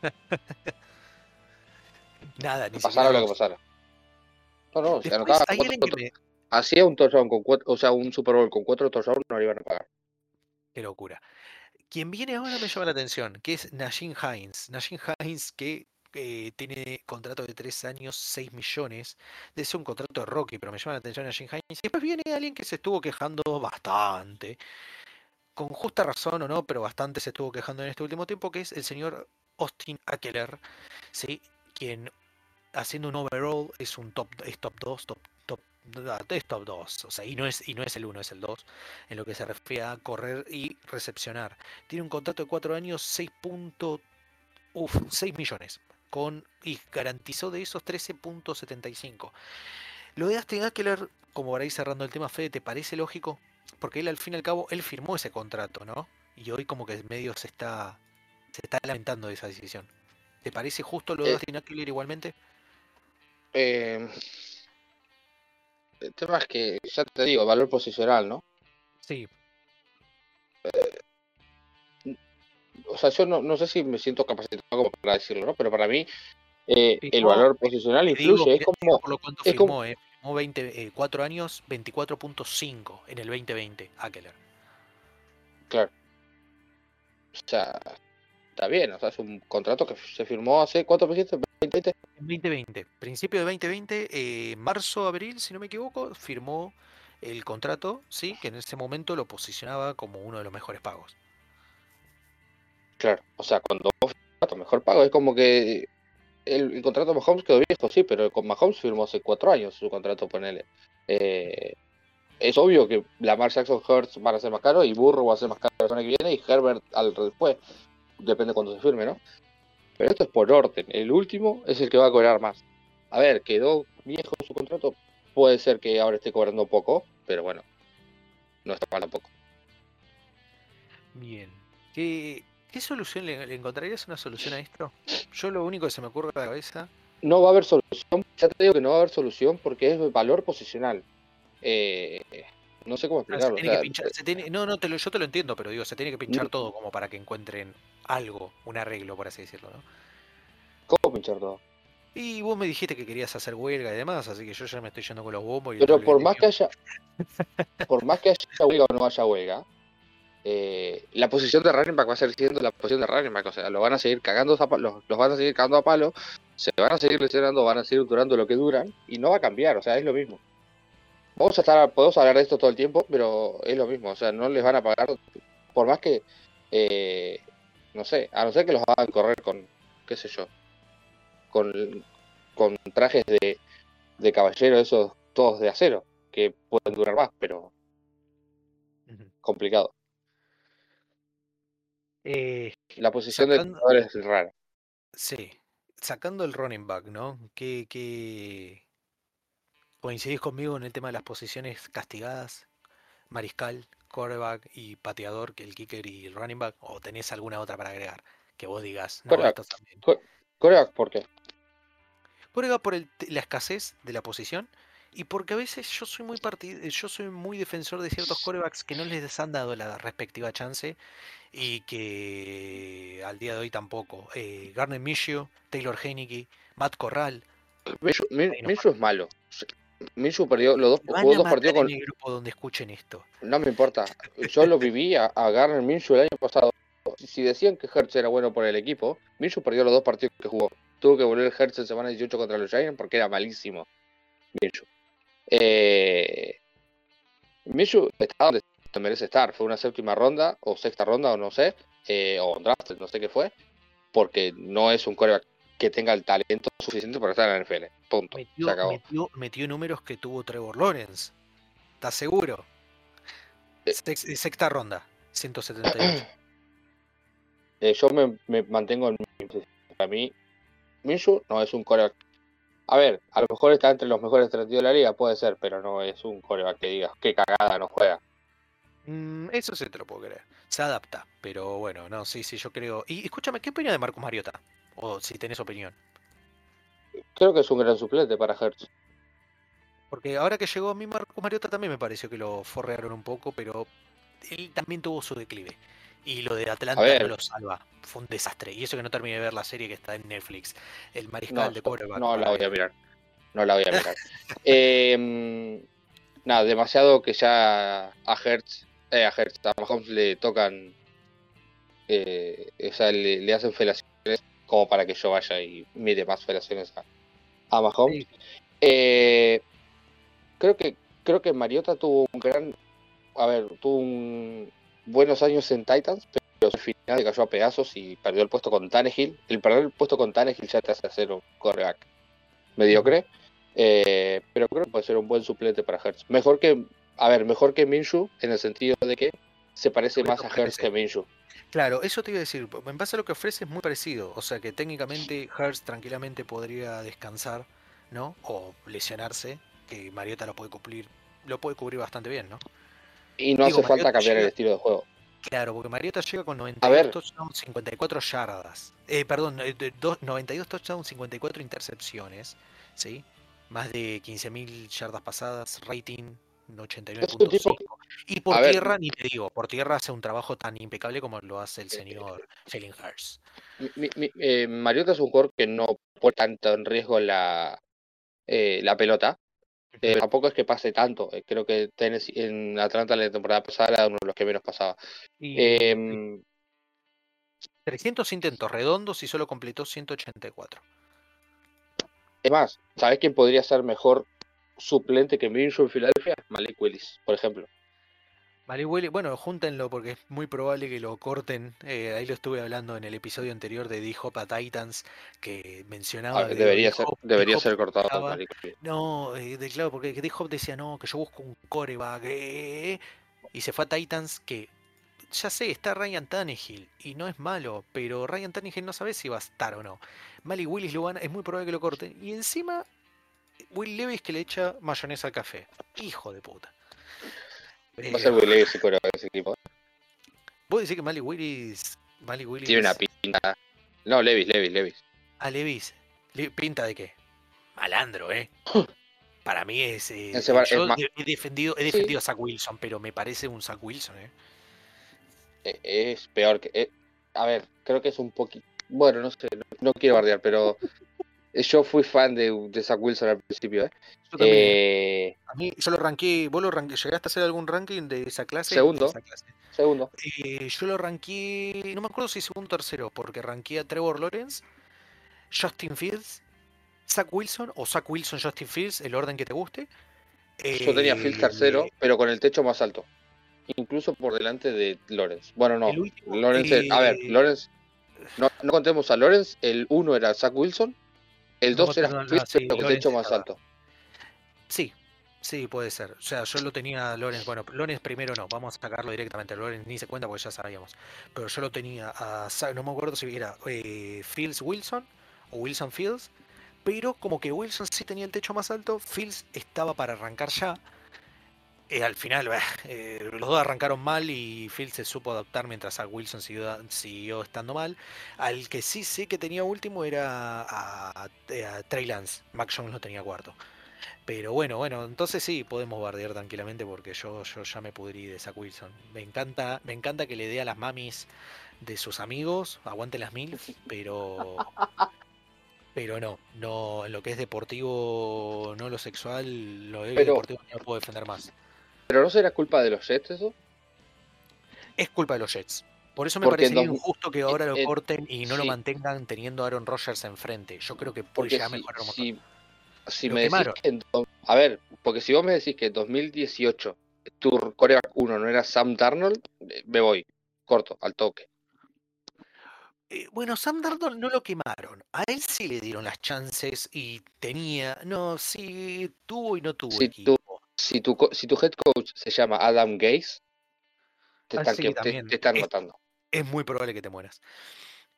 B: Nada, ni
C: pasara lo que pasara. No, no,
B: Después hay
C: cuatro-
B: me...
C: hacía un touchdown con cuatro, o sea, un Super Bowl con cuatro touchdowns, no le iban a pagar.
B: Qué locura. Quien viene ahora me llama la atención, que es Najin Hines. Najin Hines que eh, tiene contrato de 3 años, 6 millones. Ser un contrato de Rocky, pero me llama la atención Najin Hines. Y después viene alguien que se estuvo quejando bastante. Con justa razón o no, pero bastante se estuvo quejando en este último tiempo, que es el señor Austin Eckler, ¿sí? quien haciendo un overall es un top, es top 2, top, top, es top 2, o sea, y no es, y no es el 1, es el 2, en lo que se refiere a correr y recepcionar. Tiene un contrato de 4 años, 6. punto- uf, 6 millones, con, y garantizó de esos 13.75. Lo de Austin Eckler, como para ir cerrando el tema, Fede, ¿te parece lógico? Porque él al fin y al cabo, él firmó ese contrato, ¿no? Y hoy como que medio se está, se está lamentando de esa decisión. ¿Te parece justo lo de
C: Eh,
B: Eckler igualmente?
C: Eh, el tema es que, ya te digo, valor posicional, ¿no?
B: Sí,
C: O sea, yo no, no sé si me siento capacitado como para decirlo, ¿no? Pero para mí, eh, el valor posicional
B: digo,
C: influye. Es como,
B: por lo cuánto
C: es como,
B: firmó, eh. Firmó 20, eh, 4 años, 24.5 en el 2020, Eckler.
C: claro, o sea, está bien, o sea, es un contrato que se firmó hace, ¿cuánto me dijiste? 2020.
B: En 2020, principio de 2020, eh, marzo, abril, si no me equivoco, firmó el contrato, sí, que en ese momento lo posicionaba como uno de los mejores pagos.
C: Claro, o sea, cuando vos firmás tu mejor pago, es como que el, el contrato de Mahomes quedó viejo, sí, pero con Mahomes firmó hace cuatro años su contrato, ponele. Eh, es obvio que Lamar Jackson Hurts van a ser más caros y Burrow va a ser más caro la semana que viene y Herbert al después. Depende cuando se firme, ¿no? Pero esto es por orden. El último es el que va a cobrar más. A ver, quedó viejo su contrato. Puede ser que ahora esté cobrando poco, pero bueno, no está mal tampoco.
B: Bien. ¿Qué, qué solución le, le encontrarías una solución a esto? Yo lo único que se me ocurre a la cabeza.
C: No va a haber solución. Ya te digo que no va a haber solución porque es valor posicional. Eh, no sé cómo
B: ah, se
C: explicarlo. o
B: tiene que
C: sea,
B: pinchar, se tiene, no, no, te lo, yo te lo entiendo, pero digo, se tiene que pinchar todo como para que encuentren algo, un arreglo, por así decirlo, ¿no?
C: ¿Cómo pinchar todo?
B: Y vos me dijiste que querías hacer huelga y demás, así que yo ya me estoy yendo con los bombos. Y
C: Pero por más que haya, por más que haya huelga o no haya huelga, eh, la posición de back va a seguir siendo la posición de back. O sea, lo van a seguir cagando, a los, los van a seguir cagando a palo, se van a seguir lesionando, van a seguir durando lo que duran y no va a cambiar. O sea, es lo mismo. Vamos a estar, podemos hablar de esto todo el tiempo, pero es lo mismo. O sea, no les van a pagar, por más que, eh, no sé, a no ser que los hagan correr con, qué sé yo, con, con trajes de, de caballero, esos todos de acero, que pueden durar más, pero complicado.
B: Eh,
C: La posición
B: Sacando-
C: jugador es rara.
B: sí, sacando el running back, ¿no? ¿Qué, qué... coincidís conmigo en el tema de las posiciones castigadas? Mariscal, quarterback y pateador, que el kicker y el running back, o tenés alguna otra para agregar que vos digas, no,
C: Quarterback.
B: también.
C: ¿por qué?
B: Quarterback por el la escasez de la posición y porque a veces yo soy muy partid- yo soy muy defensor de ciertos quarterbacks que no les han dado la respectiva chance y que al día de hoy tampoco. Eh, Garner Minshew, Taylor Heineke, Matt Corral, no
C: Minshew es malo. Minshew perdió los dos, jugó partidos con.
B: el grupo donde escuchen esto.
C: No me importa. Yo lo viví a, a Garner Minshew el año pasado. Si decían que Hertz era bueno por el equipo, Minshew perdió los dos partidos que jugó. Tuvo que volver Hertz en semana 18 contra los Giants porque era malísimo. Minshew. Eh, Minshew está donde merece estar. Fue una séptima ronda o sexta ronda o no sé. eh, o draft, no sé qué fue. Porque no es un coreback que tenga el talento suficiente para estar en la NFL. Punto. Se
B: Metió,
C: acabó.
B: metió, metió números que tuvo Trevor Lawrence. ¿Estás seguro?
C: Eh.
B: Eh, sexta ronda, 178.
C: Eh, yo me, me mantengo en mi. Para mí, Minshew no es un coreback. A ver, a lo mejor está entre los mejores 32 de la liga, puede ser, pero no es un coreback que digas qué cagada no juega.
B: Mm, eso sí te lo puedo creer. Se adapta, pero bueno, no, sí, sí, yo creo. Y escúchame, ¿qué opinión de Marcus Mariota? O si tenés opinión.
C: Creo que es un gran suplente para Hertz.
B: Porque ahora que llegó a mí Marcus Mariota también me pareció que lo forrearon un poco, pero él también tuvo su declive. Y lo de Atlanta no lo salva. Fue un desastre. Y eso que no terminé de ver la serie que está en Netflix. El
C: No,
B: mariscal de quarterback.
C: no la voy a mirar. No la voy a mirar. Eh, nada, demasiado que ya a Hertz, eh, a Hertz, a Mahomes le tocan, eh, o sea, le, le hacen felaciones como para que yo vaya y mire más felaciones a, a Mahomes.
B: Sí.
C: Eh, creo que creo que Mariota tuvo un gran, a ver, tuvo un buenos años en Titans, pero al final cayó a pedazos y perdió el puesto con Tannehill. El perder el puesto con Tannehill ya te hace hacer un coreback mediocre, eh, pero creo que puede ser un buen suplente para Hertz. Mejor que, a ver, mejor que Minshew en el sentido de que se parece más a Hertz que Minshew.
B: Claro, eso te iba a decir. En base a lo que ofrece es muy parecido. O sea que técnicamente Hurst tranquilamente podría descansar, ¿no? O lesionarse, que Mariota lo puede cumplir, lo puede cubrir bastante bien, ¿no?
C: Y no
B: Digo,
C: hace falta
B: Mariota
C: cambiar el estilo de juego.
B: Claro, porque Mariota llega con
C: A
B: 92
C: ver.
B: touchdowns, 54 yardas. Eh, perdón, eh, de dos- 92 touchdowns, 54 intercepciones, ¿sí? Más de 15.000 yardas pasadas, rating 89.5. Y por
C: a ver.
B: tierra, ni te digo, por tierra hace un trabajo tan impecable como lo hace el señor Hurts.
C: Mi- mi- eh, Mariota es un jugador que no pone tanto en riesgo la, eh, la pelota. Eh, tampoco es que pase tanto. eh, creo que Tennessee, en Atlanta la temporada pasada era uno de los que menos pasaba.
B: Y
C: Em,
B: 300 intentos redondos y solo completó 184.
C: es más, ¿sabes quién podría ser mejor suplente que Minshew en Filadelfia? Malik Willis, por ejemplo.
B: Vale, Willy, bueno, júntenlo porque es muy probable que lo corten. eh, ahí lo estuve hablando en el episodio anterior de D-Hop a Titans, que mencionaba.
C: Ah,
B: que
C: debería ser, debería ser cortado
B: estaba-
C: Malik Willis.
B: No, eh, de, claro, porque D-Hop decía, no, que yo busco un coreback. eh", y se fue a Titans, que ya sé, está Ryan Tannehill, y no es malo, pero Ryan Tannehill no sabe si va a estar o no. Malik Willis lo van, es muy probable que lo corten. Y encima, Will Levis que le echa mayonesa al café. Hijo de puta.
C: Va a ser Will Levis el coreback de ese equipo.
B: ¿Vos decís que Malik Willis. Malik Willis.
C: Tiene una pinta. No, Levis, Levis, Levis.
B: A Levis. Le- ¿Pinta de qué? Malandro, ¿eh? Para mí es. eh, yo
C: es
B: he- he defendido, he
C: Sí.
B: defendido a Zach Wilson, pero me parece un Zach Wilson, ¿eh?
C: Eh, Es peor que. eh, a ver, creo que es un poquito. Bueno, no sé, no, no quiero bardear, pero Yo fui fan de, de Zach Wilson al principio, ¿eh?
B: Yo también.
C: Eh,
B: A mí, yo lo ranqué, vos lo ranqué, ¿llegaste a hacer algún ranking de esa clase?
C: Segundo.
B: De esa clase.
C: segundo.
B: Eh, yo lo ranqué, no me acuerdo si segundo o tercero, porque ranqué a Trevor Lawrence, Justin Fields, Zach Wilson o Zach Wilson, Justin Fields, el orden que te guste.
C: Yo tenía Fields
B: Eh,
C: tercero, pero con el techo más alto. Incluso por delante de Lawrence. Bueno, no. Lawrence, a ver,
B: eh,
C: Lawrence. No, no contemos a Lawrence. El uno era Zach Wilson. El
B: No
C: dos era
B: sí,
C: pero con
B: Lawrence
C: techo más alto.
B: Sí, sí, puede ser. O sea, yo lo tenía Lorenz. Bueno, Lorenz primero no, vamos a sacarlo directamente. Lorenz ni se cuenta porque ya sabíamos. Pero yo lo tenía a. No me acuerdo si era eh, Fields Wilson o Wilson Fields. Pero como que Wilson sí tenía el techo más alto, Fields estaba para arrancar ya. Eh, al final, eh, los dos arrancaron mal y Fields se supo adaptar mientras a Wilson siguió, siguió estando mal. Al que sí sé que tenía último era a, a Trey Lance. Mac Jones lo tenía cuarto. Pero bueno, bueno, entonces sí, podemos bardear tranquilamente porque yo, yo ya me pudrí de Zach Wilson. Me encanta, me encanta que le dé a las mamis de sus amigos, aguante las mil, pero pero no, no, en lo que es deportivo, no lo sexual, lo
C: Pero-
B: deportivo no lo puedo defender más.
C: Pero no será culpa de los Jets eso.
B: Es culpa de los Jets. Por eso me
C: Porque
B: parecería
C: dos-
B: injusto que ahora lo
C: eh,
B: corten y no lo
C: sí.
B: mantengan teniendo a Aaron Rodgers enfrente. Yo creo que puede
C: Porque
B: llegar a
C: si,
B: mejorar un montón.
C: si, me decís que en A ver, porque si vos me decís que en 2018 tu coreback 1 no era Sam Darnold, eh, me voy. Corto, al toque.
B: Eh, bueno, Sam Darnold no lo quemaron. A él sí le dieron las chances y tenía. No, sí, tuvo y no tuvo
C: Si
B: equipo.
C: Si tu, si tu head coach se llama Adam Gaze, te
B: Ah,
C: están, que- te- están
B: Es-
C: matando.
B: Es muy probable que te mueras.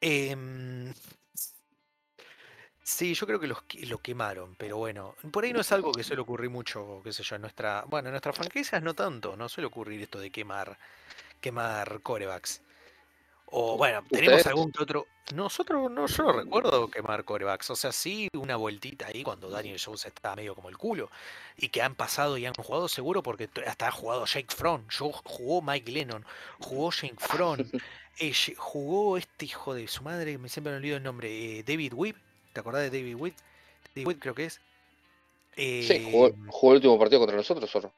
B: Em, sí, yo creo que los, lo quemaron, pero bueno, por ahí no es algo que suele ocurrir mucho, qué sé yo, en nuestra, bueno, en nuestras franquicias no tanto, no suele ocurrir esto de quemar, quemar corebacks. O bueno, tenemos
C: ¿Ustedes?
B: algún que otro. Nosotros no, yo no recuerdo quemar corebacks. O sea, sí, una vueltita ahí cuando Daniel Jones está medio como el culo. Y que han pasado y han jugado seguro porque hasta ha jugado Jake Fromm. Yo, jugó Mike Lennon. Jugó Jake Fromm. eh, jugó este hijo de su madre, me siempre me olvido el nombre. eh, David Wibb. ¿Te acordás de David Wibb? David Wibb creo que es.
C: Sí, jugó,
B: Eh,
C: jugó el último partido contra nosotros, ¿o no?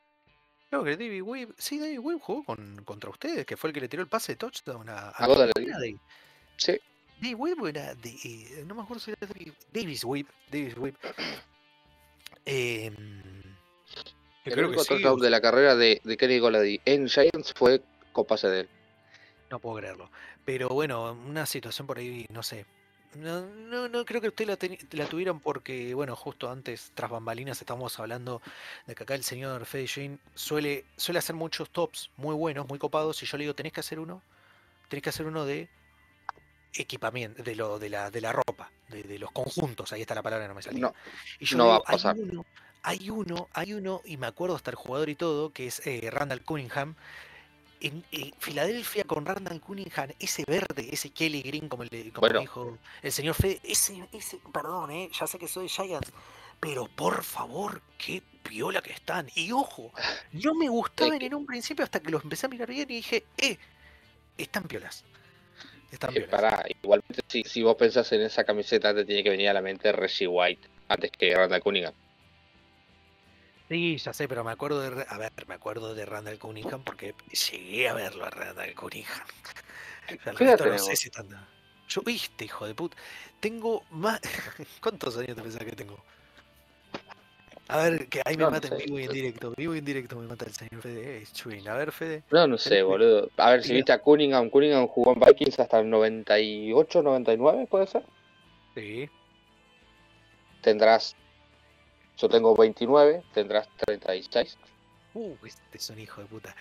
B: Creo que David Wibb. Sí, David Wibb jugó con, contra ustedes, que fue el que le tiró el pase de touchdown a, a-
C: A Goddard.
B: ¿no era de-
C: Sí.
B: David Webb era de. eh, no me acuerdo si era David, Davis Webb. Davis Webb. Que
C: El
B: creo
C: único
B: que sí,
C: touchdown
B: o
C: de la carrera de, de Kenny Golady en Giants fue con pase de él.
B: No puedo creerlo. Pero bueno, una situación por ahí, no sé. No, no, no creo que usted la, la tuvieran porque, bueno, justo antes, tras bambalinas, estábamos hablando de que acá el señor Fede Jane suele, suele hacer muchos tops muy buenos, muy copados, y yo le digo, tenés que hacer uno, tenés que hacer uno de equipamiento, de lo, de la, de la ropa, de, de los conjuntos, ahí está la palabra, no me.
C: No,
B: Y yo
C: no va
B: digo,
C: a pasar.
B: Hay uno, hay uno, hay uno, y me acuerdo hasta el jugador y todo, que es eh, Randall Cunningham. En, en Filadelfia con Randall Cunningham, ese verde, ese Kelly Green, como, le, como
C: Bueno.
B: dijo el señor Fede, ese, ese, perdón, eh, ya sé que soy Giants, pero por favor, qué piola que están. Y ojo, no me gustaban en un principio hasta que los empecé a mirar bien y dije, eh, están piolas. Están
C: Eh,
B: piolas.
C: pará, igualmente si, si vos pensás en esa camiseta te tiene que venir a la mente Reggie White antes que Randall Cunningham.
B: Sí, ya sé, pero me acuerdo de. A ver, me acuerdo de Randall Cunningham porque llegué a verlo a Randall Cunningham. O sea, el
C: ¿Qué edad
B: resto no sé si tanto. Yo, viste, hijo de puta. Tengo más. ¿Cuántos años te pensás que tengo? A ver, que ahí me
C: No, no
B: mata en
C: sé.
B: vivo y en directo. Vivo y en directo me mata el señor Fede. Eh, Chuin. A ver, Fede.
C: No, no sé, boludo. A ver, si
B: Mira.
C: viste a Cunningham, Cunningham jugó en Vikings hasta el 98, 99, puede ser.
B: Sí.
C: Tendrás, yo tengo 29, tendrás 36.
B: Uh, este es un hijo de puta.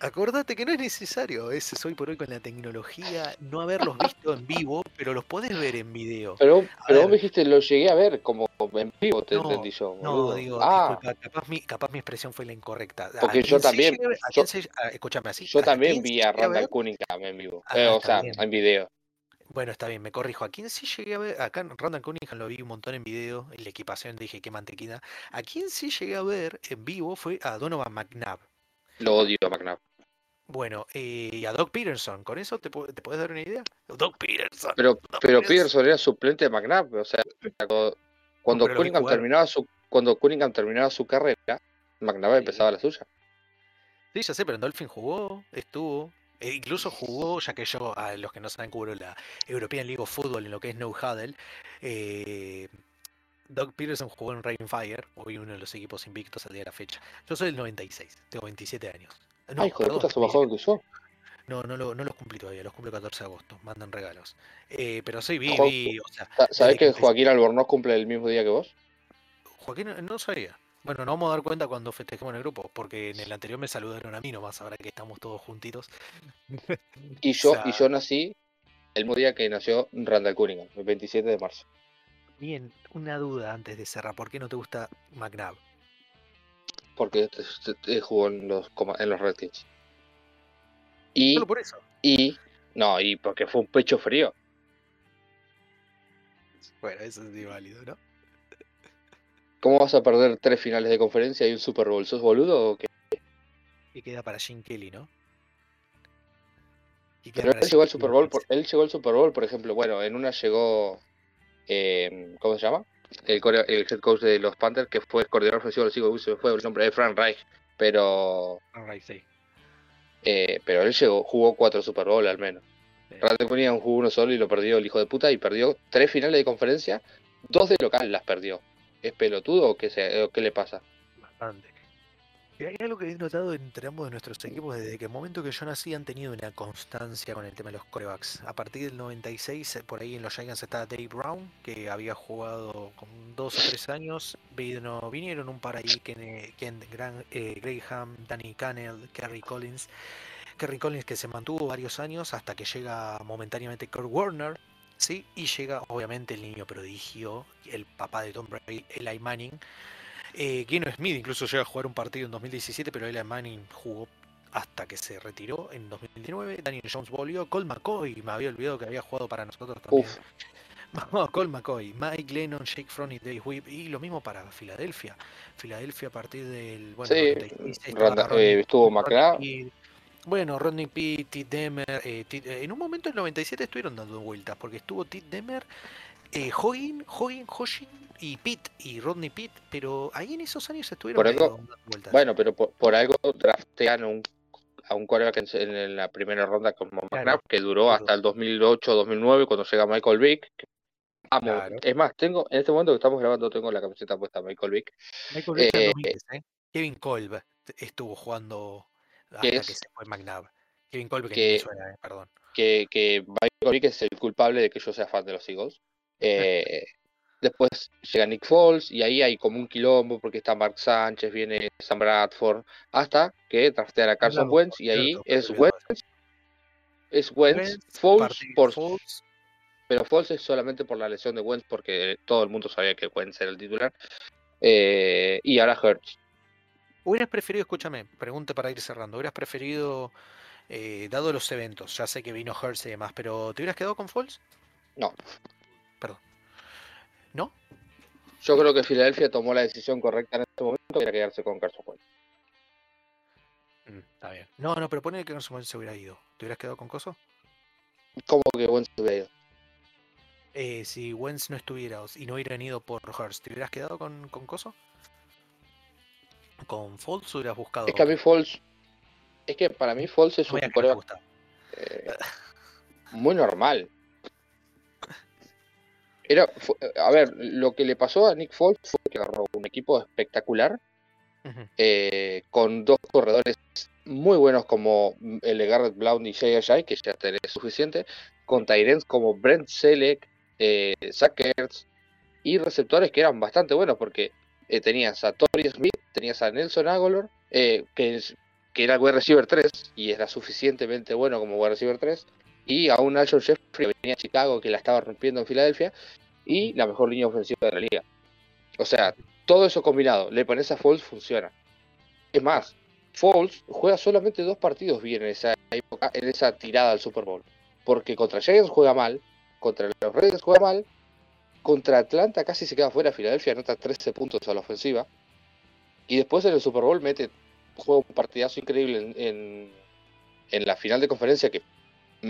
B: Acordate que no es necesario a veces hoy por hoy con la tecnología no haberlos visto en vivo, pero los podés ver en video.
C: Pero, pero vos me dijiste, lo llegué a ver como en vivo, te
B: No,
C: entendí yo.
B: No, digo,
C: ah,
B: disculpa, capaz mi, capaz mi expresión fue la incorrecta. ¿A
C: Porque yo también-
B: ah, escúchame así.
C: yo
B: ¿a
C: también vi a Randall? Cunningham en vivo.
B: Ah,
C: Eh, o sea, en video.
B: Bueno, está bien, me corrijo. ¿A quién sí llegué a ver? Acá en Randall Cunningham lo vi un montón en video, en la equipación dije qué mantequilla. A quién sí llegué a ver en vivo fue a Donovan McNabb.
C: Lo odio a McNabb.
B: Bueno, eh, y a Doug Peterson. ¿Con eso te, te puedes dar una idea? Doug Peterson.
C: Pero, pero
B: Peterson.
C: Peterson era suplente de McNabb. O sea, cuando, Cunningham terminaba su cuando Cunningham terminaba su carrera, McNabb
B: Sí.
C: empezaba la suya.
B: Sí, ya sé, pero en Dolphin jugó, estuvo. E incluso jugó, ya que yo, a los que no saben, cubro la European League of Football en lo que es No Huddle. Eh, Doug Peterson jugó en Rainfire, hoy uno de los equipos invictos al día de la fecha. Yo soy del 96, tengo 27 años. No,
C: Ay, hijo de puta, más
B: 27.
C: joven que yo.
B: No, no, lo- no los cumplí todavía, los cumplo el 14 de agosto, mandan regalos. Eh, pero sí, vi,
C: Jo-
B: vi, o sea,
C: ¿Sabés que Joaquín Albornoz cumple el mismo día que vos?
B: Joaquín no- no sabía. Bueno, no vamos a dar cuenta cuando festejemos en el grupo, porque en el anterior me saludaron a mí nomás, ahora que estamos todos juntitos.
C: Y yo,
B: O sea,
C: y yo nací el mismo día que nació Randall Cunningham, el 27 de marzo.
B: Bien, una duda antes de cerrar, ¿por qué no te gusta McNabb?
C: Porque jugó en los, coma- en los Redskins. Y,
B: Solo por eso.
C: y, no, y porque fue un pecho frío.
B: Bueno, eso es válido, ¿no?
C: ¿Cómo vas a perder tres finales de conferencia y un Super Bowl? ¿Sos boludo o qué?
B: Y queda para Jim Kelly, ¿no? Y queda
C: Pero él llegó al Super Bowl, por, él llegó al Super Bowl, por ejemplo, bueno, en una llegó, eh, ¿cómo se llama? El, core- el head coach de los Panthers, que fue el coordinador ofensivo de los Eagles, se fue el nombre de Frank Reich, pero,
B: Alright, sí.
C: eh, pero él llegó, jugó cuatro Super Bowl al menos.
B: Sí.
C: Randall Cunningham jugó uno solo y lo perdió el hijo de puta y perdió tres finales de conferencia, dos de local las perdió. ¿Es pelotudo o qué, se, qué le pasa?
B: Bastante. Y hay algo que he notado entre ambos de nuestros equipos desde que el momento que yo nací han tenido una constancia con el tema de los corebacks. A partir del 96, eh, por ahí en los Giants está Dave Brown, que había jugado con dos o tres años. Vino, vinieron un par ahí, Ken, Ken Gran- eh, Graham, Danny Cannell, Kerry Collins. Kerry Collins que se mantuvo varios años hasta que llega momentáneamente Kurt Warner, ¿sí? Y llega obviamente el niño prodigio, el papá de Tom Brady, Eli Manning. Eh, Geno Smith incluso llega a jugar un partido en 2017, pero Eli Manning jugó hasta que se retiró en 2019. Daniel Jones volvió. Cole McCoy, me había olvidado que había jugado para nosotros también.
C: Uf,
B: No, Cole McCoy, Mike Lennon, Jake y Dave Whip. Y lo mismo para Filadelfia. Filadelfia a partir del. Bueno,
C: Sí,
B: 96 estaba
C: Randa- eh, estuvo McNabb.
B: Bueno, Rodney Pitt, Tit Demer. eh, Tit- eh, en un momento en el 97 estuvieron dando vueltas porque estuvo Tit Demer, eh, Hoggin, Hoggin, Hoshin y Pitt y Rodney Pitt. Pero ahí en esos años estuvieron
C: Por
B: medio
C: algo-
B: dando vueltas.
C: Bueno, pero por, por algo draftean un, a un quarterback en, la primera ronda como McNabb, que duró
B: claro.
C: hasta el 2008-2009 cuando llega Michael Vick. Amo.
B: Claro.
C: Es más, tengo en este momento que estamos grabando tengo la camiseta puesta Michael Vick.
B: Michael Vick
C: eh,
B: 2010, ¿eh? Kevin Kolb estuvo jugando hasta
C: Que
B: que,
C: es-
B: se fue McNabb. Kevin Kolb que,
C: que-
B: suena, eh, perdón.
C: que, que es el culpable de que yo sea fan de los Eagles. Eh, después llega Nick Foles y ahí hay como un quilombo porque está Mark Sánchez, viene Sam Bradford, hasta que draftean a Carson Wentz y ahí es Wentz, es Wentz, Foles, por,
B: Foles,
C: pero Foles es solamente por la lesión de Wentz porque todo el mundo sabía que Wentz era el titular. Eh, y ahora Hurts.
B: ¿Hubieras preferido, escúchame, pregunta para ir cerrando, ¿hubieras preferido, eh, dado los eventos, ya sé que vino Hurts y demás, pero ¿te hubieras quedado con Foles?
C: No.
B: Perdón. ¿No?
C: Yo creo que Filadelfia tomó la decisión correcta en este momento, que era quedarse con Carson Wentz.
B: Mm, está bien. No, no, pero ponele que Carson Wentz se hubiera ido. ¿Te hubieras quedado con Coso?
C: ¿Cómo que Wentz se hubiera ido?
B: Eh, si Wentz no estuviera y no hubieran ido por Hurst, ¿te hubieras quedado con, con Coso? ¿Con Foles hubieras buscado?
C: Es que a mí? Foles, es que para mí Foles es
B: No
C: un
B: gusta.
C: eh, muy normal. Era, fu- a ver, lo que le pasó a Nick Foles fue que agarró un equipo espectacular eh, con dos corredores muy buenos como el de Garrett Blount y Jay que ya tenés suficiente, con Tyrants como Brent Selleck, eh, y receptores que eran bastante buenos porque eh, tenías a Torrey Smith, tenías a Nelson Aguilar, eh, que era wide receiver 3 y era suficientemente bueno como wide receiver 3, y a un Alshon Jeffrey que venía a Chicago que la estaba rompiendo en Filadelfia, y la mejor línea ofensiva de la liga. O sea, todo eso combinado, le pones a Foles, funciona. Es más, Foles juega solamente dos partidos bien en esa época, en esa tirada al Super Bowl. Porque contra Giants juega mal, contra los Reyes juega mal, contra Atlanta casi se queda fuera, Filadelfia anota 13 puntos a la ofensiva. Y después en el Super Bowl mete, juega un partidazo increíble en, en, en la final de conferencia que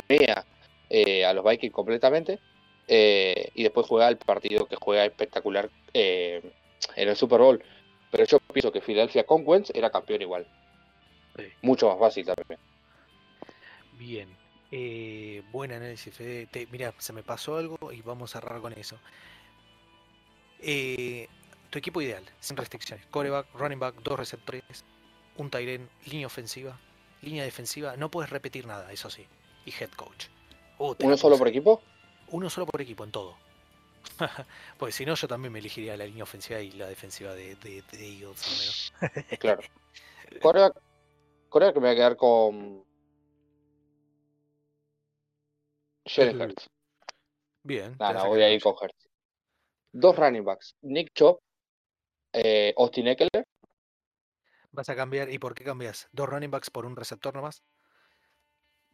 C: mea eh, a los Vikings completamente. eh, y después juega el partido que juega espectacular eh, en el Super Bowl. Pero yo pienso que Philadelphia con Wentz era campeón igual.
B: Sí.
C: Mucho más fácil también.
B: Bien. Eh, buen análisis, Fede. Te- mira, se me pasó algo y vamos a cerrar con eso. Eh, tu equipo ideal, sin restricciones. Coreback, running back, dos receptores, un end, línea ofensiva, línea defensiva. No puedes repetir nada, eso sí. Y head coach. Oh,
C: ¿Uno solo por equipo?
B: Uno solo por equipo en todo. Porque si no, yo también me elegiría la línea ofensiva y la defensiva de, de, de Eagles.
C: Claro. Corea, Corea que me voy a quedar con. Jalen. Hurts.
B: Bien. saqué
C: voy a ir con Hurts. Dos running backs. Nick Chop, eh, Austin Eckler.
B: Vas a cambiar. ¿Y por qué cambias? ¿Dos running backs por un receptor nomás?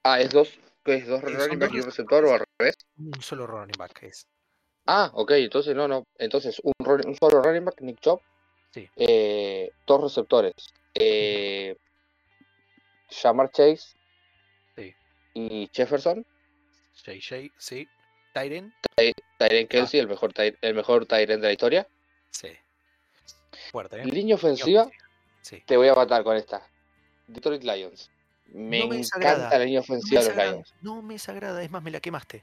C: Ah, es dos. ¿Qué es? ¿Dos
B: son
C: running backs y un receptor o al revés?
B: Un solo running back es.
C: Ah, ok, entonces no, no. Entonces un, solo running back, Nick Chop.
B: Sí.
C: Eh, dos receptores. Eh, Shamar Chase.
B: Sí.
C: Y Jefferson.
B: JJ, sí. Tyren,
C: Tyren
B: Ah.
C: Kelsey, el mejor, el mejor Tyren de la historia.
B: sí. Fuerte, ¿eh?
C: Línea ofensiva,
B: Sí.
C: te voy a matar con esta. Detroit Lions. Me,
B: No me desagrada.
C: encanta la línea
B: No
C: ofensiva de los Lions.
B: no me desagrada, es más, me la quemaste.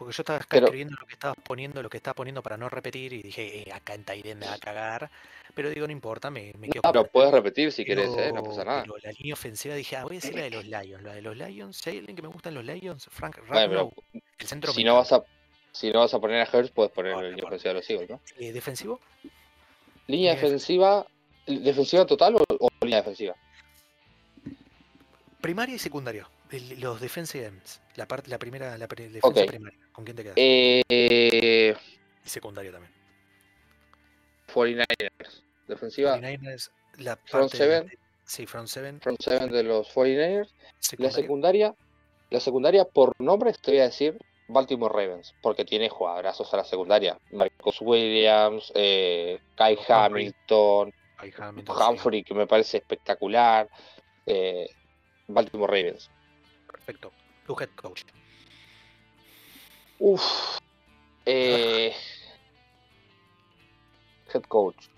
B: Porque yo estaba escribiendo lo que estabas poniendo, lo que estaba poniendo para no repetir y dije, eh, acá en Tyren me va a cagar. Pero digo, no importa, me, me quedo
C: No,
B: con
C: pero
B: la-
C: puedes repetir si querés,
B: pero-
C: eh, no pasa nada.
B: pero la línea ofensiva dije, ah, voy a decir la de los Lions. La de los Lions, si hay alguien que me gusta en los Lions, Frank
C: Bueno,
B: Ragnow, el centro
C: si no vas a si no vas a poner a Hurts, puedes poner
B: No,
C: la línea ofensiva de los Eagles, ¿no?
B: Eh, ¿Defensivo?
C: Línea
B: Línea
C: defensiva, ¿defensiva total o, o línea defensiva?
B: Primaria y secundaria. El- los defensive ends. La parte, la primera, la pre- defensa primaria. ¿Con quién te quedas?
C: Eh,
B: y secundaria también.
C: 49ers. Defensiva
B: 49ers, la
C: front seven.
B: de- sí, front seven.
C: front seven de los 49ers. La
B: Secundaria.
C: la secundaria por nombre te voy a decir Baltimore Ravens, porque tiene jugadorazos a la secundaria. Marcos Williams, eh, Kai. Hamilton,
B: sí,
C: Humphrey, que me parece espectacular. eh, Baltimore Ravens.
B: Perfecto. Tu head coach.
C: Uf. Eh, head coach.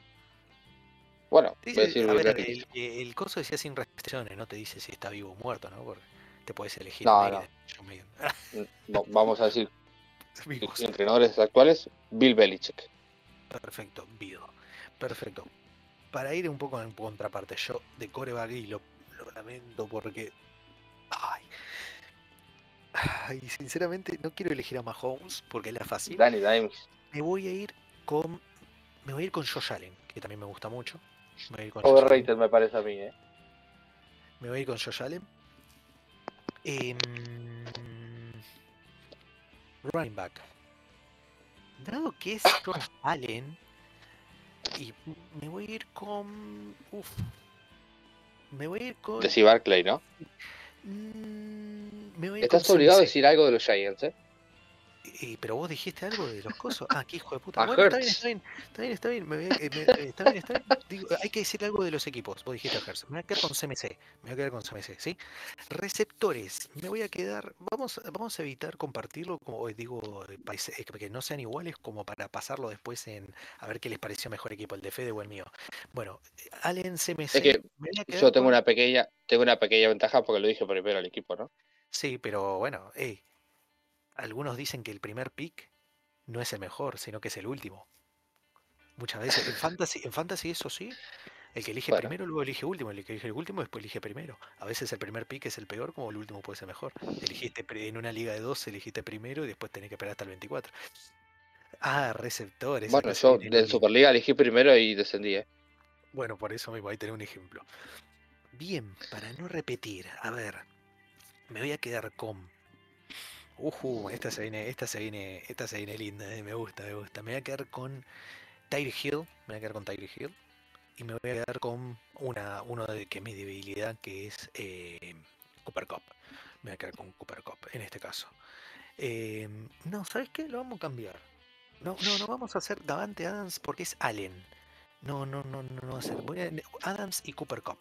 C: Bueno, voy a
B: Dice,
C: decir
B: a ver, el, el coso decía sin restricciones, no te dice si está vivo o muerto, ¿no? Porque te puedes elegir.
C: No, no. No, vamos a decir
B: Vivos.
C: entrenadores actuales, Bill Belichick.
B: Perfecto, Vido. Perfecto. Para ir un poco en contraparte, yo de coreback y lo, lo lamento porque. Ay. Sinceramente no quiero elegir a Mahomes porque es la fácil.
C: Danny Dimes.
B: Me voy a ir con. Me voy a ir con Josh Allen, que también me gusta mucho. Me voy a ir con.
C: Overrated me parece a mí, ¿eh?
B: Me voy a ir con Josh Allen. Em, running back. Dado que es Josh Allen, y me voy a ir con. Uf. Me voy a ir con.
C: Decir Barclay, ¿no?
B: mm, me voy
C: Estás obligado a decir algo de los Giants, ¿eh?
B: Y- pero vos dijiste algo de los cosos. Ah, qué hijo de puta. Bueno, está bien, está bien, está bien, está bien. me eh, me- eh, está bien, está bien. Digo, hay que decir algo de los equipos. Vos dijiste a Hurts. Me voy a quedar con CMC. Me voy a quedar con CMC, ¿sí? Receptores. Me voy a quedar. Vamos, vamos a evitar compartirlo, como digo, eh, eh, que no sean iguales como para pasarlo después en a ver qué les pareció mejor equipo, el de Fede o el mío. Bueno, Allen CMC.
C: que
B: a quedar
C: Yo tengo
B: con-
C: una pequeña, tengo una pequeña ventaja porque lo dije primero al equipo, ¿no?
B: Sí, pero bueno, ey, algunos dicen que el primer pick no es el mejor, sino que es el último. Muchas veces, en fantasy, en fantasy eso sí, el que elige
C: Bueno.
B: primero luego elige último, el que elige el último después elige primero. A veces el primer pick es el peor, como el último puede ser mejor. Elegiste en una liga de dos, elegiste primero y después tenés que esperar hasta el 24. Ah, receptores.
C: Bueno, yo
B: el-
C: Superliga elegí primero y descendí, ¿eh?
B: Bueno, por eso mismo, ahí tenés un ejemplo. Bien, para no repetir, a ver, me voy a quedar con. Ujú, esta se viene, esta se viene, esta se viene linda, eh, me gusta, me gusta. Me voy a quedar con Tyree Hill, me voy a quedar con Tyree Hill. Y me voy a quedar con una, uno de que es mi debilidad, que es eh, Cooper Cup. Me voy a quedar con Cooper Cup, en este caso. Eh, no, ¿sabes qué? Lo vamos a cambiar. No, no, no vamos a hacer Davante Adams porque es Allen. No, no, no, no, no va a ser. Voy a- Adams y Cooper Cup.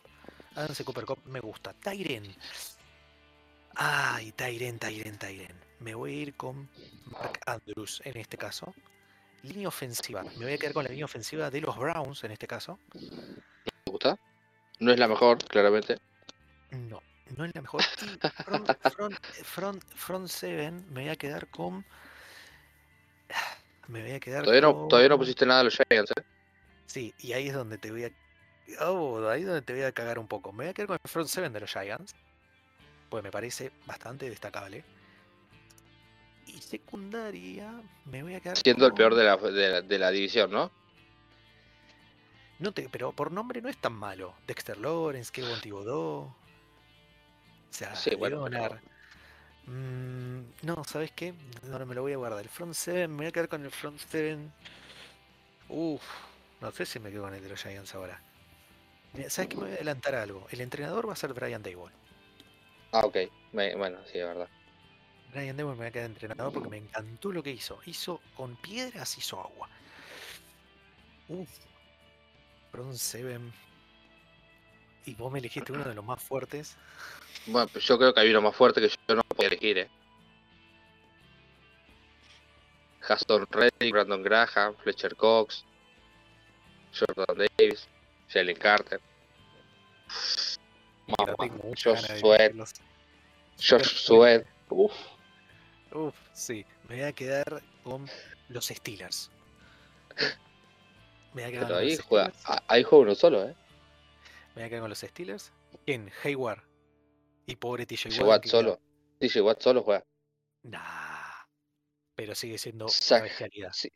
B: Adams y Cooper Cup me gusta. Tyren. Ay, Tyren, Tyren, Tyren. Me voy a ir con Mark Andrews en este caso. Línea ofensiva. Me voy a quedar con la línea ofensiva de los Browns en este caso.
C: ¿Te gusta? No es la mejor, claramente.
B: No, no es la mejor. Y front, front, front, front seven me voy a quedar con. Me voy a quedar
C: Todavía no,
B: con-
C: todavía no pusiste nada de los Giants, ¿eh?
B: Sí, y ahí es donde te voy a. Oh, ahí es donde te voy a cagar un poco. Me voy a quedar con el front seven de los Giants. Pues me parece bastante destacable. Y secundaria, me voy a quedar.
C: Siendo el peor de la, de la, de la división, ¿no?
B: No te, pero por nombre no es tan malo. Dexter Lawrence, Kevin Thibodeau. O sea,
C: Sí, bueno,
B: Leonard. Mm, no, ¿sabes qué? No, no me lo voy a guardar. El front seven, me voy a quedar con el front seven. Uf, no sé si me quedo con el de los Giants ahora. ¿Sabes qué? Me voy a adelantar a algo. El entrenador va a ser Brian Dayball.
C: Ah, ok. Me- bueno, sí, es verdad.
B: Brian Dayball me voy a quedar entrenador porque me encantó lo que hizo. Hizo con piedras, hizo agua. Uf. Front seven. Y vos me elegiste uno de los más fuertes.
C: Bueno, pues yo creo que hay uno más fuerte que yo no puedo elegir, ¿eh? Haston Reddick, Brandon Graham, Fletcher Cox, Jordan Davis, Jalen Carter, Mamá, Josh Sweat. Josh Sweat. Uf,
B: Uf, sí. Me voy a quedar con los Steelers. Me voy a quedar
C: pero
B: con
C: ahí
B: los
C: juega,
B: Steelers.
C: ah, ahí juega uno solo, ¿eh?
B: Me voy a quedar con los Steelers. ¿Quién? Hayward. Y pobre TJ
C: TJ
B: Watt.
C: Solo. TJ Watt solo juega.
B: Nah. Pero sigue siendo
C: Sac-
B: una.
C: Sí.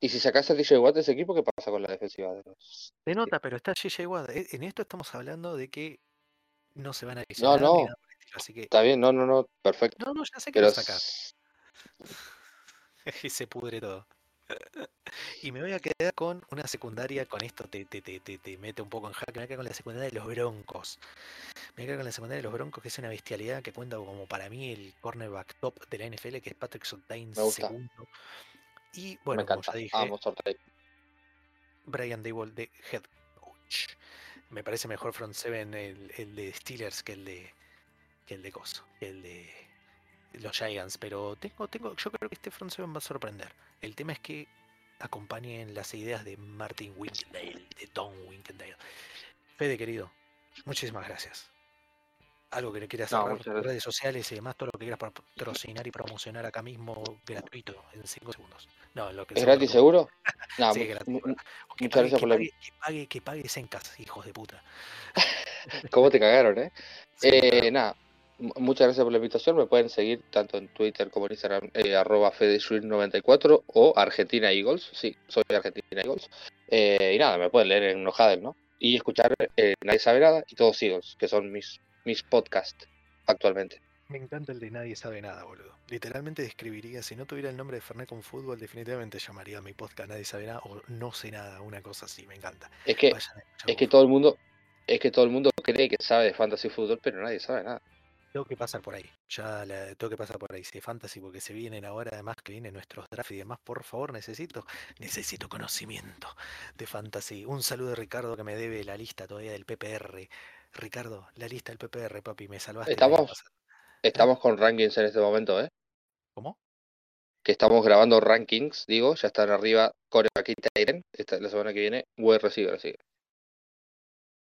C: Y si sacas a TJ Watt de ese equipo, ¿qué pasa con la defensiva de los?
B: Se nota, pero está JJ Watt. E- En esto estamos hablando de que no se van a
C: No, no.
B: nada Así que.
C: Está bien, no, no, no, perfecto.
B: No, no, ya sé que
C: Pero
B: lo sacas.
C: s-
B: y se pudre todo. Y me voy a quedar con una secundaria, con esto te, te, te, te, te mete un poco en jaque, me voy a quedar con la secundaria de los Broncos. Me voy a quedar con la secundaria de los Broncos, que es una bestialidad que cuenta como para mí el cornerback top de la NFL, que es Patrick
C: Me gusta.
B: segundo. Y
C: me
B: bueno, como
C: encanta.
B: ya dije. Brian Dable de head coach. Me parece mejor front seven el, el de Steelers que el de que el de que el de los Giants, pero tengo, tengo, yo creo que este front seven va a sorprender. El tema es que acompañen las ideas de Martin Winkendale, de Tom Winkendale. Fede querido, muchísimas gracias. Algo que le quieras
C: No, gracias.
B: redes sociales y demás, todo lo que quieras patrocinar y promocionar acá mismo gratuito en 5 segundos. No, en lo que
C: ¿Es gratis seguro?
B: Sí, gratis, que
C: muchas
B: pague,
C: gracias por la-
B: que pague, que pague Sencas, hijos de puta.
C: ¿Cómo te cagaron, eh?
B: Sí,
C: Eh, nada, mu- muchas gracias por la invitación. Me pueden seguir tanto en Twitter como en Instagram, eh, arroba FedeSwing94 o Argentina Eagles. Sí, soy Argentina Eagles. Eh, y nada, me pueden leer en Enojadel, ¿no? Y escuchar eh, Nadie Sabe Nada y Todos Eagles, que son mis, mis podcasts actualmente.
B: Me encanta el de nadie sabe nada, boludo. Literalmente describiría, si no tuviera el nombre de Fernet con fútbol, definitivamente llamaría a mi podcast Nadie sabe nada o No sé nada, una cosa así, me encanta.
C: Es que,
B: Vayan
C: es que todo el mundo, es que todo el mundo cree que sabe de fantasy fútbol, pero nadie sabe nada.
B: Tengo que pasar por ahí, ya la, tengo que pasar por ahí, si es fantasy, porque se vienen ahora, además que vienen nuestros drafts y demás, por favor, necesito, necesito conocimiento de fantasy. Un saludo de Ricardo que me debe la lista todavía del PPR. Ricardo, la lista del PPR, papi, me salvaste.
C: Estamos-. Estamos con rankings en este momento, ¿eh?
B: ¿Cómo?
C: que estamos grabando rankings, digo, ya están arriba Coreback y Tyren. Esta, la semana que viene, wide receiver, así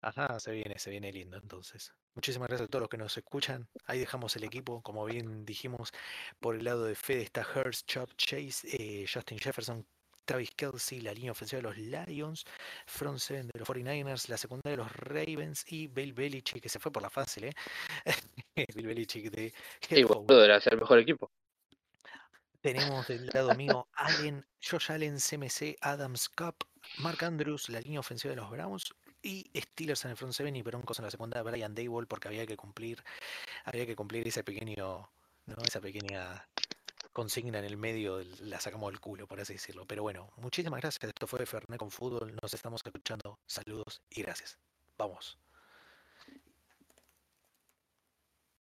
B: Ajá, se viene, se viene lindo entonces. Muchísimas gracias a todos los que nos escuchan. Ahí dejamos el equipo, como bien dijimos, por el lado de Fede está Hurst, Chop, Chase, eh, Justin Jefferson, Travis Kelsey, la línea ofensiva de los Lions, front seven de los 49ers, la secundaria de los Ravens y Bill Belichick, que se fue por la fácil, ¿eh? Bill Belichick de
C: Sí, boludo, era ser el mejor equipo.
B: Tenemos del lado mío Allen, Josh Allen, CMC, Adams Cup, Mark Andrews, la línea ofensiva de los Browns y Steelers en el front seven y Broncos en la segunda, Brian Dable, porque había que cumplir, había que cumplir ese pequeño, ¿no? esa pequeña consigna en el medio, la sacamos del culo, por así decirlo. Pero bueno, muchísimas gracias. Esto fue Fernet con Fútbol. Nos estamos escuchando. Saludos y gracias. Vamos.